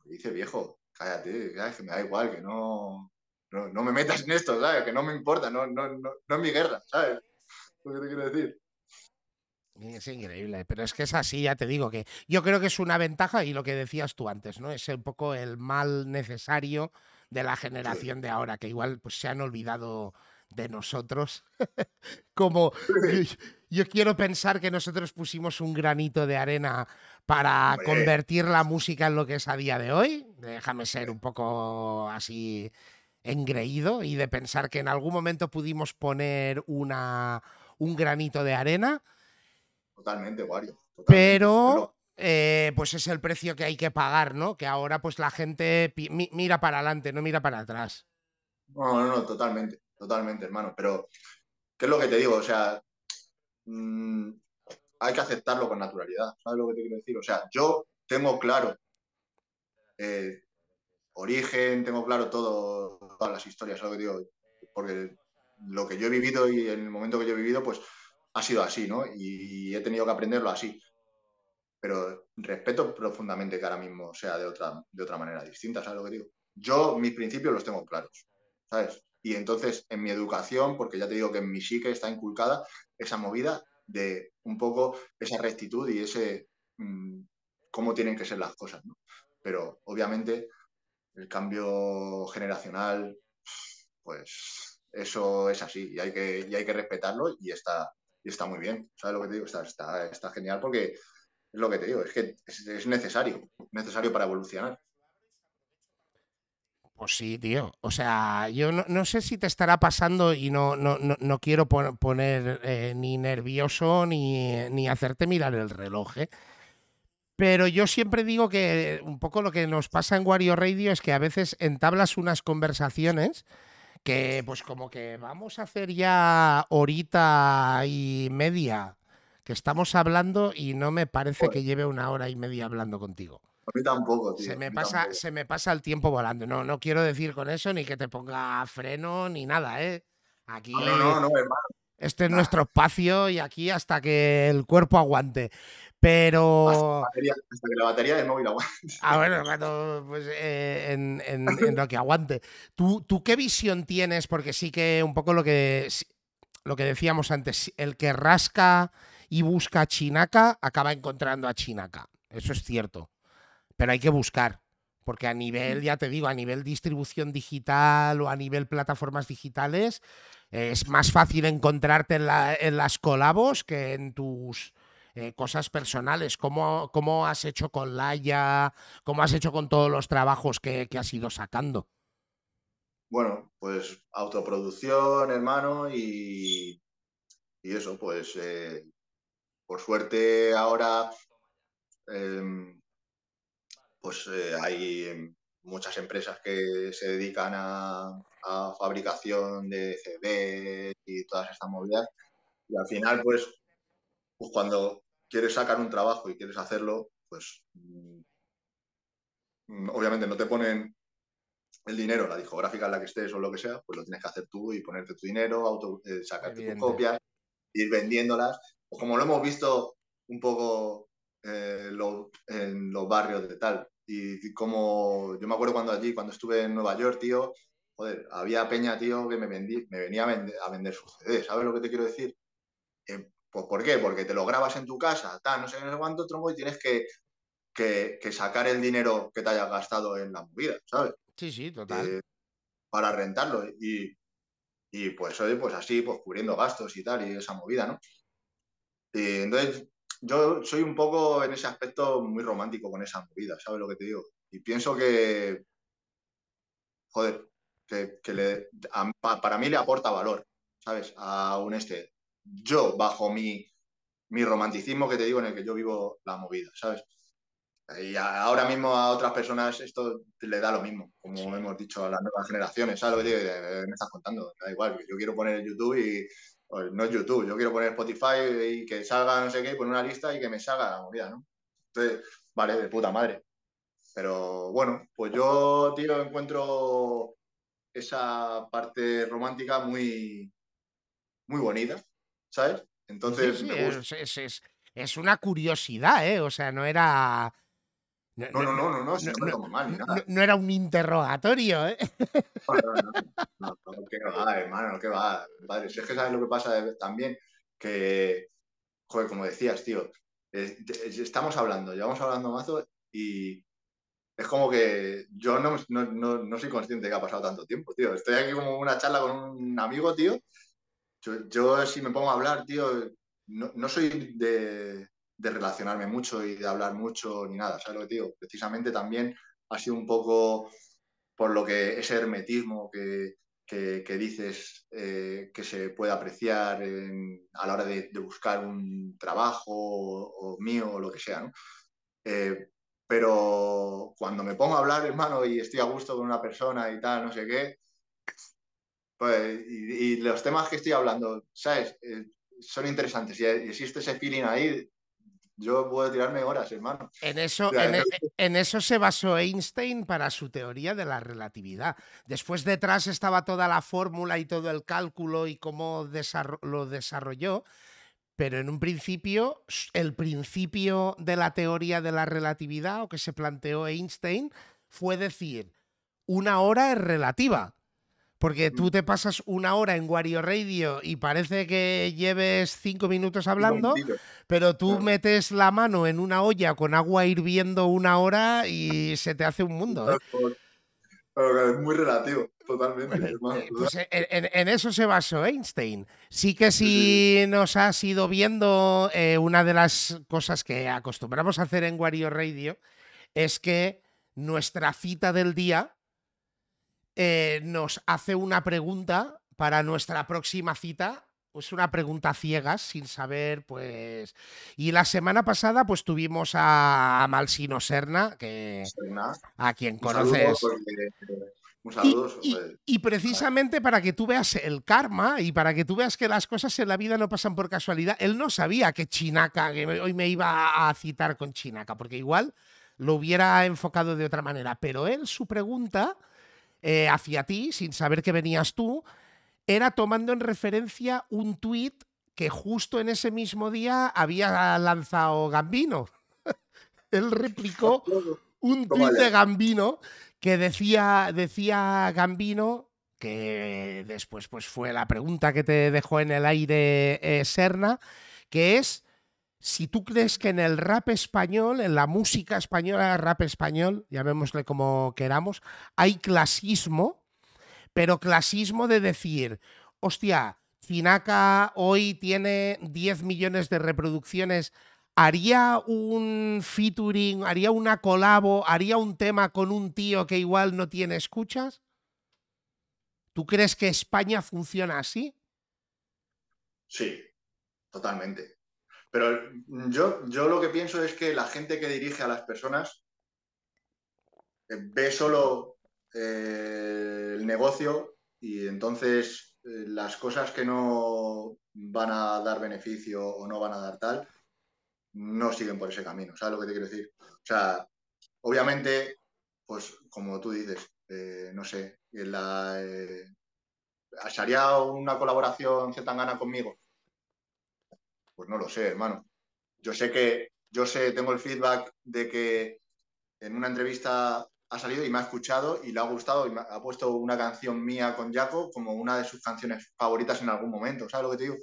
Dice, viejo, cállate, que me da igual, que no, no, me metas en esto, ¿sabes? Que no me importa, no, no, no, no es mi guerra, ¿sabes? Lo que te quiero decir. Es increíble, pero es que es así, ya te digo que yo creo que es una ventaja y lo que decías tú antes, ¿no? Es un poco el mal necesario de la generación de ahora, que igual pues se han olvidado de nosotros. *laughs* Como yo, quiero pensar que nosotros pusimos un granito de arena para convertir la música en lo que es a día de hoy. Déjame ser un poco así engreído y de pensar que en algún momento pudimos poner una, un granito de arena Totalmente, Wario. Pero, eh, pues es el precio que hay que pagar, ¿no? Que ahora pues la gente mira para adelante, no mira para atrás. No, no, no, totalmente, totalmente, hermano. Pero, ¿qué es lo que te digo? O sea, mm, hay que aceptarlo con naturalidad. ¿Sabes lo que te quiero decir? O sea, yo tengo claro eh, origen, tengo claro todo, todas las historias, ¿sabes lo que digo? Porque lo que yo he vivido y en el momento que yo he vivido, pues ha sido así, ¿no? Y he tenido que aprenderlo así. Pero respeto profundamente que ahora mismo sea de otra, de otra manera distinta, ¿sabes lo que digo? Yo mis principios los tengo claros, ¿sabes? Y entonces en mi educación, porque ya te digo que en mi psique está inculcada esa movida de un poco esa rectitud y ese mm, cómo tienen que ser las cosas, ¿no? Pero obviamente el cambio generacional, pues eso es así y hay que, y hay que respetarlo y está, y está muy bien. ¿Sabes lo que te digo? Está, está, genial porque es lo que te digo, es que es, necesario, necesario para evolucionar. Pues sí, tío. O sea, yo no, sé si te estará pasando y no, no, no, quiero poner eh, ni nervioso ni, ni, hacerte mirar el reloj. ¿eh? Pero yo siempre digo que un poco lo que nos pasa en Wario Radio es que a veces entablas unas conversaciones que pues como que vamos a hacer ya horita y media que estamos hablando y no me parece que lleve una hora y media hablando contigo. A mí tampoco, tío. Se me, pasa, se me pasa el tiempo volando. No, no quiero decir con eso ni que te ponga freno ni nada, ¿eh? Aquí. No, no, no, hermano. Este es nuestro espacio y aquí hasta que el cuerpo aguante. Pero. Hasta, que la batería del móvil aguante. Ah, bueno, pues, eh, en, lo que aguante. ¿Tú, ¿Tú qué visión tienes? Porque sí que un poco lo que, lo que decíamos antes, el que rasca y busca a Chinaca acaba encontrando a Chinaca. Eso es cierto. Pero hay que buscar. Porque a nivel, ya te digo, a nivel distribución digital o a nivel plataformas digitales, es más fácil encontrarte en, en las colabos que en tus eh, cosas personales, ¿Cómo, ¿Cómo, has hecho con Laia, cómo has hecho con todos los trabajos que, has ido sacando. bueno, pues autoproducción, hermano, y, y eso, pues eh, por suerte ahora em, pues eh, hay muchas empresas que se dedican a, a fabricación de CD y todas estas movidas. Y al final, pues, pues cuando quieres sacar un trabajo y quieres hacerlo, pues mm, obviamente no te ponen el dinero, la discográfica en la que estés o lo que sea, pues lo tienes que hacer tú y ponerte tu dinero, auto, eh, sacarte tus copias, ir vendiéndolas. Pues como lo hemos visto un poco eh, lo, en los barrios de tal. Y, como yo me acuerdo cuando allí, cuando estuve en Nueva York, tío, joder, había peña, tío, que me, vendí, me venía a vender, a vender sus CDs. ¿Sabes lo que te quiero decir? Eh, pues ¿por qué? Porque te lo grabas en tu casa, tal, no sé, no sé cuánto trombo y tienes que, que, que, sacar el dinero que te hayas gastado en la movida, ¿sabes? Sí, sí, total. Eh, para rentarlo. Y, y pues, oye, pues así, pues cubriendo gastos y tal, y esa movida, ¿no? Y entonces, yo soy un poco en ese aspecto muy romántico con esa movida, ¿sabes lo que te digo? Y pienso que, joder, que, que le, a, para mí le aporta valor, ¿sabes? A un este. Yo, bajo mi, mi romanticismo que te digo en el que yo vivo la movida, ¿sabes? Y ahora mismo a otras personas esto le da lo mismo, como sí. hemos dicho a las nuevas generaciones, ¿sabes lo que me estás contando? Da igual, yo quiero poner YouTube y pues, no es YouTube, yo quiero poner Spotify y que salga no sé qué, poner una lista y que me salga la movida, ¿no? Entonces, vale, de puta madre. Pero bueno, pues yo, tío, encuentro esa parte romántica muy, muy bonita, ¿sabes? Entonces, sí, sí, es, es, es, una curiosidad, ¿eh? O sea, no era no, no, no, no, no, no, no me tomo mal ni nada. No, era un interrogatorio, ¿eh? No, no, no, no, no, que va, hermano, que va. Vale, si es que sabes lo que pasa también, que, joder, como decías, tío, estamos hablando, llevamos hablando mazo y es como que yo no, no, no, no soy consciente de que ha pasado tanto tiempo, tío. Estoy aquí como una charla con un amigo, tío. Yo, yo si me pongo a hablar, tío, no, no soy de, de relacionarme mucho y de hablar mucho ni nada, ¿sabes lo que digo? Precisamente también ha sido un poco por lo que ese hermetismo que, que, dices eh, que se puede apreciar a la hora de, de buscar un trabajo o, o, mío o lo que sea, ¿no? Eh, pero cuando me pongo a hablar, hermano, y estoy a gusto con una persona y tal, no sé qué, pues, y, y los temas que estoy hablando, ¿sabes? Eh, son interesantes y existe ese feeling ahí yo puedo tirarme horas, hermano. En eso, o sea, en, en, eso se basó Einstein para su teoría de la relatividad. Después detrás estaba toda la fórmula y todo el cálculo y cómo lo desarrolló. Pero en un principio, el principio de la teoría de la relatividad o que se planteó Einstein fue decir, una hora es relativa. Porque tú te pasas una hora en Wario Radio y parece que lleves cinco minutos hablando, pero tú metes la mano en una olla con agua hirviendo una hora y *laughs* se te hace un mundo. ¿eh? Es muy relativo, totalmente. Eh, pues en, en, eso se basó Einstein. Sí que si nos has ido viendo, eh, una de las cosas que acostumbramos a hacer en Wario Radio es que nuestra cita del día eh, nos hace una pregunta para nuestra próxima cita. Pues una pregunta ciegas, sin saber, pues. Y la semana pasada, pues tuvimos a Malsino Serna, que Serna. a quien conoces. Un saludo, y, y, y, precisamente para que tú veas el karma y para que tú veas que las cosas en la vida no pasan por casualidad, él no sabía que Chinaca, que hoy me iba a citar con Chinaca, porque igual lo hubiera enfocado de otra manera, pero él, su pregunta eh, hacia ti, sin saber que venías tú, era tomando en referencia un tuit que justo en ese mismo día había lanzado Gambino. *laughs* Él replicó un tuit de Gambino que decía, decía Gambino, que después pues, fue la pregunta que te dejó en el aire eh, Serna, que es si tú crees que en el rap español, en la música española, rap español, llamémosle como queramos, hay clasismo, pero clasismo de decir, hostia, Cinaca hoy tiene 10 millones de reproducciones, ¿haría un featuring, haría una colabo, haría un tema con un tío que igual no tiene escuchas? ¿Tú crees que España funciona así? Sí, totalmente. Pero yo, yo lo que pienso es que la gente que dirige a las personas eh, ve solo eh, el negocio y entonces eh, las cosas que no van a dar beneficio o no van a dar tal, no siguen por ese camino. ¿Sabes lo que te quiero decir? O sea, obviamente, pues como tú dices, no sé, la, ¿haría una colaboración gana conmigo? Pues no lo sé, hermano. Yo sé que, yo sé, tengo el feedback de que en una entrevista ha salido y me ha escuchado y le ha gustado y ha puesto una canción mía con Jaco como una de sus canciones favoritas en algún momento. ¿Sabes lo que te digo?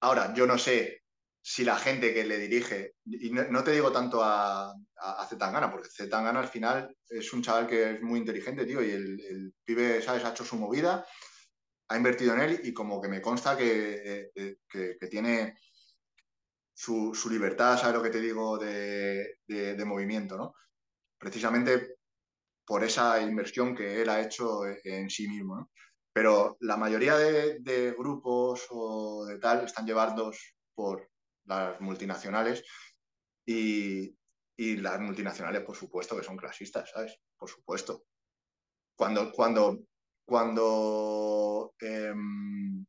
Ahora, yo no sé si la gente que le dirige, y no, te digo tanto a, a, Zetangana, porque Zetangana al final es un chaval que es muy inteligente, tío, y el, el pibe, ¿sabes?, ha hecho su movida ha invertido en él y como que me consta que, eh, que, tiene su, libertad, ¿sabes lo que te digo?, de, movimiento, ¿no? Precisamente por esa inversión que él ha hecho en sí mismo, ¿no? Pero la mayoría de, grupos o de tal están llevados por las multinacionales y, y las multinacionales, por supuesto, que son clasistas, ¿sabes? Por supuesto. Cuando, cuando cuando, em,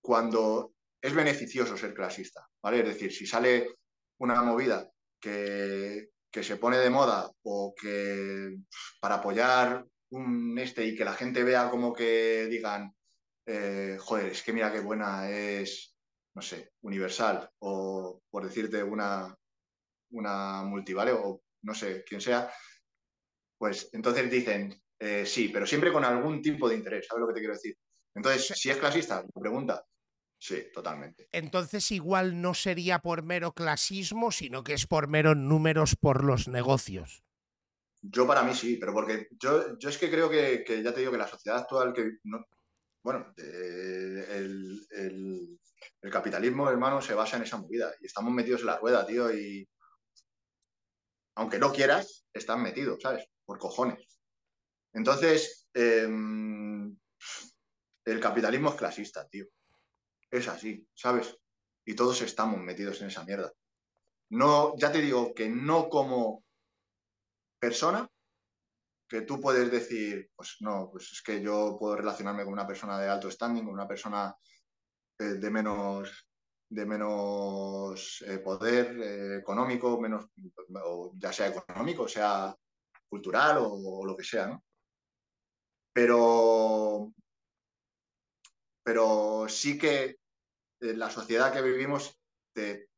cuando es beneficioso ser clasista, ¿vale? Es decir, si sale una movida que, se pone de moda o que para apoyar un este y que la gente vea como que digan, eh, joder, es que mira qué buena es, no sé, Universal o por decirte una, una multivale o no sé, quién sea, pues entonces dicen, eh, sí, pero siempre con algún tipo de interés, ¿sabes lo que te quiero decir? Entonces, si es clasista, pregunta, sí, totalmente. Entonces, igual no sería por mero clasismo, sino que es por mero números por los negocios. Yo para mí sí, pero porque yo, yo es que creo que, ya te digo que la sociedad actual, que bueno, el, el, capitalismo, hermano, se basa en esa movida y estamos metidos en la rueda, tío, y aunque no quieras, están metidos, ¿sabes? Por cojones. Entonces, em, el capitalismo es clasista, tío. Es así, ¿sabes? Y todos estamos metidos en esa mierda. No, ya te digo que no como persona, que tú puedes decir, pues no, pues es que yo puedo relacionarme con una persona de alto standing, con una persona eh, de menos de menos eh, poder eh, económico, menos, ya sea económico, sea cultural o, lo que sea, ¿no? Pero, pero sí que eh, la sociedad que vivimos te,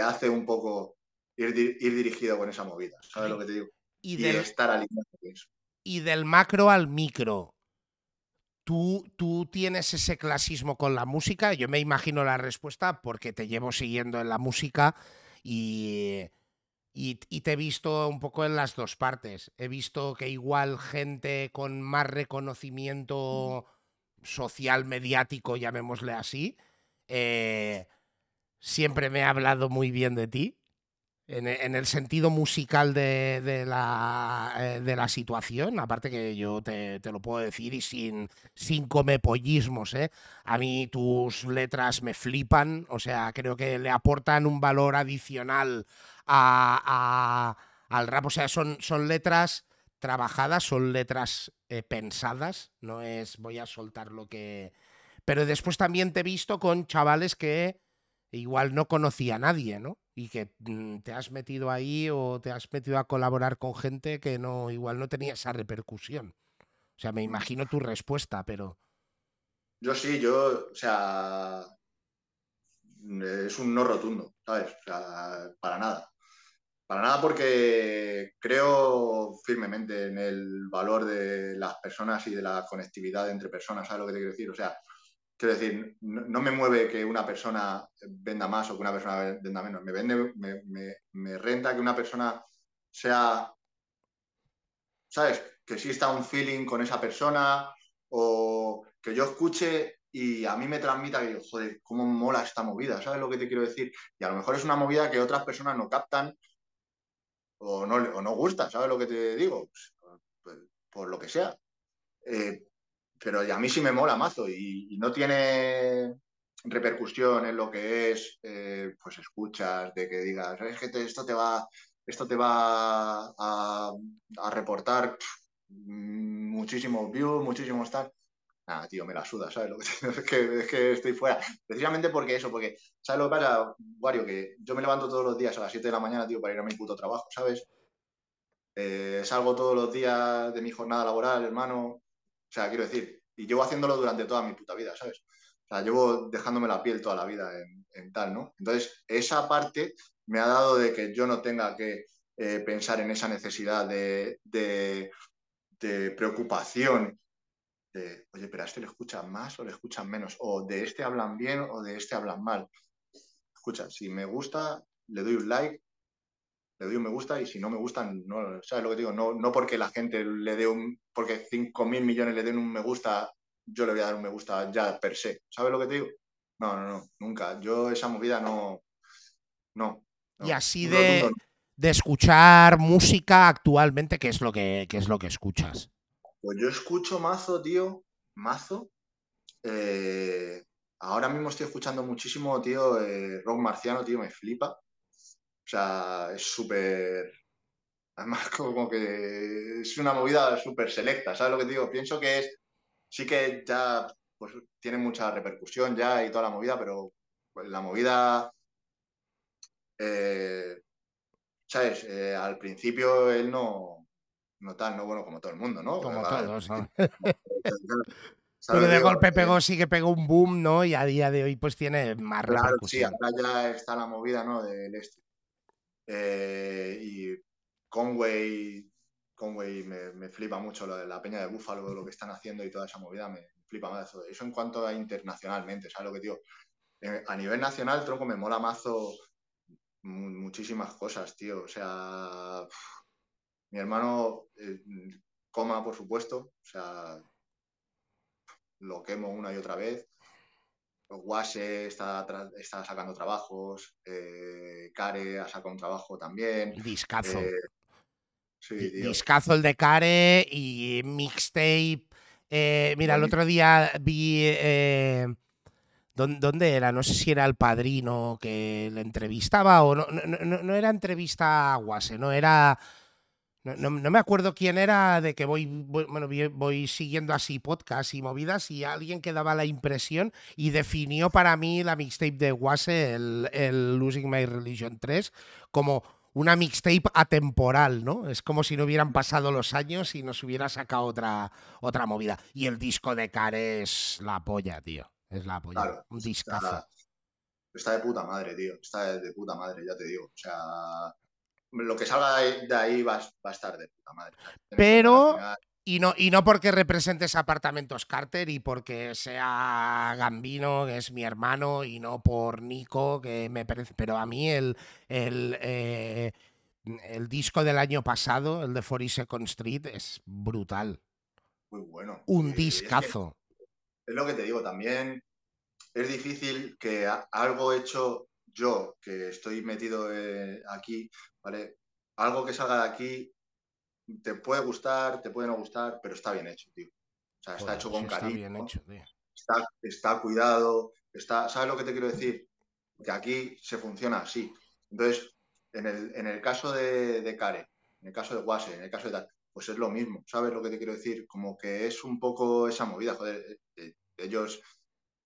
hace un poco ir, dirigido con esa movida, ¿sabes lo que te digo? Y, estar alineado con eso. Y del macro al micro, ¿Tú, ¿Tú, tienes ese clasismo con la música? Yo me imagino la respuesta porque te llevo siguiendo en la música y, y, te he visto un poco en las dos partes. He visto que igual gente con más reconocimiento social, mediático, llamémosle así, eh, siempre me ha hablado muy bien de ti. En, el sentido musical de, la, eh, de, la, situación, aparte que yo te, lo puedo decir y sin, sin comepollismos, ¿eh? a mí tus letras me flipan, o sea, creo que le aportan un valor adicional al rap. O sea, son, son letras trabajadas, son letras eh, pensadas, no es voy a soltar lo que... Pero después también te he visto con chavales que igual no conocía a nadie, ¿no? Y que mm, te has metido ahí o te has metido a colaborar con gente que no igual no tenía esa repercusión. O sea, me imagino tu respuesta, pero... Yo sí, yo, o sea, es un no rotundo, ¿sabes? O sea, para nada. Para nada porque creo firmemente en el valor de las personas y de la conectividad entre personas, ¿sabes lo que te quiero decir? O sea, quiero decir, no, me mueve que una persona venda más o que una persona venda menos. Me vende, me, renta que una persona sea, ¿sabes? Que exista un feeling con esa persona o que yo escuche y a mí me transmita que, joder, cómo mola esta movida, ¿sabes lo que te quiero decir? Y a lo mejor es una movida que otras personas no captan o no, o no gusta, ¿sabes lo que te digo? Pues, pues, por lo que sea. Eh, pero a mí sí me mola mazo y, no tiene repercusión en lo que es, eh, pues escuchas, de que digas, es que esto te va, esto te va a, reportar muchísimos views, muchísimos tal. Nada, tío, me la suda, ¿sabes? Lo que, *laughs* es, que, es que estoy fuera. Precisamente porque eso, porque, ¿sabes lo que pasa, Wario? Que yo me levanto todos los días a las 7 de la mañana, tío, para ir a mi puto trabajo, ¿sabes? Eh, salgo todos los días de mi jornada laboral, hermano. O sea, quiero decir, y llevo haciéndolo durante toda mi puta vida, ¿sabes? O sea, llevo dejándome la piel toda la vida en, tal, ¿no? Entonces, esa parte me ha dado de que yo no tenga que eh, pensar en esa necesidad de, de preocupación oye, pero a este le escuchan más o le escuchan menos, o de este hablan bien o de este hablan mal. Escucha, si me gusta, le doy un like, le doy un me gusta y si no me gustan, no, ¿sabes lo que digo? No, no porque la gente le dé un, porque 5 mil millones le den un me gusta, yo le voy a dar un me gusta ya per se. ¿Sabes lo que te digo? No, no, no, nunca. Yo esa movida no, no. y así de, de, escuchar música actualmente, ¿qué es lo que, qué es lo que escuchas? Pues yo escucho mazo, tío, mazo. Eh, ahora mismo estoy escuchando muchísimo, tío, eh, rock marciano, tío, me flipa. O sea, es súper... Además, *laughs* como que es una movida súper selecta, ¿sabes lo que digo? Pienso que es... Sí que ya pues, tiene mucha repercusión ya y toda la movida, pero pues, la movida... Eh, ¿Sabes? al principio él no no tal, no bueno como todo el mundo, ¿no? Como todos, ¿no? *laughs* *laughs* Pero de golpe pegó, sí que pegó un boom, ¿no? Y a día de hoy pues tiene más claro, repercusión. Sí, acá ya está la movida, ¿no? Del este. Eh, y Conway, Conway me, flipa mucho lo de la peña de Búfalo, lo que están haciendo y toda esa movida me flipa más. Eso, eso en cuanto a internacionalmente, ¿sabes lo que digo? Eh, a nivel nacional, tronco, me mola mazo muchísimas cosas, tío. O sea, mi hermano eh, coma, por supuesto, o sea, lo quemo una y otra vez. Guase está, está sacando trabajos, eh, Care ha sacado un trabajo también. Discazo. Eh, discazo el de Care y mixtape. mira, el otro día vi. ¿Dónde era? No sé si era el padrino que le entrevistaba o no. No, no era entrevista a Guase, no era no, me acuerdo quién era de que voy, bueno, voy siguiendo así podcast y movidas y alguien que daba la impresión y definió para mí la mixtape de Wase, el, Losing My Religion 3, como una mixtape atemporal, ¿no? Es como si no hubieran pasado los años y nos hubiera sacado otra, otra movida. Y el disco de Care es la polla, tío. Es la polla. un discazo. Está, está, de puta madre, tío. Está de puta madre, ya te digo. O sea, lo que salga de ahí va, a estar de puta madre. Pero, y no, y no porque representes apartamentos Carter y porque sea Gambino, que es mi hermano, y no por Nico, que me parece. Pero a mí el, el, eh, el disco del año pasado, el de 42nd Street, es brutal. Muy bueno. Un discazo. Es, lo que te digo, también es difícil que algo hecho yo, que estoy metido eh, aquí, algo que salga de aquí te puede gustar, te puede no gustar, pero está bien hecho, tío. O sea, está hecho con cariño. Está, cuidado, está, ¿sabes lo que te quiero decir? Que aquí se funciona así. Entonces, en el, caso de, de, Care, en el caso de Wase, en el caso de tal, pues es lo mismo, ¿sabes lo que te quiero decir? Como que es un poco esa movida, joder, eh, eh, ellos,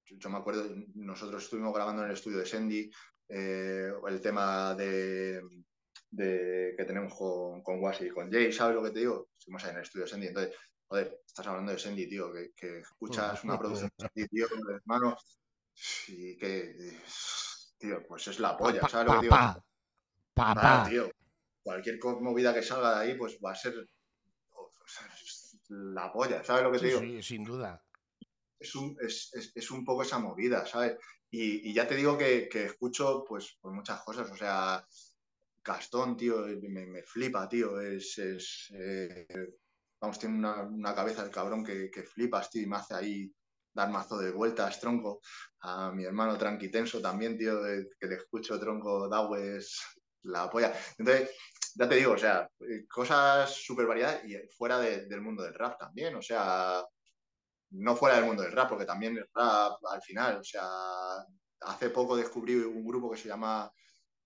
yo me acuerdo, nosotros estuvimos grabando en el estudio de Sandy, eh, el tema de, que tenemos con, con Wasi y con Jay, ¿sabes lo que te digo? Estuvimos ahí en el estudio de Sandy, entonces, joder, estás hablando de Sandy, tío, que, escuchas una producción de Sandy, tío, hermano, y que, tío, pues es la polla, ¿sabes lo que digo? Papá. tío, cualquier movida que salga de ahí, pues va a ser la polla, ¿sabes lo que te digo? Sí, sin duda. Es un, es, un poco esa movida, ¿sabes? Y, ya te digo que, escucho pues, pues, muchas cosas, o sea, Gastón, tío, me, flipa, tío, es, eh, vamos, tiene una, cabeza el cabrón que, flipas, tío, y me hace ahí dar mazo de vueltas, tronco. A mi hermano Tranquitenso también, tío, que le escucho, tronco, es la polla. Entonces, ya te digo, o sea, eh, cosas súper variadas y fuera del mundo del rap también, o sea, no fuera del mundo del rap, porque también el rap al final, o sea, hace poco descubrí un grupo que se llama,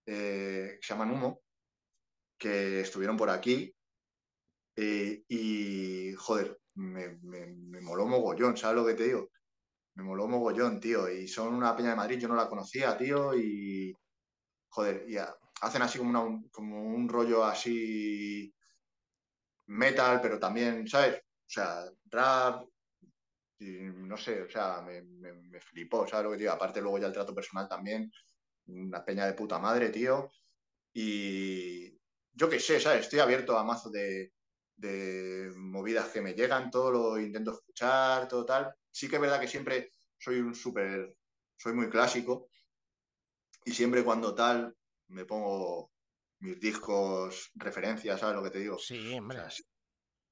eh, se llama Numo, que estuvieron por aquí eh, y, joder, me, me, me, moló mogollón, ¿sabes lo que te digo? Me moló mogollón, tío, y son una peña de Madrid, yo no la conocía, tío, y, joder, y hacen así como, una, como un rollo así metal, pero también, ¿sabes? O sea, rap, y no sé, o sea, me, me, me, flipó, ¿sabes lo que digo? Aparte luego ya el trato personal también, una peña de puta madre, tío. Y yo qué sé, ¿sabes? Estoy abierto a mazo de, de movidas que me llegan, todo lo intento escuchar, todo tal. Sí que es verdad que siempre soy un súper, soy muy clásico y siempre cuando tal me pongo mis discos, referencias, ¿sabes lo que te digo? Sí, hombre. O sea,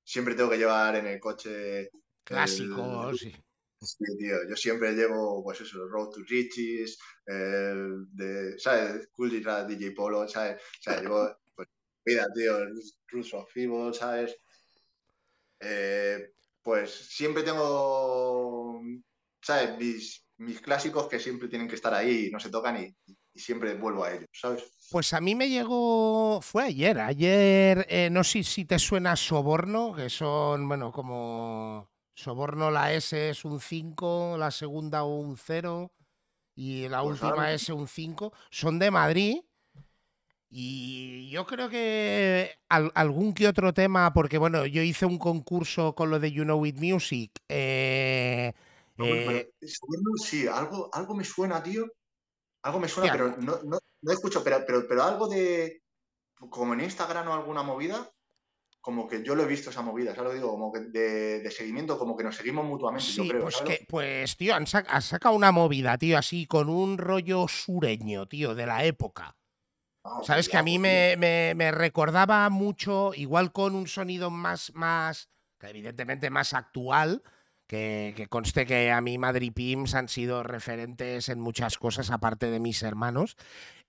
siempre tengo que llevar en el coche clásicos. El... Sí, tío, yo siempre llevo, pues eso, Road to Riches, el de, ¿sabes? Cool DJ Polo, ¿sabes? O sea, llevo, pues, mira, tío, Roots of Evil, ¿sabes? Eh, pues siempre tengo, ¿sabes? Mis, mis, clásicos que siempre tienen que estar ahí, no se tocan y, y, siempre vuelvo a ellos, ¿sabes? Pues a mí me llegó, fue ayer, ayer, eh, no sé si te suena Soborno, que son, bueno, como Soborno la S es un 5, la segunda un 0 y la pues última S un 5. Son de Madrid. Y yo creo que al, algún que otro tema, porque bueno, yo hice un concurso con lo de You Know It Music. Eh, no, eh, Soborno, sí, algo, algo me suena, tío. Algo me suena, pero no, no, no, escucho, pero, pero, pero algo de. Como en Instagram o alguna movida, como que yo lo he visto esa movida, ¿sabes lo digo? Como que de, de, seguimiento, como que nos seguimos mutuamente, sí, yo creo. Pues, ¿sabes? que, pues tío, han, sac han, sacado una movida, tío, así, con un rollo sureño, tío, de la época. Ah, Sabes que a mí me, me, me, recordaba mucho, igual con un sonido más, más, evidentemente más actual, que, que conste que a mí Madrid Pims han sido referentes en muchas cosas, aparte de mis hermanos.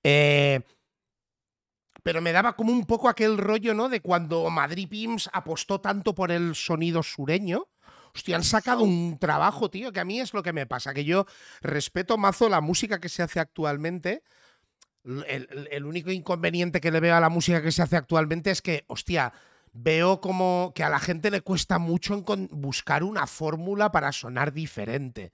Eh, pero me daba como un poco aquel rollo, ¿no? De cuando Madrid Pims apostó tanto por el sonido sureño. Hostia, han sacado un trabajo, tío, que a mí es lo que me pasa, que yo respeto mazo la música que se hace actualmente. El, el, único inconveniente que le veo a la música que se hace actualmente es que, hostia, veo como que a la gente le cuesta mucho buscar una fórmula para sonar diferente.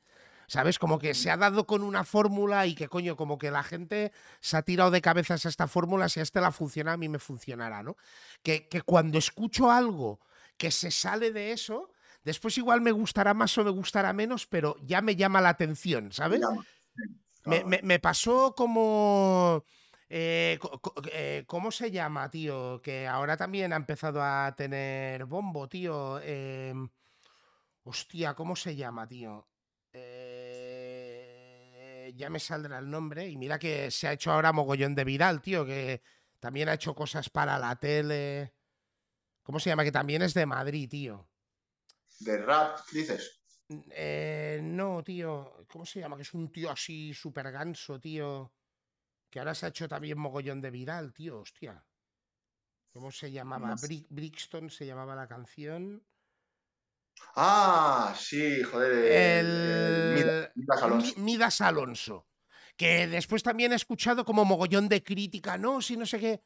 ¿Sabes? Como que se ha dado con una fórmula y que coño, como que la gente se ha tirado de cabezas a esta fórmula, si a este la funciona, a mí me funcionará, ¿no? Que, que cuando escucho algo que se sale de eso, después igual me gustará más o me gustará menos, pero ya me llama la atención, ¿sabes? Me, me, me pasó como... Eh, eh, ¿Cómo se llama, tío? Que ahora también ha empezado a tener bombo, tío. Eh, hostia, ¿cómo se llama, tío? Eh, ya me saldrá el nombre. Y mira que se ha hecho ahora mogollón de viral, tío. Que también ha hecho cosas para la tele. ¿Cómo se llama? Que también es de Madrid, tío. ¿De rap, dices? Eh, no, tío. ¿Cómo se llama? Que es un tío así súper ganso, tío. Que ahora se ha hecho también mogollón de viral, tío. Hostia. ¿Cómo se llamaba? Brixton se llamaba la canción. Ah, sí, joder. El, el... Midas Alonso. Midas Alonso. Que después también he escuchado como mogollón de crítica, no, si no sé qué.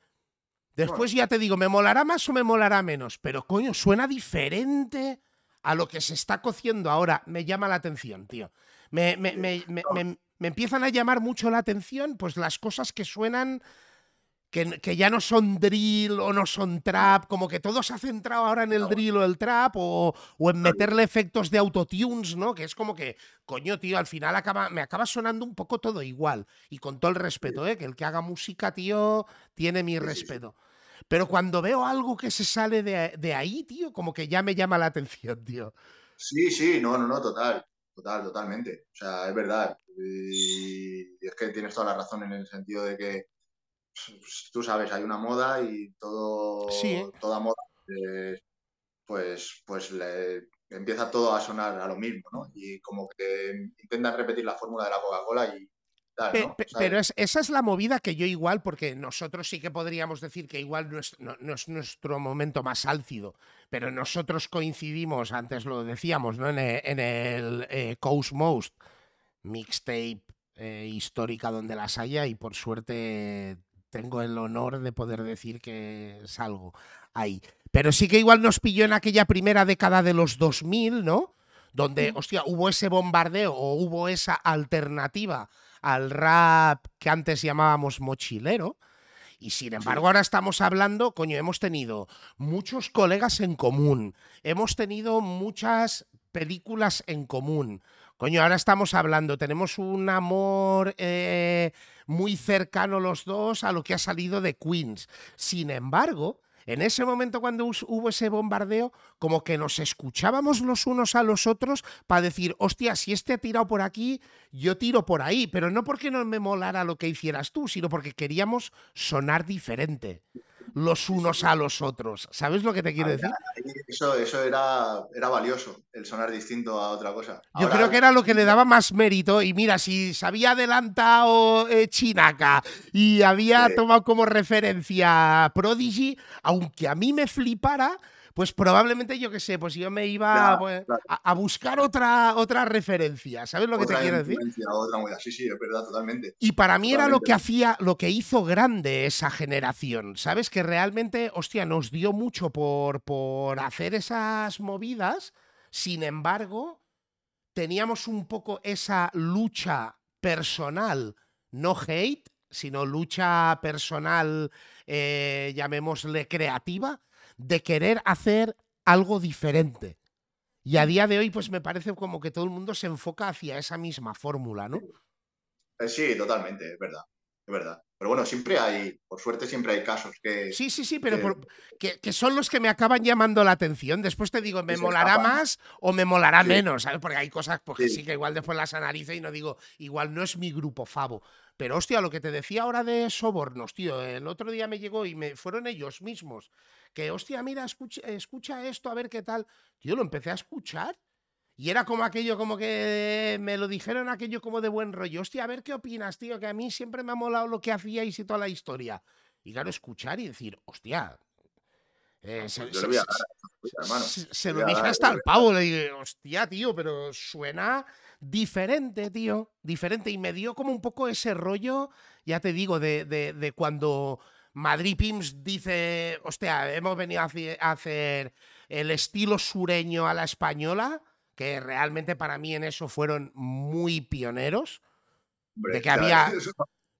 Después ya te digo, ¿me molará más o me molará menos? Pero coño, suena diferente a lo que se está cociendo ahora. Me llama la atención, tío. Me, me, me, me, empiezan a llamar mucho la atención, pues las cosas que suenan que, que, ya no son drill o no son trap, como que todo se ha centrado ahora en el drill o el trap o, o en meterle efectos de autotunes, ¿no? Que es como que, coño, tío, al final acaba, me acaba sonando un poco todo igual. Y con todo el respeto, ¿eh? Que el que haga música, tío, tiene mi respeto. Pero cuando veo algo que se sale de, de ahí, tío, como que ya me llama la atención, tío. Sí, sí, no, no, no, total. Total, totalmente. O sea, es verdad. Y es que tienes toda la razón en el sentido de que pues, tú sabes, hay una moda y todo, sí. toda moda, eh, pues, pues le, empieza todo a sonar a lo mismo, ¿no? Y como que intentan repetir la fórmula de la Coca-Cola y, pero esa es la movida que yo igual, porque nosotros sí que podríamos decir que igual no es, no, es nuestro momento más álcido, pero nosotros coincidimos, antes lo decíamos, ¿no? en el, en el eh, Coast Most mixtape eh, histórica donde las haya y por suerte tengo el honor de poder decir que salgo ahí. Pero sí que igual nos pilló en aquella primera década de los 2000, ¿no? Donde, hostia, hubo ese bombardeo o hubo esa alternativa al rap que antes llamábamos mochilero. Y sin embargo, ahora estamos hablando, coño, hemos tenido muchos colegas en común, hemos tenido muchas películas en común. Coño, ahora estamos hablando, tenemos un amor eh, muy cercano los dos a lo que ha salido de Queens. Sin embargo, en ese momento cuando hubo ese bombardeo, como que nos escuchábamos los unos a los otros para decir, hostia, si este ha tirado por aquí, yo tiro por ahí, pero no porque no me molara lo que hicieras tú, sino porque queríamos sonar diferente los unos a los otros. ¿Sabes lo que te quiero decir? Eso, eso era, era valioso, el sonar distinto a otra cosa. Yo creo que era lo que le daba más mérito. Y mira, si se había adelantado eh, Chinaca y había tomado como referencia Prodigy, aunque a mí me flipara, pues probablemente yo qué sé, pues yo me iba pues, a, buscar otra, otra referencia, ¿sabes lo que te quiero decir? Otra sí, sí, es verdad, totalmente. Y para mí era lo que hacía, lo que hizo grande esa generación, ¿sabes? Que realmente, hostia, nos dio mucho por, por hacer esas movidas, sin embargo, teníamos un poco esa lucha personal, no hate, sino lucha personal, eh, llamémosle creativa, de querer hacer algo diferente. Y a día de hoy, pues me parece como que todo el mundo se enfoca hacia esa misma fórmula, ¿no? Eh, sí, totalmente, es verdad, es verdad. Pero bueno, siempre hay, por suerte siempre hay casos que... Sí, sí, sí, pero que, son los que me acaban llamando la atención. Después te digo, ¿me molará más o me molará menos? ¿sabes? Porque hay cosas porque sí. que igual después las analizo y no digo, igual no es mi grupo favo. Pero hostia, lo que te decía ahora de sobornos, tío, el otro día me llegó y me fueron ellos mismos que, hostia, mira, escucha, escucha esto, a ver qué tal. Tío, lo empecé a escuchar y era como aquello, como que me lo dijeron aquello como de buen rollo. Hostia, a ver qué opinas, tío, que a mí siempre me ha molado lo que hacíais y toda la historia. Y claro, escuchar y decir, hostia. se, lo dije hasta al pavo, le dije, hostia, tío, pero suena diferente, tío, diferente. Y me dio como un poco ese rollo, ya te digo, de, de, de cuando Madrid Pims dice, hostia, hemos venido a hacer el estilo sureño a la española, que realmente para mí en eso fueron muy pioneros. de que había.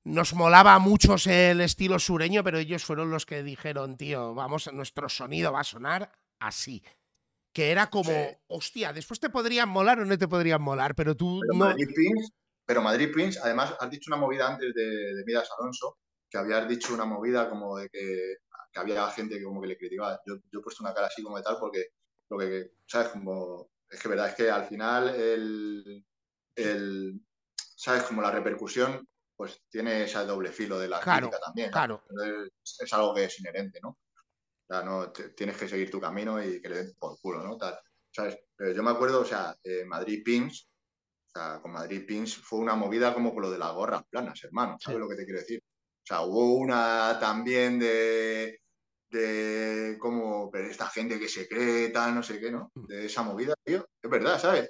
Nos molaba mucho el estilo sureño, pero ellos fueron los que dijeron, tío, vamos, nuestro sonido va a sonar así. Que era como, hostia, después te podrían molar o no te podrían molar, pero tú pero Madrid Pins, pero Madrid además, has dicho una movida antes de, de Midas Alonso, que habías dicho una movida como de que, había gente que como que le criticaba. Yo, yo, he puesto una cara así como de tal porque lo que, ¿sabes? Como, es que verdad, es que al final el, el ¿sabes? Como la repercusión pues tiene ese doble filo de la crítica también. Claro. Es, algo que es inherente, ¿no? O sea, no tienes que seguir tu camino y que le den por culo, ¿no? ¿Sabes? Pero yo me acuerdo, o sea, Madrid Pins, o sea, con Madrid Pins fue una movida como con lo de las gorras planas, hermano. ¿Sabes lo que te quiero decir? O sea, hubo una también de, de cómo, pero esta gente que se cree, tal, no sé qué, ¿no? Mm. De esa movida, tío. Es verdad, ¿sabes?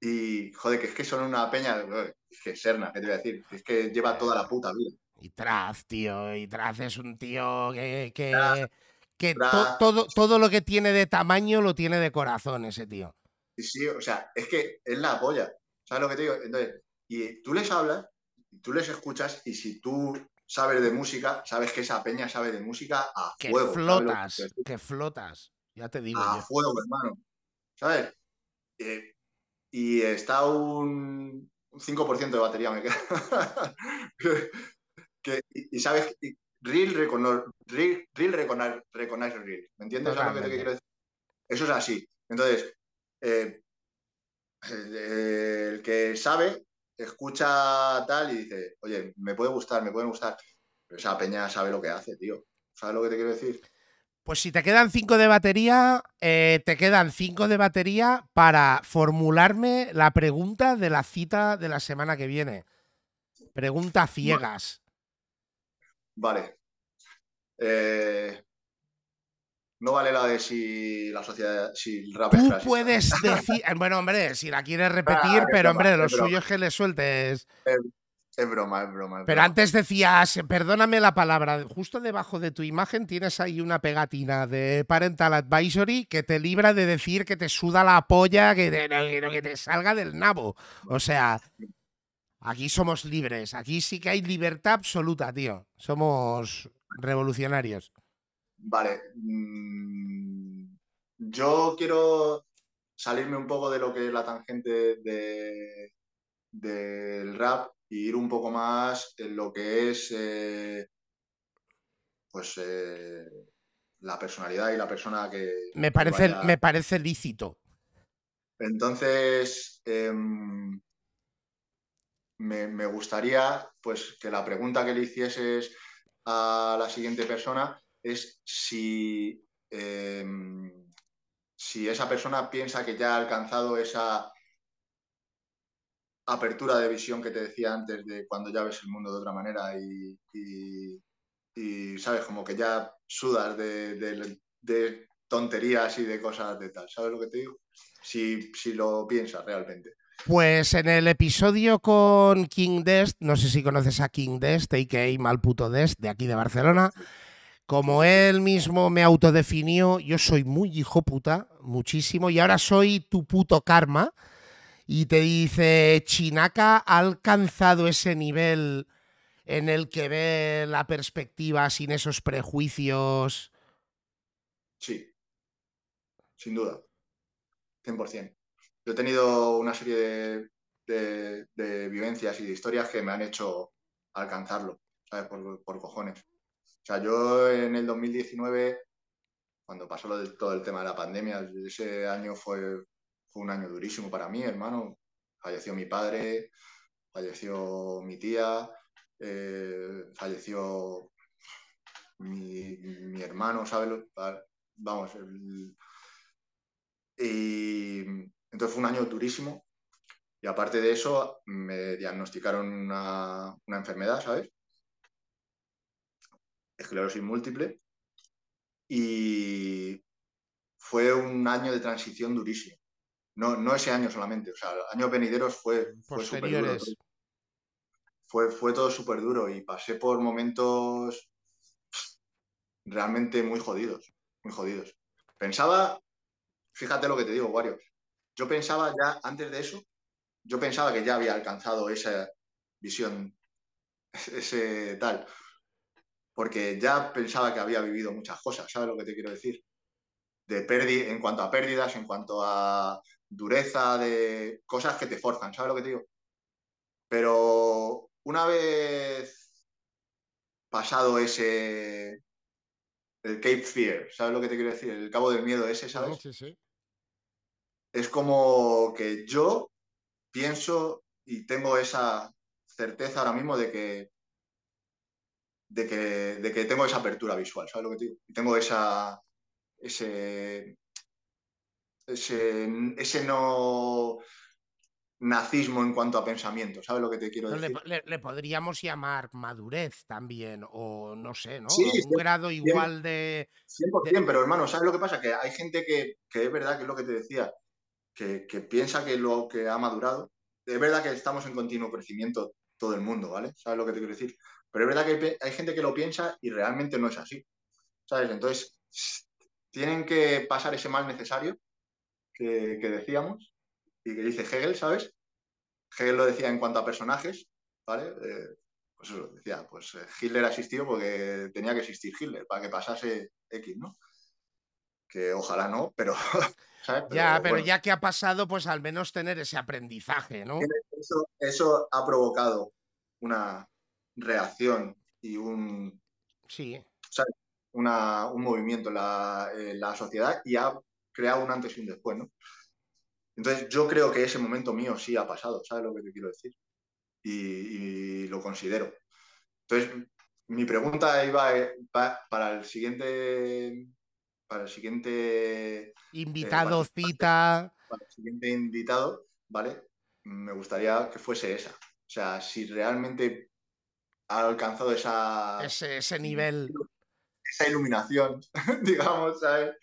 Y, joder, que es que son una peña, es que Serna, ¿qué te voy a decir? Es que lleva toda la puta vida. Y Traz, tío, y Traz es un tío que, que, todo, todo lo que tiene de tamaño lo tiene de corazón ese tío. Sí, sí, o sea, es que es la polla. ¿Sabes lo que te digo? Entonces, y tú les hablas, y tú les escuchas, y si tú sabes de música, sabes que esa peña sabe de música a que fuego. Flotas, que, flotas, ya te digo. A fuego, hermano. ¿Sabes? Eh, y está un, 5% de batería me queda. *laughs* y, sabes, real, reconoce, real, real real. ¿Me entiendes lo que te quiero decir? Eso es así. Entonces, eh, el que sabe escucha tal y dice, oye, me puede gustar, me puede gustar. Pero esa peña sabe lo que hace, tío. ¿Sabes lo que te quiero decir? Pues si te quedan cinco de batería, eh, te quedan cinco de batería para formularme la pregunta de la cita de la semana que viene. Pregunta ciegas. Vale. Eh, no vale la de si la sociedad, si el rap es Tú puedes decir. *laughs* Bueno, hombre, si la quieres repetir, Ah, es pero broma, hombre, lo es broma. suyo es que le sueltes. Es broma, es broma. es Pero broma. antes decías, perdóname la palabra, justo debajo de tu imagen tienes ahí una pegatina de Parental Advisory que te libra de decir que te suda la polla, que te, que- que te salga del nabo. O sea, aquí somos libres, aquí sí que hay libertad absoluta, tío. Somos revolucionarios. Vale. mm, yo quiero salirme un poco de lo que es la tangente de, del rap y ir un poco más en lo que es eh, pues eh, la personalidad y la persona que, Me parece, vaya- me parece lícito. Entonces, em, me, me gustaría pues, que la pregunta que le hicieses a la siguiente persona es si, em, si esa persona piensa que ya ha alcanzado esa apertura de visión que te decía antes de cuando ya ves el mundo de otra manera y, y- y, sabes, como que ya sudas de, de- de tonterías y de cosas de tal. ¿Sabes lo que te digo? Si, si lo piensas realmente. Pues en el episodio con King Dest, no sé si conoces a King Dest, a.k.a. Malputo Dest, de aquí de Barcelona, como él mismo me autodefinió, yo soy muy hijo puta, muchísimo, y ahora soy tu puto karma, y te dice, Chinaka ha alcanzado ese nivel en el que ve la perspectiva sin esos prejuicios. Sí, sin duda, 100%. Yo he tenido una serie de, de- vivencias y de historias que me han hecho alcanzarlo, ¿sabes? Por cojones. O sea, yo en el 2019, cuando pasó lo de- todo el tema de la pandemia, ese año fue, un año durísimo para mí, hermano. Falleció mi padre, falleció mi tía, eh, falleció mi, hermano, ¿sabes? Vamos, y entonces fue un año durísimo. Y aparte de eso, me diagnosticaron una enfermedad, ¿sabes? Esclerosis múltiple. Y fue un año de transición durísimo. No, no ese año solamente, o sea, años venideros fue, fue súper duro. Fue, fue todo súper duro y pasé por momentos realmente muy jodidos, muy jodidos. Pensaba, fíjate lo que te digo, Wario, yo pensaba ya antes de eso, yo pensaba que ya había alcanzado esa visión, *laughs* ese tal, porque ya pensaba que había vivido muchas cosas, ¿sabes lo que te quiero decir? De pérdida, en cuanto a pérdidas, en cuanto a dureza, de cosas que te forzan, ¿sabes lo que te digo? Pero una vez pasado ese, el Cape Fear, ¿sabes lo que te quiero decir? El cabo del miedo ese, ¿sabes? Sí, sí. Es como que yo pienso y tengo esa certeza ahora mismo de que, de que, de que tengo esa apertura visual, ¿sabes lo que te digo? Tengo esa, ese, ese, ese no nazismo en cuanto a pensamiento, ¿sabes lo que te quiero le, decir? le- le podríamos llamar madurez también, o no sé, ¿no? Sí, un grado igual de. 100%, pero hermano, ¿sabes lo que pasa? Que hay gente que, que es verdad que es lo que te decía, que, que piensa que lo que ha madurado, es verdad que estamos en continuo crecimiento todo el mundo, ¿vale? ¿Sabes lo que te quiero decir? Pero es verdad que hay, gente que lo piensa y realmente no es así, ¿sabes? Entonces, tienen que pasar ese mal necesario que, que decíamos y que dice Hegel, ¿sabes? Hegel lo decía en cuanto a personajes, ¿vale? Eh, pues eso, decía, pues eh, Hitler asistió porque tenía que existir Hitler para que pasase X, ¿no? Que ojalá no, pero, *laughs* ¿sabes? ya, pero bueno, ya que ha pasado, pues al menos tener ese aprendizaje, ¿no? eso, eso ha provocado una reacción y un, Sí. una- un movimiento en la, en la sociedad y ha creado un antes y un después, ¿no? Entonces yo creo que ese momento mío sí ha pasado, ¿sabes lo que te quiero decir? Y, y lo considero. Entonces, mi pregunta iba eh, pa- para el siguiente, para el siguiente, Invitado, participante. cita. para el siguiente invitado, ¿vale? Me gustaría que fuese esa, O sea, si realmente ha alcanzado esa, ese, ese nivel esa iluminación, *laughs* digamos, ¿sabes?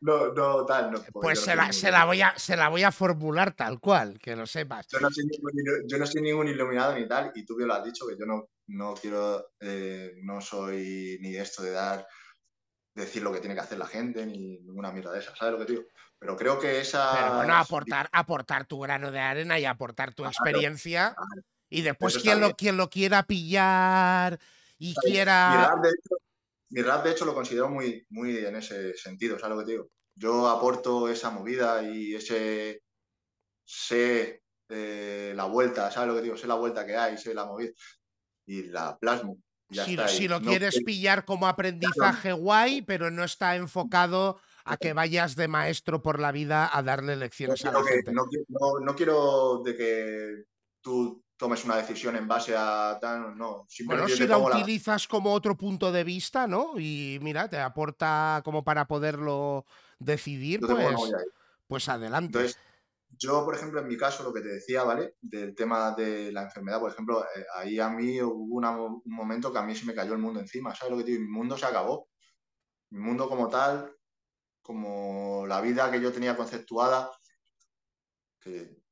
No, no, tal, no. Pues se la, se, la voy a, se la voy a formular tal cual, que lo sepas. Yo no soy ningún, yo no soy ningún iluminado ni tal, y tú bien lo has dicho, que yo no, no quiero, eh, no soy ni esto de dar, decir lo que tiene que hacer la gente, ni ninguna mierda de esa, ¿sabes lo que digo? Pero creo que esa... Pero bueno, aportar, aportar tu grano de arena y aportar tu experiencia. Y después quien lo, quien lo quiera pillar y quiera... Mi rap, de hecho, lo considero muy, muy en ese sentido, ¿sabes lo que te digo? Yo aporto esa movida y ese... sé eh, la vuelta, ¿sabes lo que digo? Sé la vuelta que hay, sé la movida y la plasmo. si, lo quieres pillar como aprendizaje guay, pero no está enfocado a que vayas de maestro por la vida a darle lecciones a la gente. No, no, quiero de que tú tomes una decisión en base a tal, no. Bueno, si la utilizas como otro punto de vista, ¿no? Y mira, te aporta como para poderlo decidir, pues, pues adelante. Entonces, yo, por ejemplo, en mi caso, lo que te decía, ¿vale? Del tema de la enfermedad, por ejemplo, eh, ahí a mí hubo un momento que a mí se me cayó el mundo encima, ¿sabes lo que digo? Mi mundo se acabó. Mi mundo como tal, como la vida que yo tenía conceptuada, que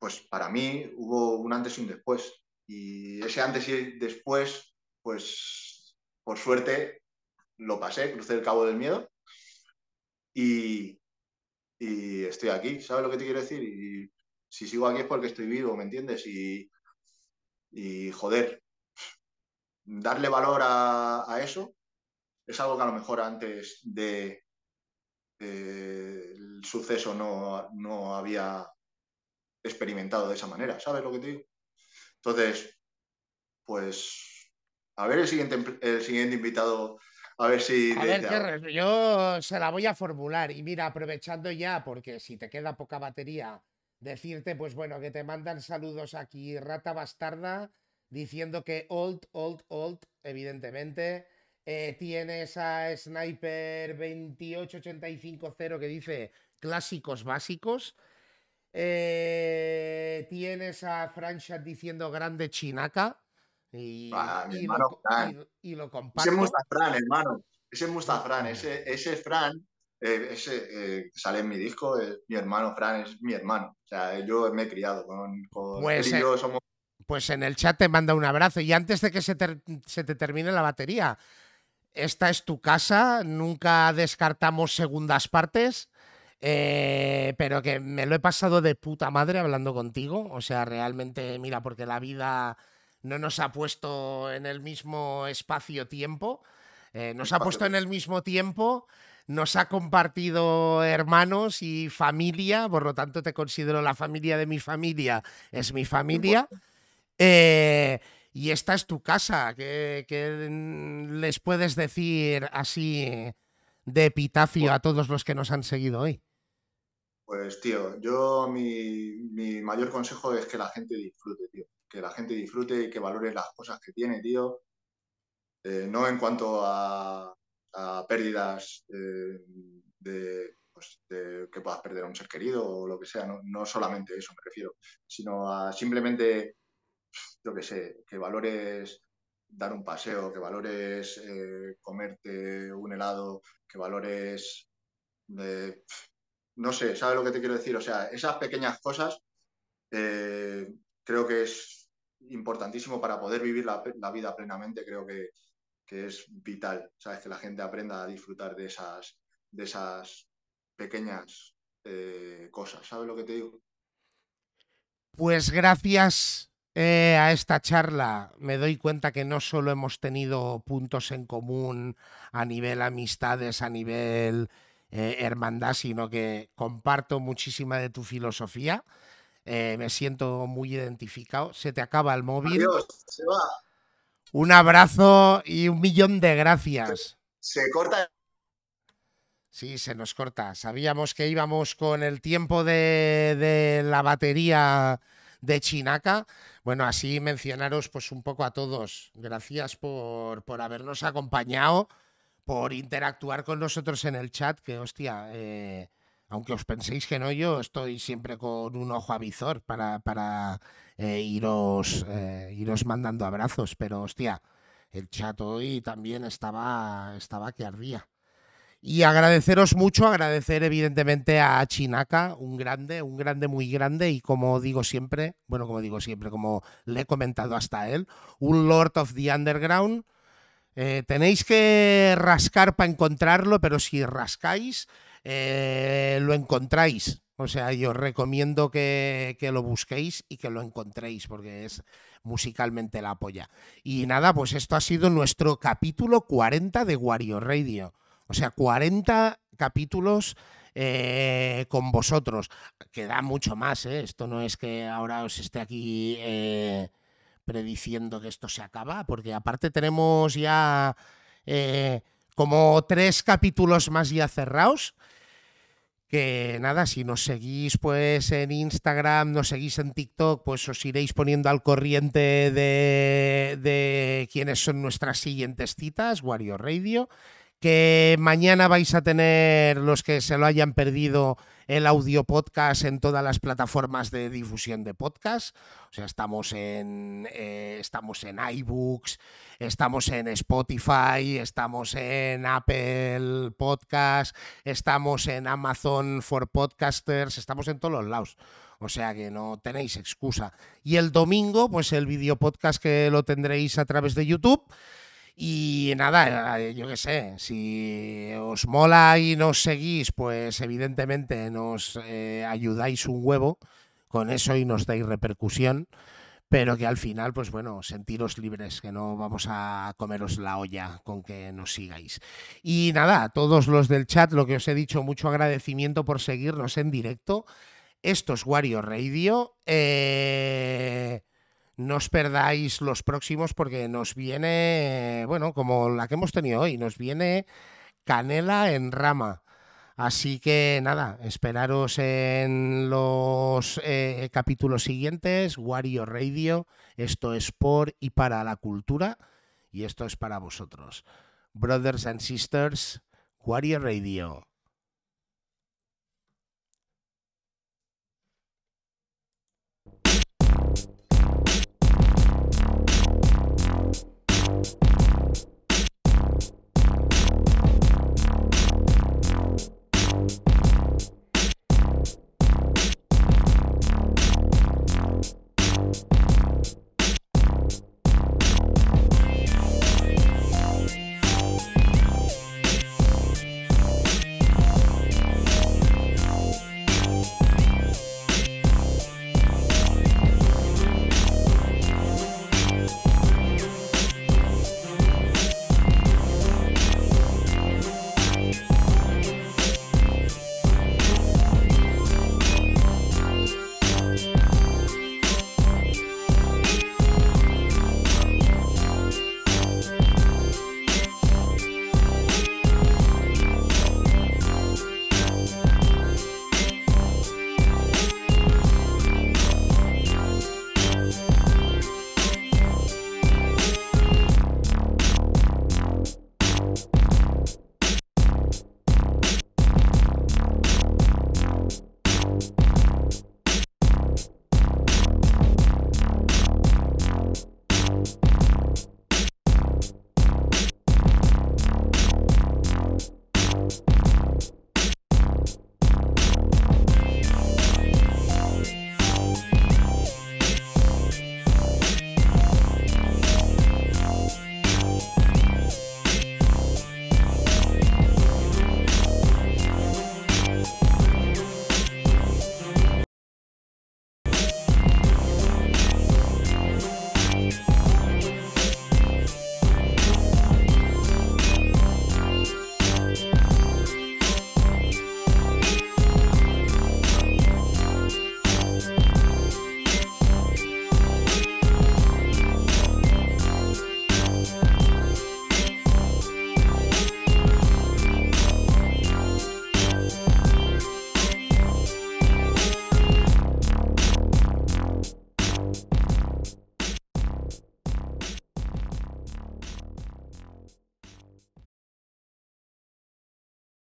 pues para mí hubo un antes y un después. Y ese antes y después, pues por suerte lo pasé, crucé el cabo del miedo y, estoy aquí, ¿sabes lo que te quiero decir? Y si sigo aquí es porque estoy vivo, ¿me entiendes? Y, y joder, darle valor a, eso es algo que a lo mejor antes de, el suceso no, no había experimentado de esa manera, ¿sabes lo que te digo? Entonces, pues, a ver el siguiente, el siguiente invitado, a ver si... A ver, yo se la voy a formular y mira, aprovechando ya, porque si te queda poca batería, decirte, pues bueno, que te mandan saludos aquí, Rata Bastarda, diciendo que old, old, old, evidentemente. Eh, tienes a Sniper 28850 que dice clásicos básicos. Eh, tienes a Franchat diciendo grande chinaca. Y, y, lo, y, lo, comparto. Ese es Mustafran, hermano. Ese es Mustafran. Ese, ese Fran, eh, ese eh, sale en mi disco. mi hermano Fran es mi hermano. O sea, yo me he criado con, con pues, él y yo somos. Pues en el chat te manda un abrazo. Y antes de que se, se te termine la batería, esta es tu casa. Nunca descartamos segundas partes. Eh, pero que me lo he pasado de puta madre hablando contigo. O sea, realmente, mira, porque la vida no nos ha puesto en el mismo espacio-tiempo. Eh, nos ha puesto en el mismo tiempo, nos ha compartido hermanos y familia, por lo tanto te considero la familia de mi familia, es mi familia. Eh, y esta es tu casa, ¿qué, les puedes decir así de epitafio a todos los que nos han seguido hoy? Pues tío, yo mi, mayor consejo es que la gente disfrute, tío. Que la gente disfrute y que valore las cosas que tiene, tío. Eh, no en cuanto a, pérdidas eh, pues, de, que puedas perder a un ser querido o lo que sea, no, solamente eso me refiero, sino a simplemente, yo qué sé, que valores dar un paseo, que valores eh, comerte un helado, que valores no sé, ¿sabes lo que te quiero decir? O sea, esas pequeñas cosas eh, creo que es importantísimo para poder vivir la, vida plenamente, creo que, es vital, ¿sabes? Que la gente aprenda a disfrutar de esas, de esas pequeñas eh, cosas, ¿sabes lo que te digo? Pues gracias eh, a esta charla me doy cuenta que no solo hemos tenido puntos en común a nivel amistades, a nivel eh, hermandad, sino que comparto muchísima de tu filosofía. Eh, me siento muy identificado. Se te acaba el móvil. se va. Un abrazo y un millón de gracias. Se, corta. Sí, se nos corta. Sabíamos que íbamos con el tiempo de, de la batería de Chinaca. Bueno, así mencionaros pues un poco a todos. Gracias por, por habernos acompañado por interactuar con nosotros en el chat, que hostia, eh, aunque os penséis que no, yo estoy siempre con un ojo avizor para, para eh, iros, eh, iros mandando abrazos, pero hostia, el chat hoy también estaba, estaba que ardía. Y agradeceros mucho, agradecer evidentemente a Chinaka, un grande, un grande muy grande y como digo siempre, bueno, como digo siempre, como le he comentado hasta él, un Lord of the Underground. Eh, tenéis que rascar para encontrarlo, pero si rascáis, eh, lo encontráis. O sea, yo os recomiendo que, lo busquéis y que lo encontréis, porque es musicalmente la polla. Y nada, pues esto ha sido nuestro capítulo 40 de Wario Radio. O sea, 40 capítulos eh, con vosotros. Queda mucho más, ¿eh? Esto no es que ahora os esté aquí prediciendo que esto se acaba, porque aparte tenemos ya como tres capítulos más ya cerrados que nada, si nos seguís pues en Instagram, nos seguís en TikTok, pues os iréis poniendo al corriente de, de quiénes son nuestras siguientes citas, Wario Radio, que mañana vais a tener los que se lo hayan perdido el audio podcast en todas las plataformas de difusión de podcast. O sea, estamos en, eh, estamos en iBooks, estamos en Spotify, estamos en Apple Podcast, estamos en Amazon for Podcasters, estamos en todos los lados. O sea que no tenéis excusa. Y el domingo, pues el video podcast que lo tendréis a través de YouTube. Y nada, eh, yo qué sé, si os mola y nos seguís, pues evidentemente nos eh, ayudáis un huevo con eso y nos dais repercusión, pero que al final, pues bueno, sentiros libres, que no vamos a comeros la olla con que nos sigáis. Y nada, a todos los del chat, lo que os he dicho, mucho agradecimiento por seguirnos en directo. Esto es Wario Radio. Eh no os perdáis los próximos porque nos viene, bueno, como la que hemos tenido hoy, nos viene canela en rama. Así que nada, esperaros en los eh, capítulos siguientes, Wario Radio, esto es por y para la cultura y esto es para vosotros. Brothers and Sisters, Wario Radio. you